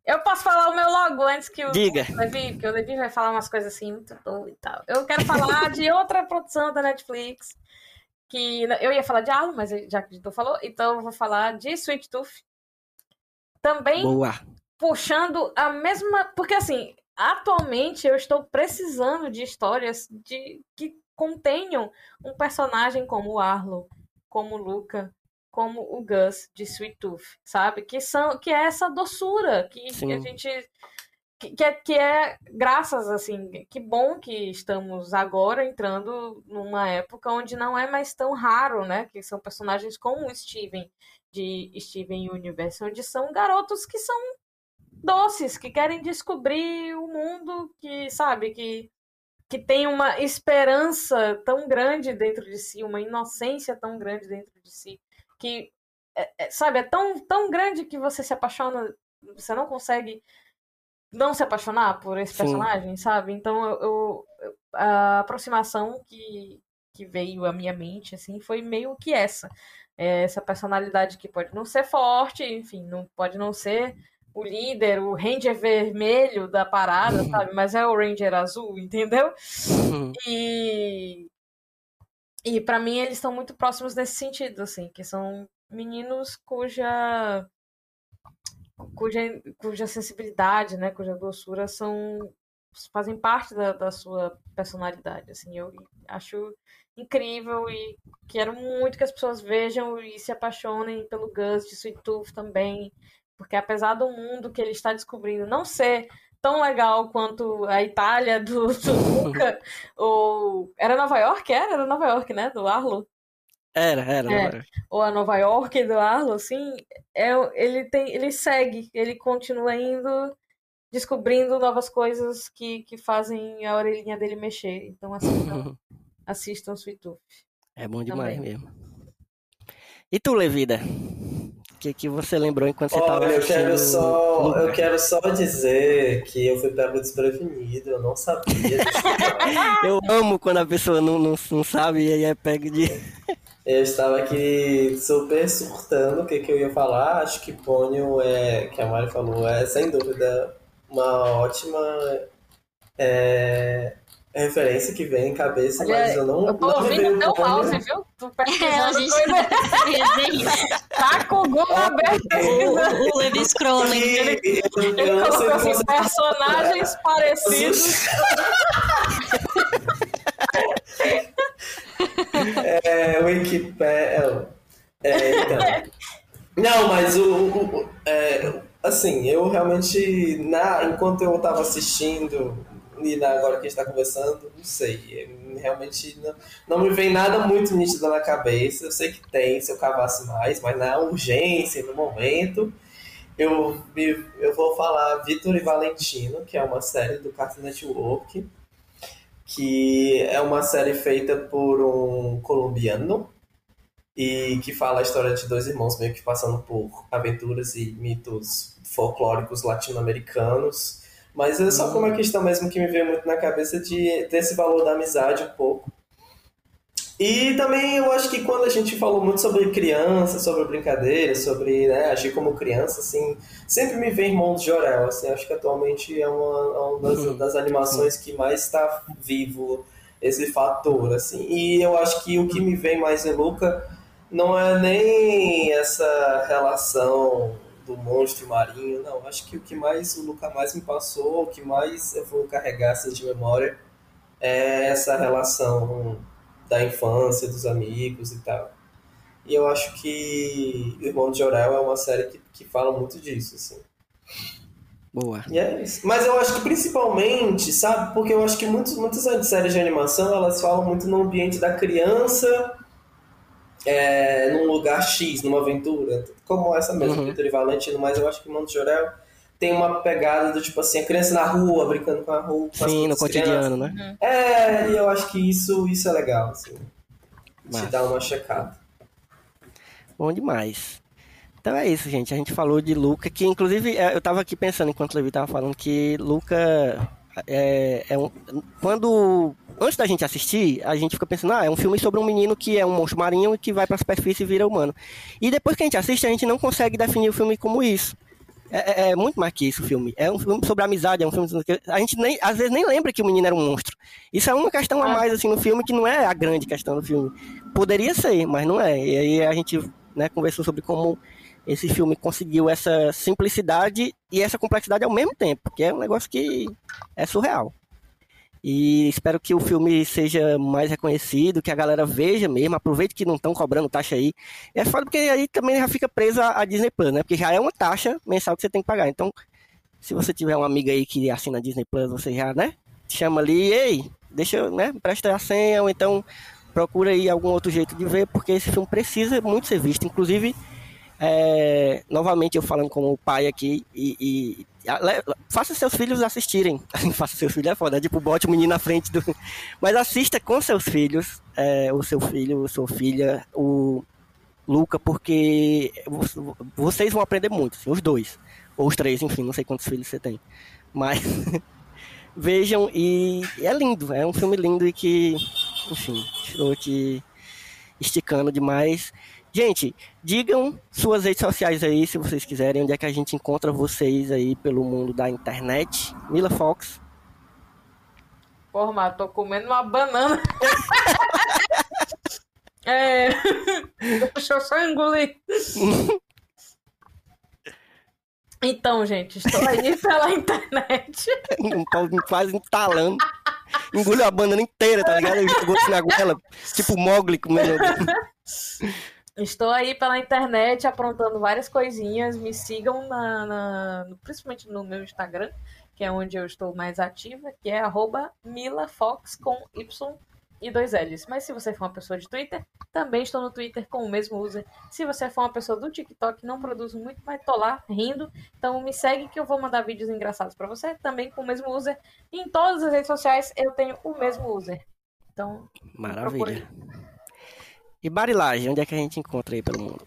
S4: Eu posso falar o meu logo antes que o
S2: Diga.
S4: Levi, porque o Levi vai falar umas coisas assim muito boas e tal. Eu quero falar <laughs> de outra produção da Netflix. Que eu ia falar de Arlo, mas já que tu falou, então eu vou falar de Sweet Tooth. Também
S2: Boa.
S4: puxando a mesma. Porque assim, atualmente eu estou precisando de histórias de que contenham um personagem como o Arlo como o Luca, como o Gus de Sweet Tooth, sabe? Que são que é essa doçura que, que a gente que, é, que é graças assim, que bom que estamos agora entrando numa época onde não é mais tão raro, né? Que são personagens como o Steven de Steven Universe, onde são garotos que são doces, que querem descobrir o mundo, que sabe que que tem uma esperança tão grande dentro de si, uma inocência tão grande dentro de si, que, é, é, sabe, é tão, tão grande que você se apaixona, você não consegue não se apaixonar por esse Sim. personagem, sabe? Então, eu, eu, a aproximação que, que veio à minha mente, assim, foi meio que essa. É essa personalidade que pode não ser forte, enfim, não pode não ser o líder, o Ranger vermelho da parada, uhum. sabe? Mas é o Ranger azul, <laughs> entendeu? Uhum. E e para mim eles estão muito próximos nesse sentido, assim, que são meninos cuja cuja, cuja sensibilidade, né, cuja doçura são fazem parte da, da sua personalidade, assim, eu acho incrível e quero muito que as pessoas vejam e se apaixonem pelo Gus de Sweet Tooth também, porque apesar do mundo que ele está descobrindo não ser tão legal quanto a Itália do, do <laughs> Luca, ou... Era Nova York? Era? Era Nova York, né? Do Arlo?
S2: Era, era.
S4: É. Ou a Nova York do Arlo, assim, é, ele, tem, ele segue, ele continua indo descobrindo novas coisas que, que fazem a orelhinha dele mexer. Então assistam, <laughs> assistam Sweet Tooth.
S2: É bom demais Também. mesmo. E tu, Levida? Que, que você lembrou enquanto você estava
S5: eu quero só Eu quero só dizer que eu fui pego desprevenido, eu não sabia. <laughs>
S2: eu amo quando a pessoa não, não, não sabe e aí é pego de...
S5: Eu estava aqui super surtando o que, que eu ia falar. Acho que Pônio é, que a Mari falou, é sem dúvida uma ótima é, referência que vem em cabeça, Olha, mas eu não.
S4: Eu tô não ouvindo teu mouse, viu? Tu é, a gente coisa... <laughs> tá com o Google aberto
S3: O, o <laughs> Levi Scrolling.
S4: Ele, ele colocou assim, personagens <laughs> parecidos.
S5: é, Wikipedia. É, então. Não, mas o. o é, assim, eu realmente, na, enquanto eu estava assistindo agora que a gente está conversando, não sei. Realmente não, não me vem nada muito nítido na cabeça. Eu sei que tem, se eu cavasse mais, mas na urgência, no momento, eu, me, eu vou falar Vitor e Valentino, que é uma série do Cartoon Network, que é uma série feita por um colombiano e que fala a história de dois irmãos meio que passando por aventuras e mitos folclóricos latino-americanos. Mas é só como uma questão mesmo que me veio muito na cabeça de ter esse valor da amizade um pouco. E também eu acho que quando a gente falou muito sobre criança, sobre brincadeira, sobre né, agir como criança, assim, sempre me vem Irmãos de Jorel, assim, acho que atualmente é uma, é uma das,
S2: Uhum.
S5: das animações que mais está vivo esse fator, assim. E eu acho que o que me vem mais em Luca não é nem essa relação do monstro marinho, não. Acho que o que mais o Luca mais me passou, o que mais eu vou carregar assim, de memória é essa relação da infância, dos amigos e tal. E eu acho que Irmão de Jorel é uma série que, que fala muito disso, assim.
S2: Boa.
S5: E é isso. Mas eu acho que principalmente, sabe? Porque eu acho que muitos, muitas séries de animação elas falam muito no ambiente da criança, é, num lugar X, numa aventura, como essa mesmo,
S2: Uhum.
S5: Vitor e Valentino, mas eu acho que o Mundo de Jorel tem uma pegada do tipo assim, a criança na rua, brincando com a rua. com
S2: Sim, no cotidiano,
S5: crianças.
S2: né?
S5: É, e eu acho que isso, isso é legal, assim.
S2: Massa.
S5: Te dá uma checada.
S2: Bom demais. Então é isso, gente. A gente falou de Luca, que inclusive é, eu tava aqui pensando enquanto o Levi tava falando que Luca é, é um. Quando. Antes da gente assistir, a gente fica pensando, ah, é um filme sobre um menino que é um monstro marinho e que vai pra superfície e vira humano. E depois que a gente assiste, a gente não consegue definir o filme como isso. É, é- é muito mais que isso o filme. É um filme sobre amizade, é um filme sobre... A gente nem, às vezes nem lembra que o menino era um monstro. Isso é uma questão a mais assim no filme que não é a grande questão do filme. Poderia ser, mas não é. E aí a gente né, conversou sobre como esse filme conseguiu essa simplicidade e essa complexidade ao mesmo tempo, que é um negócio que é surreal. E espero que o filme seja mais reconhecido, que a galera veja mesmo, aproveite que não estão cobrando taxa aí. É foda porque aí também já fica preso a, Disney Plus, né? Porque já é uma taxa mensal que você tem que pagar. Então, se você tiver uma amiga aí que assina a Disney Plus, você já, né? Chama ali, ei, deixa né? Presta a senha, ou então procura aí algum outro jeito de ver, porque esse filme precisa muito ser visto. Inclusive, é, novamente eu falando como pai aqui, e, e faça seus filhos assistirem. <laughs> faça seus filhos é foda, é tipo, bote o menino na frente do. <laughs> Mas assista com seus filhos, é, o seu filho, sua filha, o Luca, porque vo- vocês vão aprender muito, assim, os dois. Ou os três, enfim, não sei quantos filhos você tem. Mas <laughs> vejam e é lindo, é um filme lindo e que, enfim, estou aqui esticando demais. Gente, digam suas redes sociais aí, se vocês quiserem, onde é que a gente encontra vocês aí pelo mundo da internet. Mila Fox.
S4: Porra, mas tô comendo uma banana. <laughs> é. <laughs> Deixa eu só engolir. Então, gente, estou aí <laughs> pela internet.
S2: Um pau quase entalando. Engoliu a banana inteira, tá ligado? Gosto na goela, tipo Mogli comendo.
S4: Estou aí pela internet aprontando várias coisinhas. Me sigam na, na- principalmente no meu Instagram, que é onde eu estou mais ativa, que é milafox com Y e dois L's. Mas se você for uma pessoa de Twitter, também estou no Twitter com o mesmo user. Se você for uma pessoa do TikTok, não produzo muito, mas tô lá rindo. Então me segue que eu vou mandar vídeos engraçados para você, também com o mesmo user. Em todas as redes sociais eu tenho o mesmo user. Então,
S2: Maravilha. E Barilage, onde é que a gente encontra aí pelo mundo?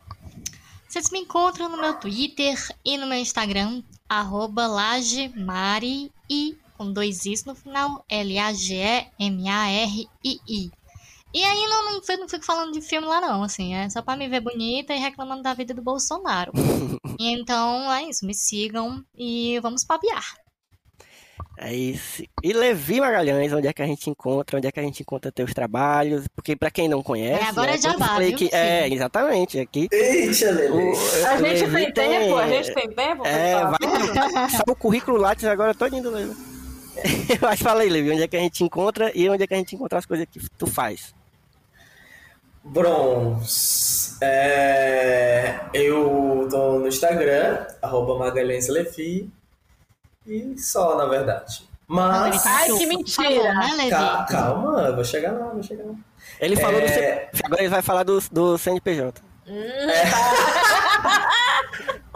S3: Vocês me encontram no meu Twitter e no meu Instagram, arroba lagemari e com dois is no final, L-A-G-E-M-A-R-I-I. E aí não, não, fico- não fico falando de filme lá não, assim, é só pra me ver bonita e reclamando da vida do Bolsonaro. <laughs> Então é isso, me sigam e vamos papiar.
S2: É isso. E Levi Magalhães, onde é que a gente encontra? Onde é que a gente encontra teus trabalhos? Porque pra quem não conhece.
S3: É, agora
S2: né,
S3: é
S2: eu falei
S3: viu,
S2: que, É, exatamente. Aqui.
S5: Eita, Lele.
S2: o-
S4: a gente
S2: Levi
S4: tem tempo, a gente tem tempo.
S2: É, vai? Sabe o currículo Lattes agora todo indo, Levi. <laughs> Mas fala aí, Levi, onde é que a gente encontra e onde é que a gente encontra as coisas que tu faz?
S5: Brons. É, eu tô no Instagram, arroba Magalhães Levi. E só, na verdade. Mas.
S3: tá
S4: Ai, que mentira.
S3: né, Levi?
S5: Ca- Calma, eu vou chegar lá, vou chegar lá.
S2: Ele falou do
S5: É.
S2: Agora ele vai falar do, do CNPJ. <laughs>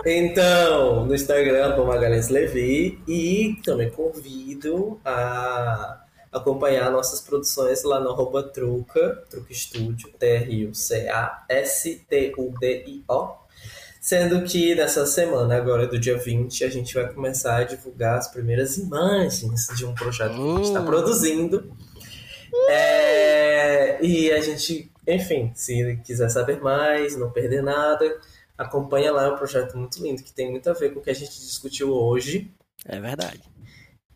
S5: Então, no Instagram, por Magalhães Levi. E também convido a acompanhar nossas produções lá no arroba Truca, Truca Studio, T-R-U-C-A-S-T-U-D-I-O. Sendo que nessa semana, agora do dia 20, a gente vai começar a divulgar as primeiras imagens de um projeto que a gente está
S2: Hum.
S5: produzindo. É, e a gente, enfim, se quiser saber mais, não perder nada, acompanha lá, é um projeto muito lindo, que tem muito a ver com o que a gente discutiu hoje.
S2: É verdade.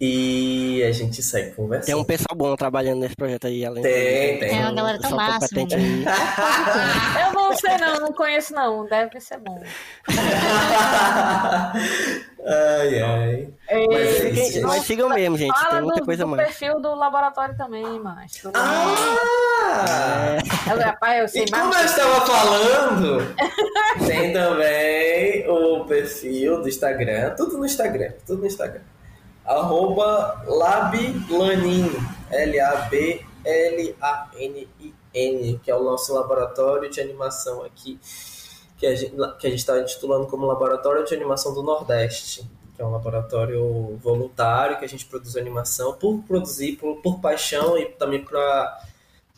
S5: E a gente segue conversando.
S2: Tem um pessoal bom trabalhando nesse projeto aí, além
S5: Tem, tem.
S3: É uma galera tão
S2: competente
S3: né?
S2: aí. <laughs>
S4: Eu não sei não, não conheço não. Deve ser bom.
S5: ai, ai.
S4: É,
S5: Mas é
S2: Fiquem-
S5: isso, gente.
S2: Mas sigam mesmo, gente.
S4: Fala
S2: Tem muita
S4: do,
S2: coisa
S4: do
S2: mais.
S4: perfil do laboratório também, macho.
S5: Ah!
S4: Eu, rapaz, eu sei
S5: E
S4: mais.
S5: como eu estava falando, tem também o perfil do Instagram, tudo no Instagram, tudo no Instagram. Arroba Lablanin, L-A-B-L-A-N-I-N, que é o nosso laboratório de animação aqui, que a gente está intitulando como Laboratório de Animação do Nordeste, que é um laboratório voluntário que a gente produz animação por produzir, por, por paixão e também para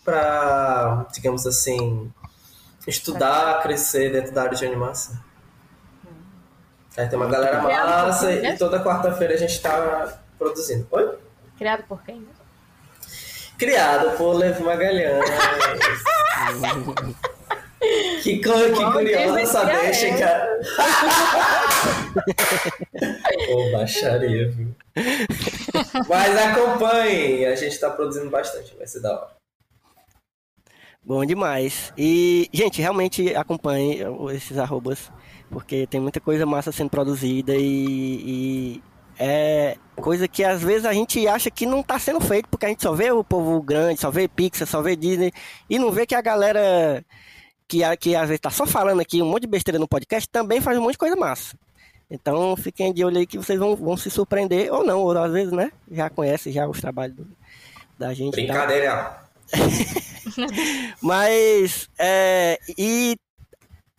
S5: para, digamos assim, estudar, crescer dentro da área de animação. Aí tem uma galera
S4: Criado
S5: massa
S4: quem
S5: e
S4: mesmo?
S5: toda quarta-feira a gente tá produzindo. Oi?
S4: Criado por quem?
S5: Criado por Levi Magalhães. <laughs> que, co- que
S4: Bom,
S5: curiosa
S4: quem
S5: essa deixa, cara. Ô, baixaria, viu? Mas acompanhem, a gente tá produzindo bastante, vai ser da hora.
S2: Bom demais. E, gente, realmente acompanhe esses arrobas, porque tem muita coisa massa sendo produzida e, e é coisa que às vezes a gente acha que não tá sendo feito, porque a gente só vê o povo grande, só vê Pixar, só vê Disney, e não vê que a galera que, que às vezes tá só falando aqui um monte de besteira no podcast também faz um monte de coisa massa. Então fiquem de olho aí que vocês vão, vão se surpreender, ou não, ou às vezes, né? Já conhecem já os trabalhos do- da gente. tal.
S5: Brincadeira. <laughs>
S2: Mas, é, e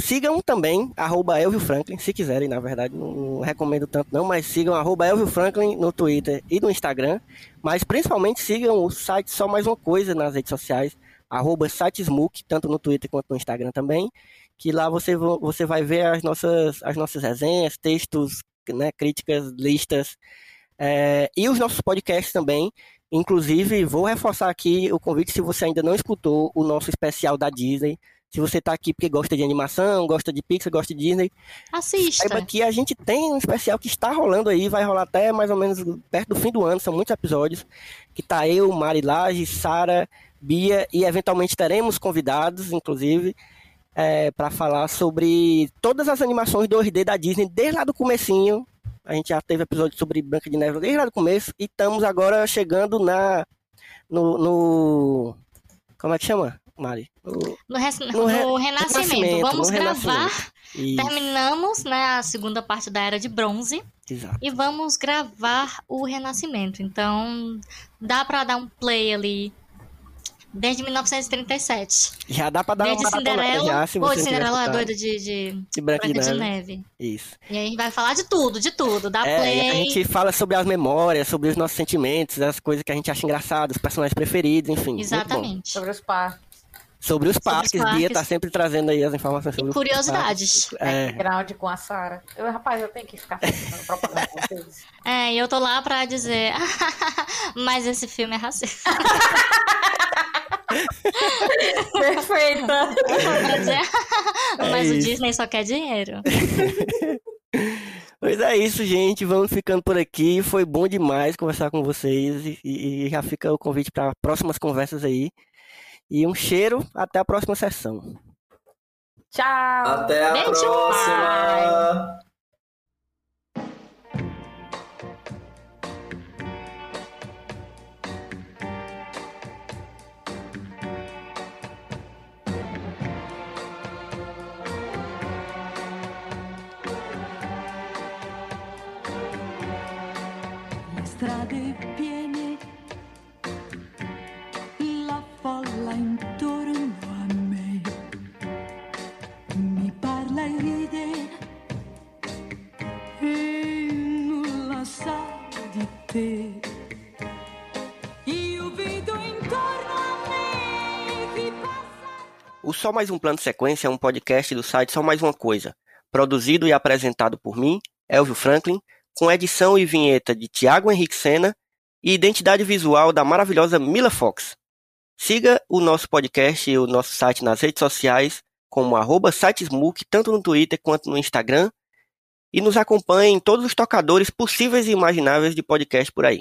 S2: sigam também, arroba Elvio Franklin, se quiserem, na verdade, não, não recomendo tanto não, mas sigam arroba Elvio Franklin no Twitter e no Instagram, mas principalmente sigam o site Só Mais Uma Coisa nas redes sociais, arroba sitesmook, tanto no Twitter quanto no Instagram também, que lá você, vo- você vai ver as nossas, as nossas resenhas, textos, né, críticas, listas, é, e os nossos podcasts também, Inclusive, vou reforçar aqui o convite se você ainda não escutou o nosso especial da Disney. Se você está aqui porque gosta de animação, gosta de Pixar, gosta de Disney,
S3: Assista.
S2: saiba que a gente tem um especial que está rolando aí, vai rolar até mais ou menos perto do fim do ano, são muitos episódios, que tá eu, Mari Laje, Sara, Bia e eventualmente teremos convidados, inclusive, para falar sobre todas as animações 2D da Disney desde lá do comecinho. A gente já teve episódio sobre Branca de Neve desde lá do começo e estamos agora chegando na no, no- como é que chama, Mari? No-
S3: No, res-
S2: No
S3: no
S2: re-
S3: renascimento.
S2: renascimento,
S3: Vamos
S2: no
S3: gravar.
S2: renascimento.
S3: Terminamos né, a segunda parte da Era de Bronze
S2: exato.
S3: e vamos gravar o Renascimento. Então, dá pra dar um play ali desde 1937.
S2: Já dá pra dar
S3: desde
S2: uma
S3: Cinderela.
S2: já, se você
S3: Cinderela
S2: escutado.
S3: doida de, de
S2: de Branca de
S3: Branca de
S2: Neve.
S3: Neve.
S2: Isso.
S3: E aí a gente vai falar de tudo, de tudo. Dá
S2: É,
S3: play.
S2: a gente fala sobre as memórias, sobre os nossos sentimentos, as coisas que a gente acha engraçadas, os personagens preferidos, enfim. muito bom.
S3: Exatamente.
S4: Sobre os parques.
S2: Sobre os parques, Bia tá sempre trazendo aí as informações sobre
S3: E
S2: os
S3: curiosidades.
S2: parques. É,
S4: Background com a Sara. Eu, rapaz, eu tenho que ficar fazendo propaganda com vocês. <laughs>
S3: É, e eu tô lá pra dizer, <laughs> mas esse filme é racista. <laughs>
S4: Perfeita.
S3: pra dizer, mas o
S2: É isso.
S3: Disney só quer dinheiro.
S2: Pois é isso, gente. Vamos ficando por aqui. Foi bom demais conversar com vocês e, e- e já fica o convite para próximas conversas aí. E um cheiro. Até a próxima sessão.
S4: Tchau.
S5: Até a
S3: Beijo.
S5: próxima!
S6: Te. Passa.
S2: O Só Mais Um Plano de Sequência é um podcast do site Só Mais Uma Coisa, produzido e apresentado por mim, Elvio Franklin, com edição e vinheta de Tiago Henrique Sena e identidade visual da maravilhosa Mila Fox. Siga o nosso podcast e o nosso site nas redes sociais, como arroba sitesmook, tanto no Twitter quanto no Instagram, e nos acompanhe em todos os tocadores possíveis e imagináveis de podcast por aí.